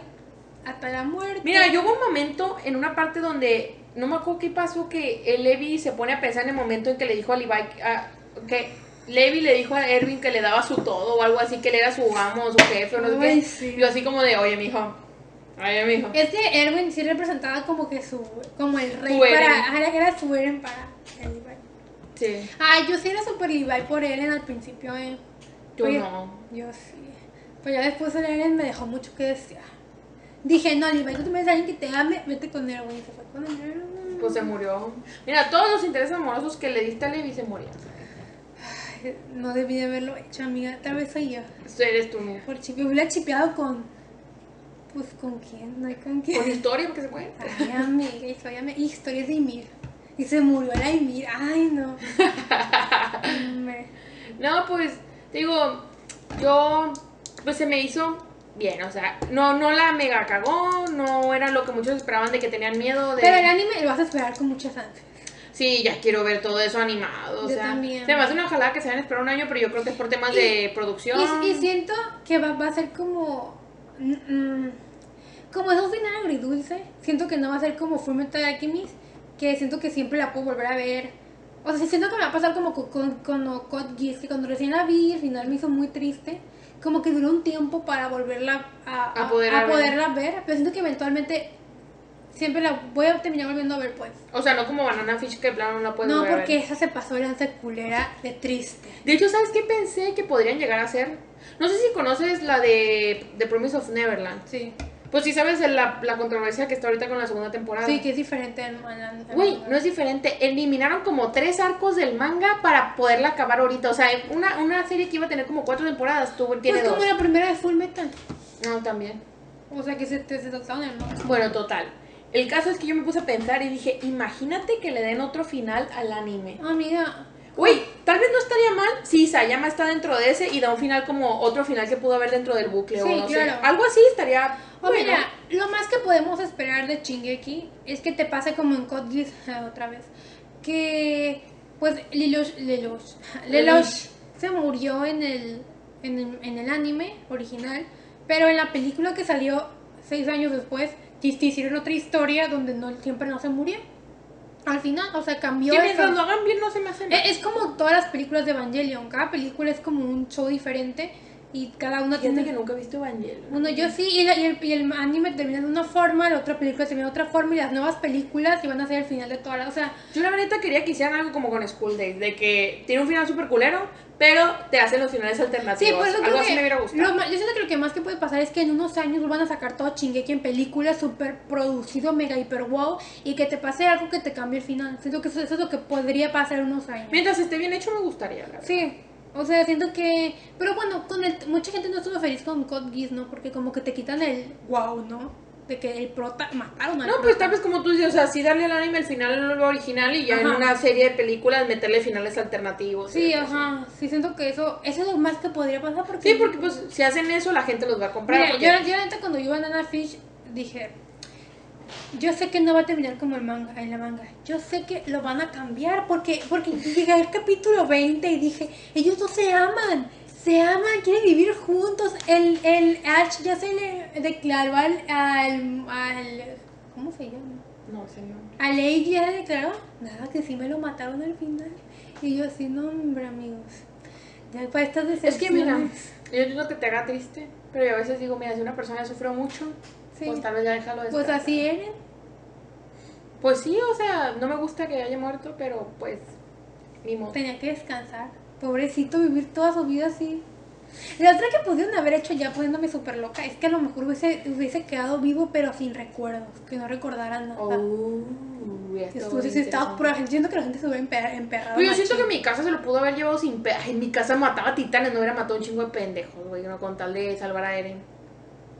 hasta la muerte. Mira, yo hubo un momento en una parte donde no me acuerdo qué pasó que el Levi se pone a pensar en el momento en que le dijo a Levi ah, que Levi le dijo a Erwin que le daba su todo o algo así, que él era su amo, su jefe o no sé qué. sí. Yo así como de, oye, mijo, mijo. Es que Erwin sí representaba como que su, como el rey para, ajá, era su Eren para el Levi. Sí, Ay, yo sí era super Levi por Eren al principio, eh. yo Oye, no. Yo sí. Pero ya después el Eren me dejó mucho que desear. Dije, no, Levi, tú a alguien que te ame, vete con Erwin. Se fue con. Pues se murió. Mira, todos los intereses amorosos que le diste a Levi se. Ay, No debí de haberlo hecho, amiga. Tal vez soy yo. Eso eres tú, mija. Por chip, hubiera chipeado con. Pues con quién, no hay con quién. Con historia, porque se puede. Ay, amiga, historia, historia de Ymir. Y se murió la Ymir. Ay, no. No, pues, digo, yo, pues se me hizo bien, o sea, no, no la mega cagó, no era lo que muchos esperaban de que tenían miedo de... Pero el anime lo vas a esperar con muchas ansias. Sí, ya quiero ver todo eso animado, o Yo sea, también. se me hace una ojalá que se hayan esperado un año, pero yo creo que es por temas de producción. Y, y siento que va, va a ser como. Mm, mm, como esos final agridulce. Siento que no va a ser como Fullmetal Alchemist. Que siento que siempre la puedo volver a ver. O sea, siento que me va a pasar como con, con, con Geass, que cuando recién la vi, al final me hizo muy triste. Como que duró un tiempo para volverla a, A poder ver. poderla ver. Pero siento que eventualmente siempre la voy a terminar volviendo a ver, pues. O sea, no como Banana Fish que plano no la puedes no, volver a porque ver. esa se pasó de lanza culera de triste. De hecho, ¿sabes qué pensé que podrían llegar a ser? No sé si conoces la de The Promise of Neverland. Sí. Pues sí sabes la, la controversia que está ahorita con la segunda temporada. Sí, que es diferente en, en en Güey, no es diferente. Eliminaron como tres arcos del manga para poderla acabar ahorita. O sea, una, una serie que iba a tener como cuatro temporadas, tuvo, tiene Pues dos. como la primera de Full Metal. No, también. O sea que se te se trataron el manga. Bueno, total. El caso es que yo me puse a pensar y dije, imagínate que le den otro final al anime. Mira. Güey, tal vez no estaría mal si Sayama está dentro de ese y da un final como otro final que pudo haber dentro del bucle Sí, o no sé. claro. Algo así estaría O bueno. mira, lo más que podemos esperar de Chingeki es que te pase como en Code Geass, otra vez. Que pues Lelouch, Lelouch, Lelouch se murió en el, en el en el anime original, pero en la película que salió seis años después, te te hicieron otra historia donde no siempre no se murió. Al final, o sea, cambió Que mientras lo hagan bien no se me hace mal. Eh, Es como todas las películas de Evangelion, cada película es como un show diferente y cada una tiene... que nunca he visto Evangelion. Uno, yo sí, y, la- y el, y el anime termina de una forma, la otra película termina de otra forma y las nuevas películas iban a ser el final de todas las... O sea, Yo la neta quería que hicieran algo como con School Days, de que tiene un final súper culero, pero te hacen los finales alternativos. sí, por eso algo así que me hubiera gustado. lo yo siento que lo que más que puede pasar es que en unos años van a sacar todo Chingeki en películas súper producido, mega hiper wow, y que te pase algo que te cambie el final. Siento que eso, eso es lo que podría pasar en unos años. Mientras esté bien hecho me gustaría, la verdad. Sí, o sea, siento que... Pero bueno, con el, mucha gente no estuvo feliz con Code Geass, ¿no? Porque como que te quitan el wow, ¿no? De que el prota... Mataron al No, prota. pues tal vez como tú dices, o sea, sí darle al anime el final original y ya en una serie de películas meterle finales alternativos. Sí, ajá. Sí, siento que eso... Eso es lo más que podría pasar porque... Sí, porque pues si hacen eso la gente los va a comprar. Mira, porque- yo, yo la neta cuando yo iba a Nana Fish dije... Yo sé que no va a terminar como el manga, en la manga. Yo sé que lo van a cambiar porque porque llegué al capítulo 20 y dije, ellos no se aman. Se aman, quieren vivir juntos. El, el Ash ya se le declaró al, al, al ¿cómo se llama? No, señor. A Lady ya le declaró. Nada, que sí me lo mataron al final. Y yo así, no, hombre, amigos. Ya para estas Es que mira, yo que te haga triste, pero yo a veces digo, mira, si una persona ya sufrió mucho, Sí. pues tal vez ya déjalo Pues descansar. así eran. Pues sí, o sea, no me gusta que haya muerto, pero pues, ni modo. Tenía que descansar. Pobrecito, vivir toda su vida así. La otra que pudieron haber hecho ya poniéndome súper loca es que a lo mejor hubiese, hubiese quedado vivo pero sin recuerdos, que no recordara nada. Oh, estado, interesante. pero siento que la gente se hubiera emper- emperrado. Pero yo siento que mi casa se lo pudo haber llevado sin pe... En mi casa mataba titanes, no hubiera matado un chingo de pendejos, güey, no con tal de salvar a Eren.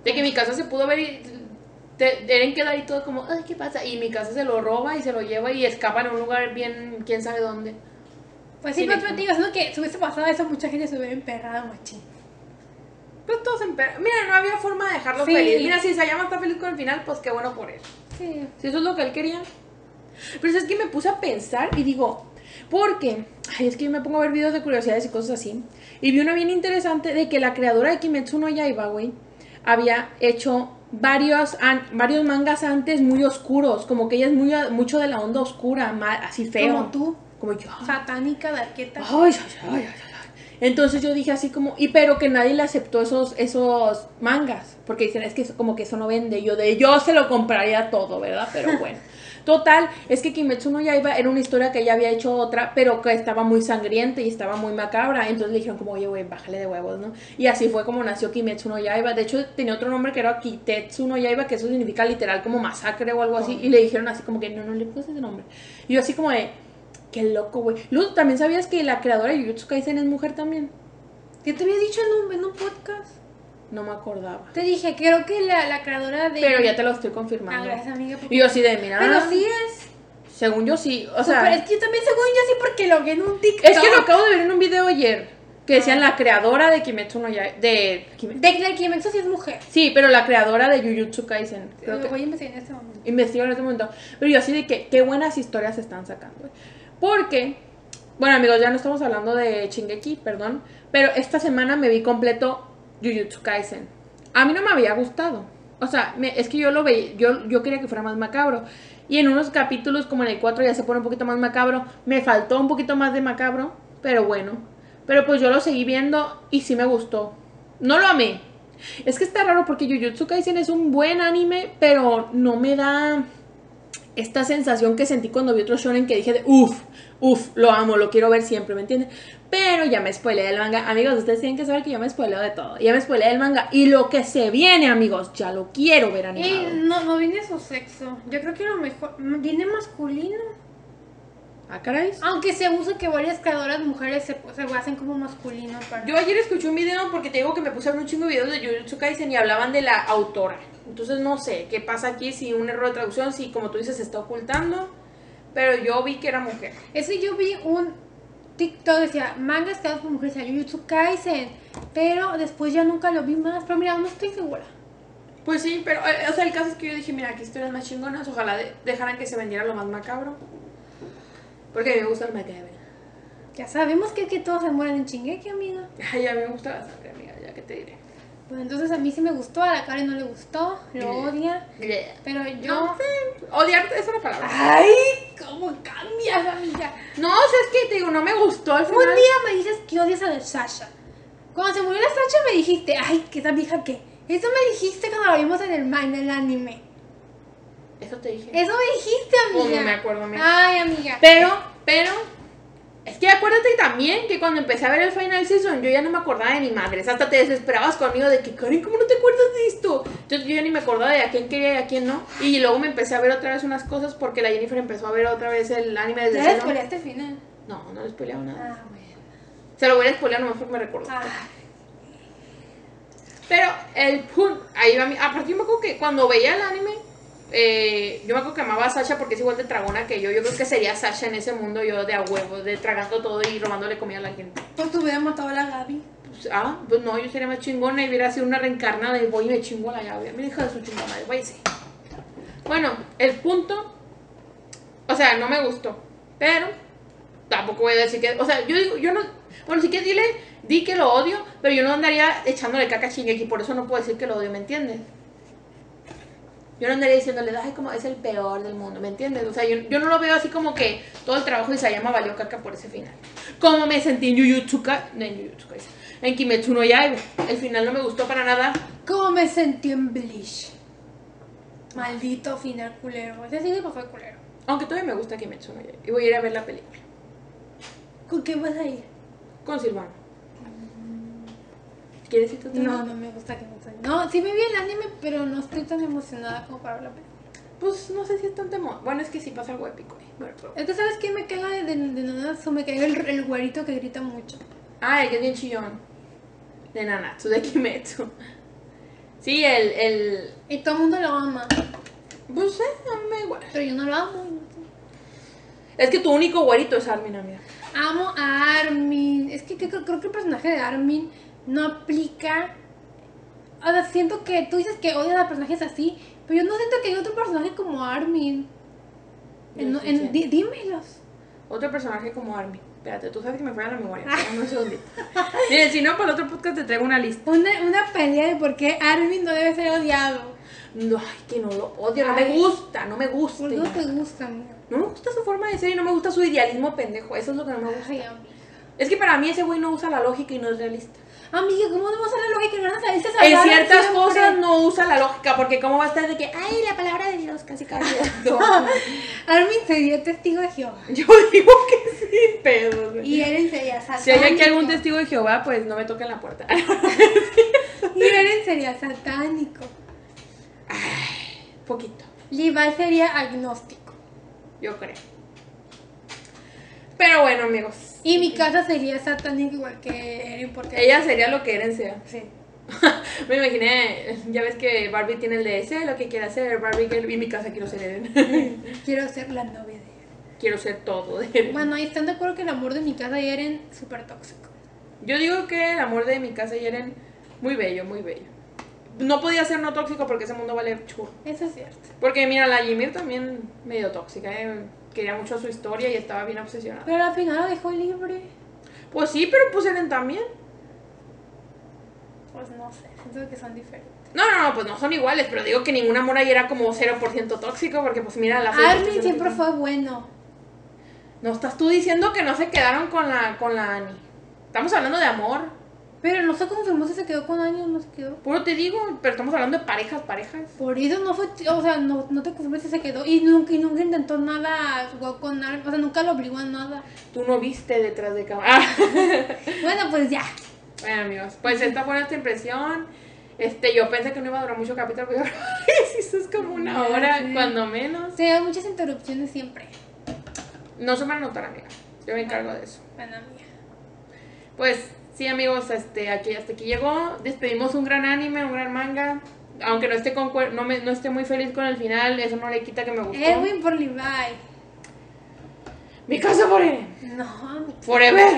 De que mi casa se pudo haber... Eren queda ahí todo como, ay, ¿qué pasa? Y mi casa se lo roba y se lo lleva y escapa en un lugar bien, quién sabe dónde. Pues sí, pero digo, siento que si hubiese pasado eso, mucha gente se hubiera emperrado, machín. Pues todos en Mira, no había forma de dejarlo Sí. feliz. Mira, si Sayama está feliz con el final, pues qué bueno por él. Sí. Si eso es lo que él quería. Pero es que me puse a pensar y digo, porque, ay, es que yo me pongo a ver videos de curiosidades y cosas así. Y vi una bien interesante de que la creadora de Kimetsu no Yaiba, güey, había hecho varios, an- varios mangas antes muy oscuros. Como que ella es muy, mucho de la onda oscura, así feo. Como tú, Como yo. satánica, darqueta. Ay, ay, ay, ay, ay. Entonces yo dije así como, y pero que nadie le aceptó esos, esos mangas, porque dicen, es que eso- como que eso no vende, yo de yo se lo compraría todo, ¿verdad? Pero bueno. Total, es que Kimetsu no Yaiba era una historia que ella había hecho otra, pero que estaba muy sangrienta y estaba muy macabra, entonces le dijeron como, oye, güey, bájale de huevos, ¿no? Y así fue como nació Kimetsu no Yaiba, de hecho tenía otro nombre que era Kitetsu no Yaiba, que eso significa literal como masacre o algo así, y le dijeron así como que, no, no le puse ese nombre. Y yo así como de, qué loco, güey. Luz, ¿también sabías que la creadora de Jujutsu Kaisen es mujer también? Yo te había dicho en un, en un podcast. No me acordaba. Te dije, creo que la, la creadora de. Pero ya te lo estoy Ah, confirmando. gracias, amiga. porque- Y yo así de, mira. Pero sí es. Según yo sí. O Pero sea, es que yo también, según yo, sí, porque lo vi en un TikTok. es que lo acabo de ver en un video ayer. Que decían la creadora de Kimetsu no Yaiba. De Kimetsu. De que Kimetsu sí es mujer. Sí, pero la creadora de Jujutsu Kaisen. Creo Lo que voy a investigar en este momento. investigo en este momento. Pero yo así de que qué buenas historias se están sacando. Porque, bueno amigos, ya no estamos hablando de Shingeki, perdón. Pero esta semana me vi completo Jujutsu Kaisen. A mí no me había gustado. O sea, me- es que yo lo veía, yo, yo quería que fuera más macabro. Y en unos capítulos, como en el 4, ya se pone un poquito más macabro. Me faltó un poquito más de macabro, pero bueno. Pero pues yo lo seguí viendo y sí me gustó. No lo amé. Es que está raro porque Jujutsu Kaisen es un buen anime, pero no me da esta sensación que sentí cuando vi otro shonen que dije de uff, uff, lo amo, lo quiero ver siempre, ¿me entienden? Pero ya me spoileé del manga. Amigos, ustedes tienen que saber que yo me spoileo de todo. Ya me spoileé del manga. Y lo que se viene, amigos, ya lo quiero ver Y animado. no, no viene su sexo. Yo creo que lo mejor. Viene masculino. ¿Ah, caray? Aunque se usa que varias creadoras mujeres se, se hacen como masculino. Para... Yo ayer escuché un video porque te digo que me puse a ver un chingo de videos de Jujutsu Kaisen y hablaban de la autora. Entonces no sé qué pasa aquí, si un error de traducción, si como tú dices se está ocultando. Pero yo vi que era mujer. Ese yo vi un TikTok decía mangas creados por mujeres, decía Jujutsu Kaisen. Pero después ya nunca lo vi más. Pero mira, no estoy segura. Pues sí, pero eh, o sea, el caso es que yo dije, mira, qué historias más chingonas, ojalá de- dejaran que se vendiera lo más macabro. Porque a mí me gusta el macabro. Ya sabemos que, que todos se mueren en Chingeki, amiga. Ay, a mí me gusta la sangre, amiga, ya que te diré. Bueno, entonces a mí sí me gustó, a la Karen no le gustó, lo odia. Pero yo. No sé, odiar es una palabra. ¡Ay! ¿Cómo cambias, amiga? No, o sea, es que te digo, no me gustó Un final. día me dices que odias a la Sasha. Cuando se murió la Sasha me dijiste, ay, que esa vieja qué. Eso me dijiste cuando lo vimos en el, en el anime. Eso te dije. Eso me dijiste, amiga. no me acuerdo, amiga. Ay, amiga. Pero, pero, es que acuérdate también que cuando empecé a ver el final season, yo ya no me acordaba de mi madres. Hasta te desesperabas conmigo de que, Karen, ¿cómo no te acuerdas de esto? Entonces yo ya ni me acordaba de a quién quería y a quién no. Y luego me empecé a ver otra vez unas cosas porque la Jennifer empezó a ver otra vez el anime desde Ya cero. después este final. No, no le spoileaba nada. Ah, bueno. Se lo voy a spoilear nomás porque me recordó. Ah, Pero el punto, ahí va mi. Aparte, yo me acuerdo que cuando veía el anime, eh, yo me acuerdo que amaba a Sasha porque es igual de tragona que yo. Yo creo que sería Sasha en ese mundo, yo de a huevo, de tragando todo y robándole comida a la gente. pues te hubiera matado a la Gaby. Pues, ah, pues no, yo sería más chingona y hubiera sido una reencarnada y voy y me chingo a la llave. Mi hija de su chingona, váyase. Bueno, el punto, o sea, no me gustó, pero tampoco voy a decir que, o sea, yo digo, yo no, Bueno, si quieres dile, di que lo odio, pero yo no andaría echándole caca a Shingeki, por eso no puedo decir que lo odio, ¿me entiendes? Yo no andaría diciéndole, ay, como es el peor del mundo, ¿me entiendes? O sea, yo, yo no lo veo así como que todo el trabajo de Isayama valió caca por ese final. Como me sentí en Jujutsu Ka- no, en Jujutsu Kaisen, en Kimetsu no Yaiba. El final no me gustó para nada. ¿Cómo me sentí en Bleach? Maldito final culero. Ese sí fue culero. Aunque todavía me gusta Kimetsu no Yaiba. Y voy a ir a ver la película. ¿Con qué vas a ir? Con Silvano. ¿Quieres ir tú también? No, no me gusta que me salga. No, sí me vi el anime, pero no estoy tan emocionada como para la película. Pues no sé si es tan temo. Bueno, es que sí pasa algo épico. eh. Bueno, pero- ¿sabes qué me caga de, de, de Nanatsu? Me caga el, el güerito que grita mucho. Ah, el que es bien chillón. De Nanatsu, de Kimetsu. Sí, el, el... Y todo el mundo lo ama. Pues eh, a mí me igual. Pero yo no lo amo. Es que tu único güerito es Armin, amiga. Amo a Armin. Es que, creo que el personaje de Armin no aplica. O sea, siento que tú dices que odias a personajes así, pero yo no siento que hay otro personaje como Armin. En- en- di- dímelos. Otro personaje como Armin. Espérate, tú sabes que me fue a la memoria. Un segundito. Miren, si no, para el otro podcast te traigo una lista. Una, una pelea de por qué Armin no debe ser odiado. No, ay, que no lo odio. No me gusta, no me gusta. ¿Por qué no te gusta, amiga? No me gusta su forma de ser y no me gusta su idealismo pendejo. Eso es lo que no me gusta. Ay. Es que para mí ese güey no usa la lógica y no es realista. Amiga, ¿cómo no a la lógica? No a En ciertas siempre? cosas no usa la lógica, porque cómo va a estar de que, ay, la palabra de Dios, casi casi. No. Armin sería testigo de Jehová. Yo digo que sí, pedo. güey. Y Eren sería satánico. Si hay aquí algún testigo de Jehová, pues no me toquen la puerta. Y Eren sería satánico. Poquito, Levi sería agnóstico. yo creo. Pero bueno, amigos. Y mi casa sería satánica igual que Eren porque... Ella sería lo que Eren sea. Sí. Me imaginé, ya ves que Barbie tiene el de sé lo que quiere hacer, Barbie que y mi casa quiero ser Eren. Quiero ser la novia de Eren. quiero ser todo de Eren. Bueno, ahí están de acuerdo que el amor de mi casa y Eren súper tóxico. Yo digo que el amor de mi casa y Eren, muy bello, muy bello. No podía ser no tóxico porque ese mundo vale churro. Eso es cierto. Porque mira, la Ymir también medio tóxica, ¿eh? Quería mucho su historia y estaba bien obsesionada. Pero al final lo dejó libre. Pues sí, pero pues Eren también. Pues no sé, siento que son diferentes. No, no, no, pues no son iguales, pero digo que ningún amor ahí era como 0% tóxico porque pues mira, las Armin siempre fue bueno. No estás tú diciendo que no se quedaron con la con la Annie. Estamos hablando de amor. Pero no se confirmó si se quedó con o no se quedó. Puro te digo, pero estamos hablando de parejas, parejas. Por eso no fue, o sea, no, no te si se quedó. Y nunca, y nunca intentó nada, jugó con. O sea, nunca lo obligó a nada. Tú no viste detrás de cámara. Ah. Bueno, pues ya. Bueno, amigos, pues esta fue nuestra impresión. Este, yo pensé que no iba a durar mucho capítulo, pero sí, esto es como una hora, sé. cuando menos. Se dan muchas interrupciones siempre. No se van a notar, amiga. Yo me encargo de eso. Bueno, amiga. Pues sí, amigos, este, aquí hasta aquí llegó. Despedimos un gran anime, un gran manga. Aunque no esté, con, no, me, no esté muy feliz con el final, eso no le quita que me gustó. Edwin por Levi. Mi casa por Eren. No, mi- Forever.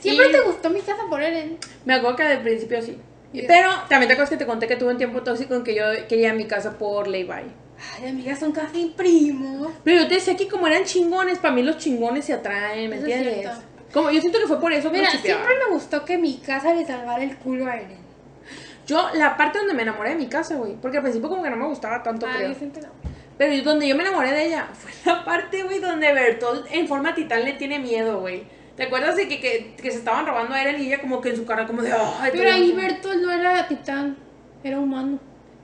siempre Y- te gustó mi casa por Eren. Me acuerdo que al principio sí. Pero también te acuerdas que te conté que tuve un tiempo tóxico en que yo quería mi casa por Levi. Ay, amigas, son casi primos. Pero yo te decía que como eran chingones, para mí los chingones se atraen, ¿me Eso es entiendes? cierto. Como yo siento que fue por eso que Mira, chipeaba. siempre me gustó que mi casa le salvara el culo a Eren. Yo, la parte donde me enamoré de mi casa, güey. Porque al principio como que no me gustaba tanto, Ay, creo. no. Pero donde yo me enamoré de ella fue la parte, güey, donde Bertolt en forma titán le tiene miedo, güey. ¿Te acuerdas de que, que, que se estaban robando a Eren y ella como que en su cara como de... Ay, Pero ahí amo"? Bertolt no era titán, era humano.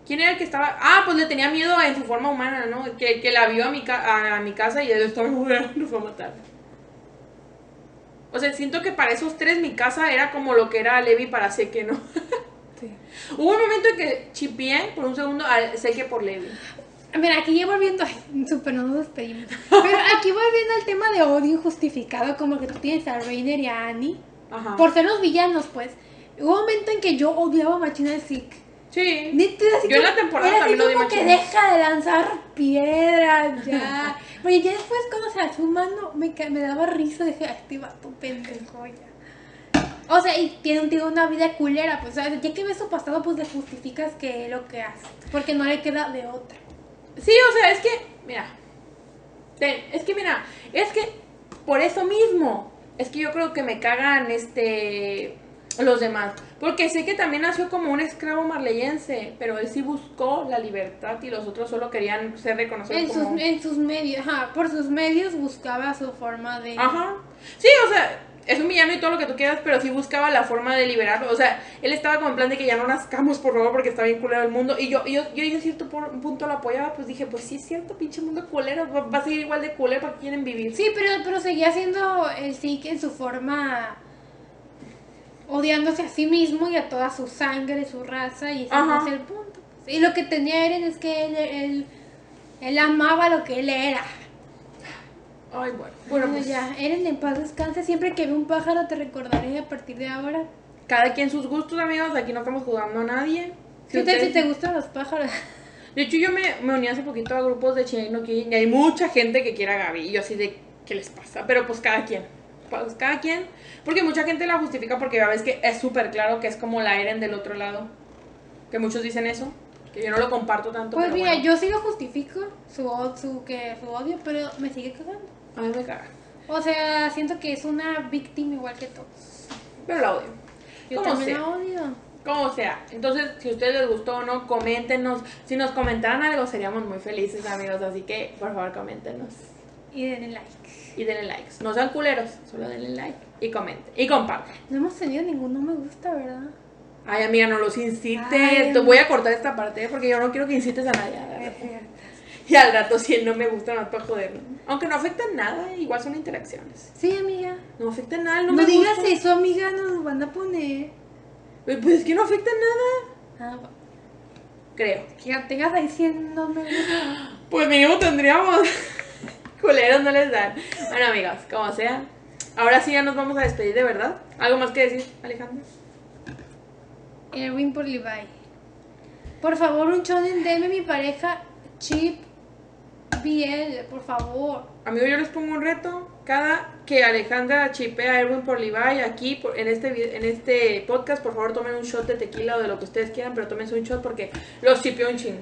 ¿Quién era el que estaba? Ah, pues le tenía miedo en su forma humana, ¿no? Que, que la vio a mi, ca- a, a mi casa y él estaba "Ah, nos va a matar. O sea, siento que para esos tres mi casa era como lo que era Levi para Seke, ¿no? Sí. Hubo un momento en que chipié por un segundo a Seke por Levi. Mira, aquí ya volviendo, ay, súper no nos despedimos. Pero aquí volviendo al tema de odio injustificado, como que tú tienes a Rainer y a Annie, Ajá. por ser los villanos, pues. Hubo un momento en que yo odiaba a Machina de Zeke. Sí. Así Yo en la temporada era así también lo como que deja de lanzar piedras ya. Oye, ya después cuando se alzó humano me, me daba risa, dije, "Ay, este vato pendejo ya. O sea, y tiene, tiene una vida culera, pues, ¿sabes? ya que ves su pasado, pues le justificas que lo que hace. Porque no le queda de otra. Sí, o sea, es que, mira, ten, es que mira, es que por eso mismo Es que yo creo que me cagan este los demás. Porque sé que también nació como un esclavo marleyense, pero él sí buscó la libertad y los otros solo querían ser reconocidos En como... sus, en sus medios, ajá, por sus medios buscaba su forma de... Ajá. Sí, o sea, es un villano y todo lo que tú quieras, pero sí buscaba la forma de liberarlo. O sea, él estaba como en plan de que ya no nazcamos, por favor, porque está bien culero el mundo. Y yo, yo, yo, en cierto punto lo apoyaba, pues dije, pues sí es cierto, pinche mundo culero, va, va a seguir igual de culero para quieren vivir. Sí, pero, pero seguía siendo el Zeke en su forma odiándose a sí mismo y a toda su sangre, su raza, y ese Ajá. es el punto. Y lo que tenía Eren es que él, él, él amaba lo que él era. Ay, bueno. Bueno, pues ya, Eren en paz descanse. Siempre que ve un pájaro te recordaré a partir de ahora. cada quien sus gustos, amigos. Aquí no estamos jugando a nadie. Si ¿Qué si te gustan los pájaros? De hecho, yo me, me uní hace poquito a grupos de Shingeki no Kyojin y hay mucha gente que quiere a Gaby. Y yo así de, ¿qué les pasa? Pero pues cada quien. Pues cada quien. Porque mucha gente la justifica porque ya ves que es súper claro que es como la Eren del otro lado. Que muchos dicen eso. Que yo no lo comparto tanto. Pues pero mira, bueno. yo sí lo justifico, su, su, que, su odio, pero me sigue cagando. A mí me caga. O sea, siento que es una víctima igual que todos. Pero la odio. Yo Como también sea. la odio. Como sea. Entonces, si a ustedes les gustó o no, coméntenos. Si nos comentaran algo, seríamos muy felices, amigos. Así que, por favor, coméntenos. Y denle like. Y denle likes. No sean culeros, solo denle like. Y comenten. Y compartan. No hemos tenido ningún no me gusta, ¿verdad? Ay, amiga, no los incites. Ay. Te voy a cortar esta parte ¿eh? porque yo no quiero que incites a nadie. a ver. Y al rato, si él no me gusta, no para joderlo. Aunque no afectan nada, igual son interacciones. Sí, amiga. No afectan nada, no, No, me digas gusta. eso, amiga, nos van a poner. Pues es que no afectan nada. Ah, va. Creo. que tengas ahí 100 no me gusta. Pues mínimo tendríamos. Culeros no les dan. Bueno, amigas, como sea. Ahora sí ya nos vamos a despedir de verdad. ¿Algo más que decir, Alejandra? Erwin por Levi. Por favor, un shonen, denme mi pareja Chip BL, por favor. Amigo, yo les pongo un reto. Cada que Alejandra chipea a Erwin por Levi aquí por- en este en este podcast, por favor tomen un shot de tequila o de lo que ustedes quieran, pero tómense un shot porque los chipeo un chingo.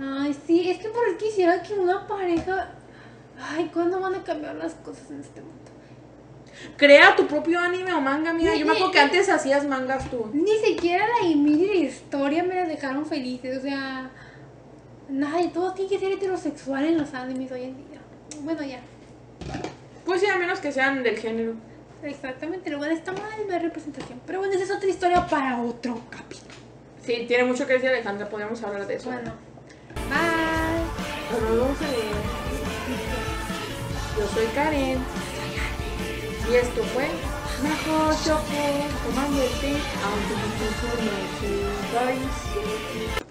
Ay, sí, es que por quisiera que una pareja. Ay, ¿cuándo van a cambiar las cosas en este mundo? Crea tu propio anime o manga, amiga. Yo me acuerdo que Ni- antes hacías mangas tú. Ni siquiera la Emily y la historia me las dejaron felices, o sea. Nada, todo tiene que ser heterosexual en los animes hoy en día. Bueno, ya. Pues sí, a menos que sean del género. Exactamente, lo bueno está mal, no hay representación. Pero bueno, esa es otra historia para otro capítulo. Sí, tiene mucho que decir Alejandra, podríamos hablar de eso. Bueno, bye. Pero a leer. Yo soy Karen. Y esto fue Mejor Choco tomando el té, aunque no. Bye.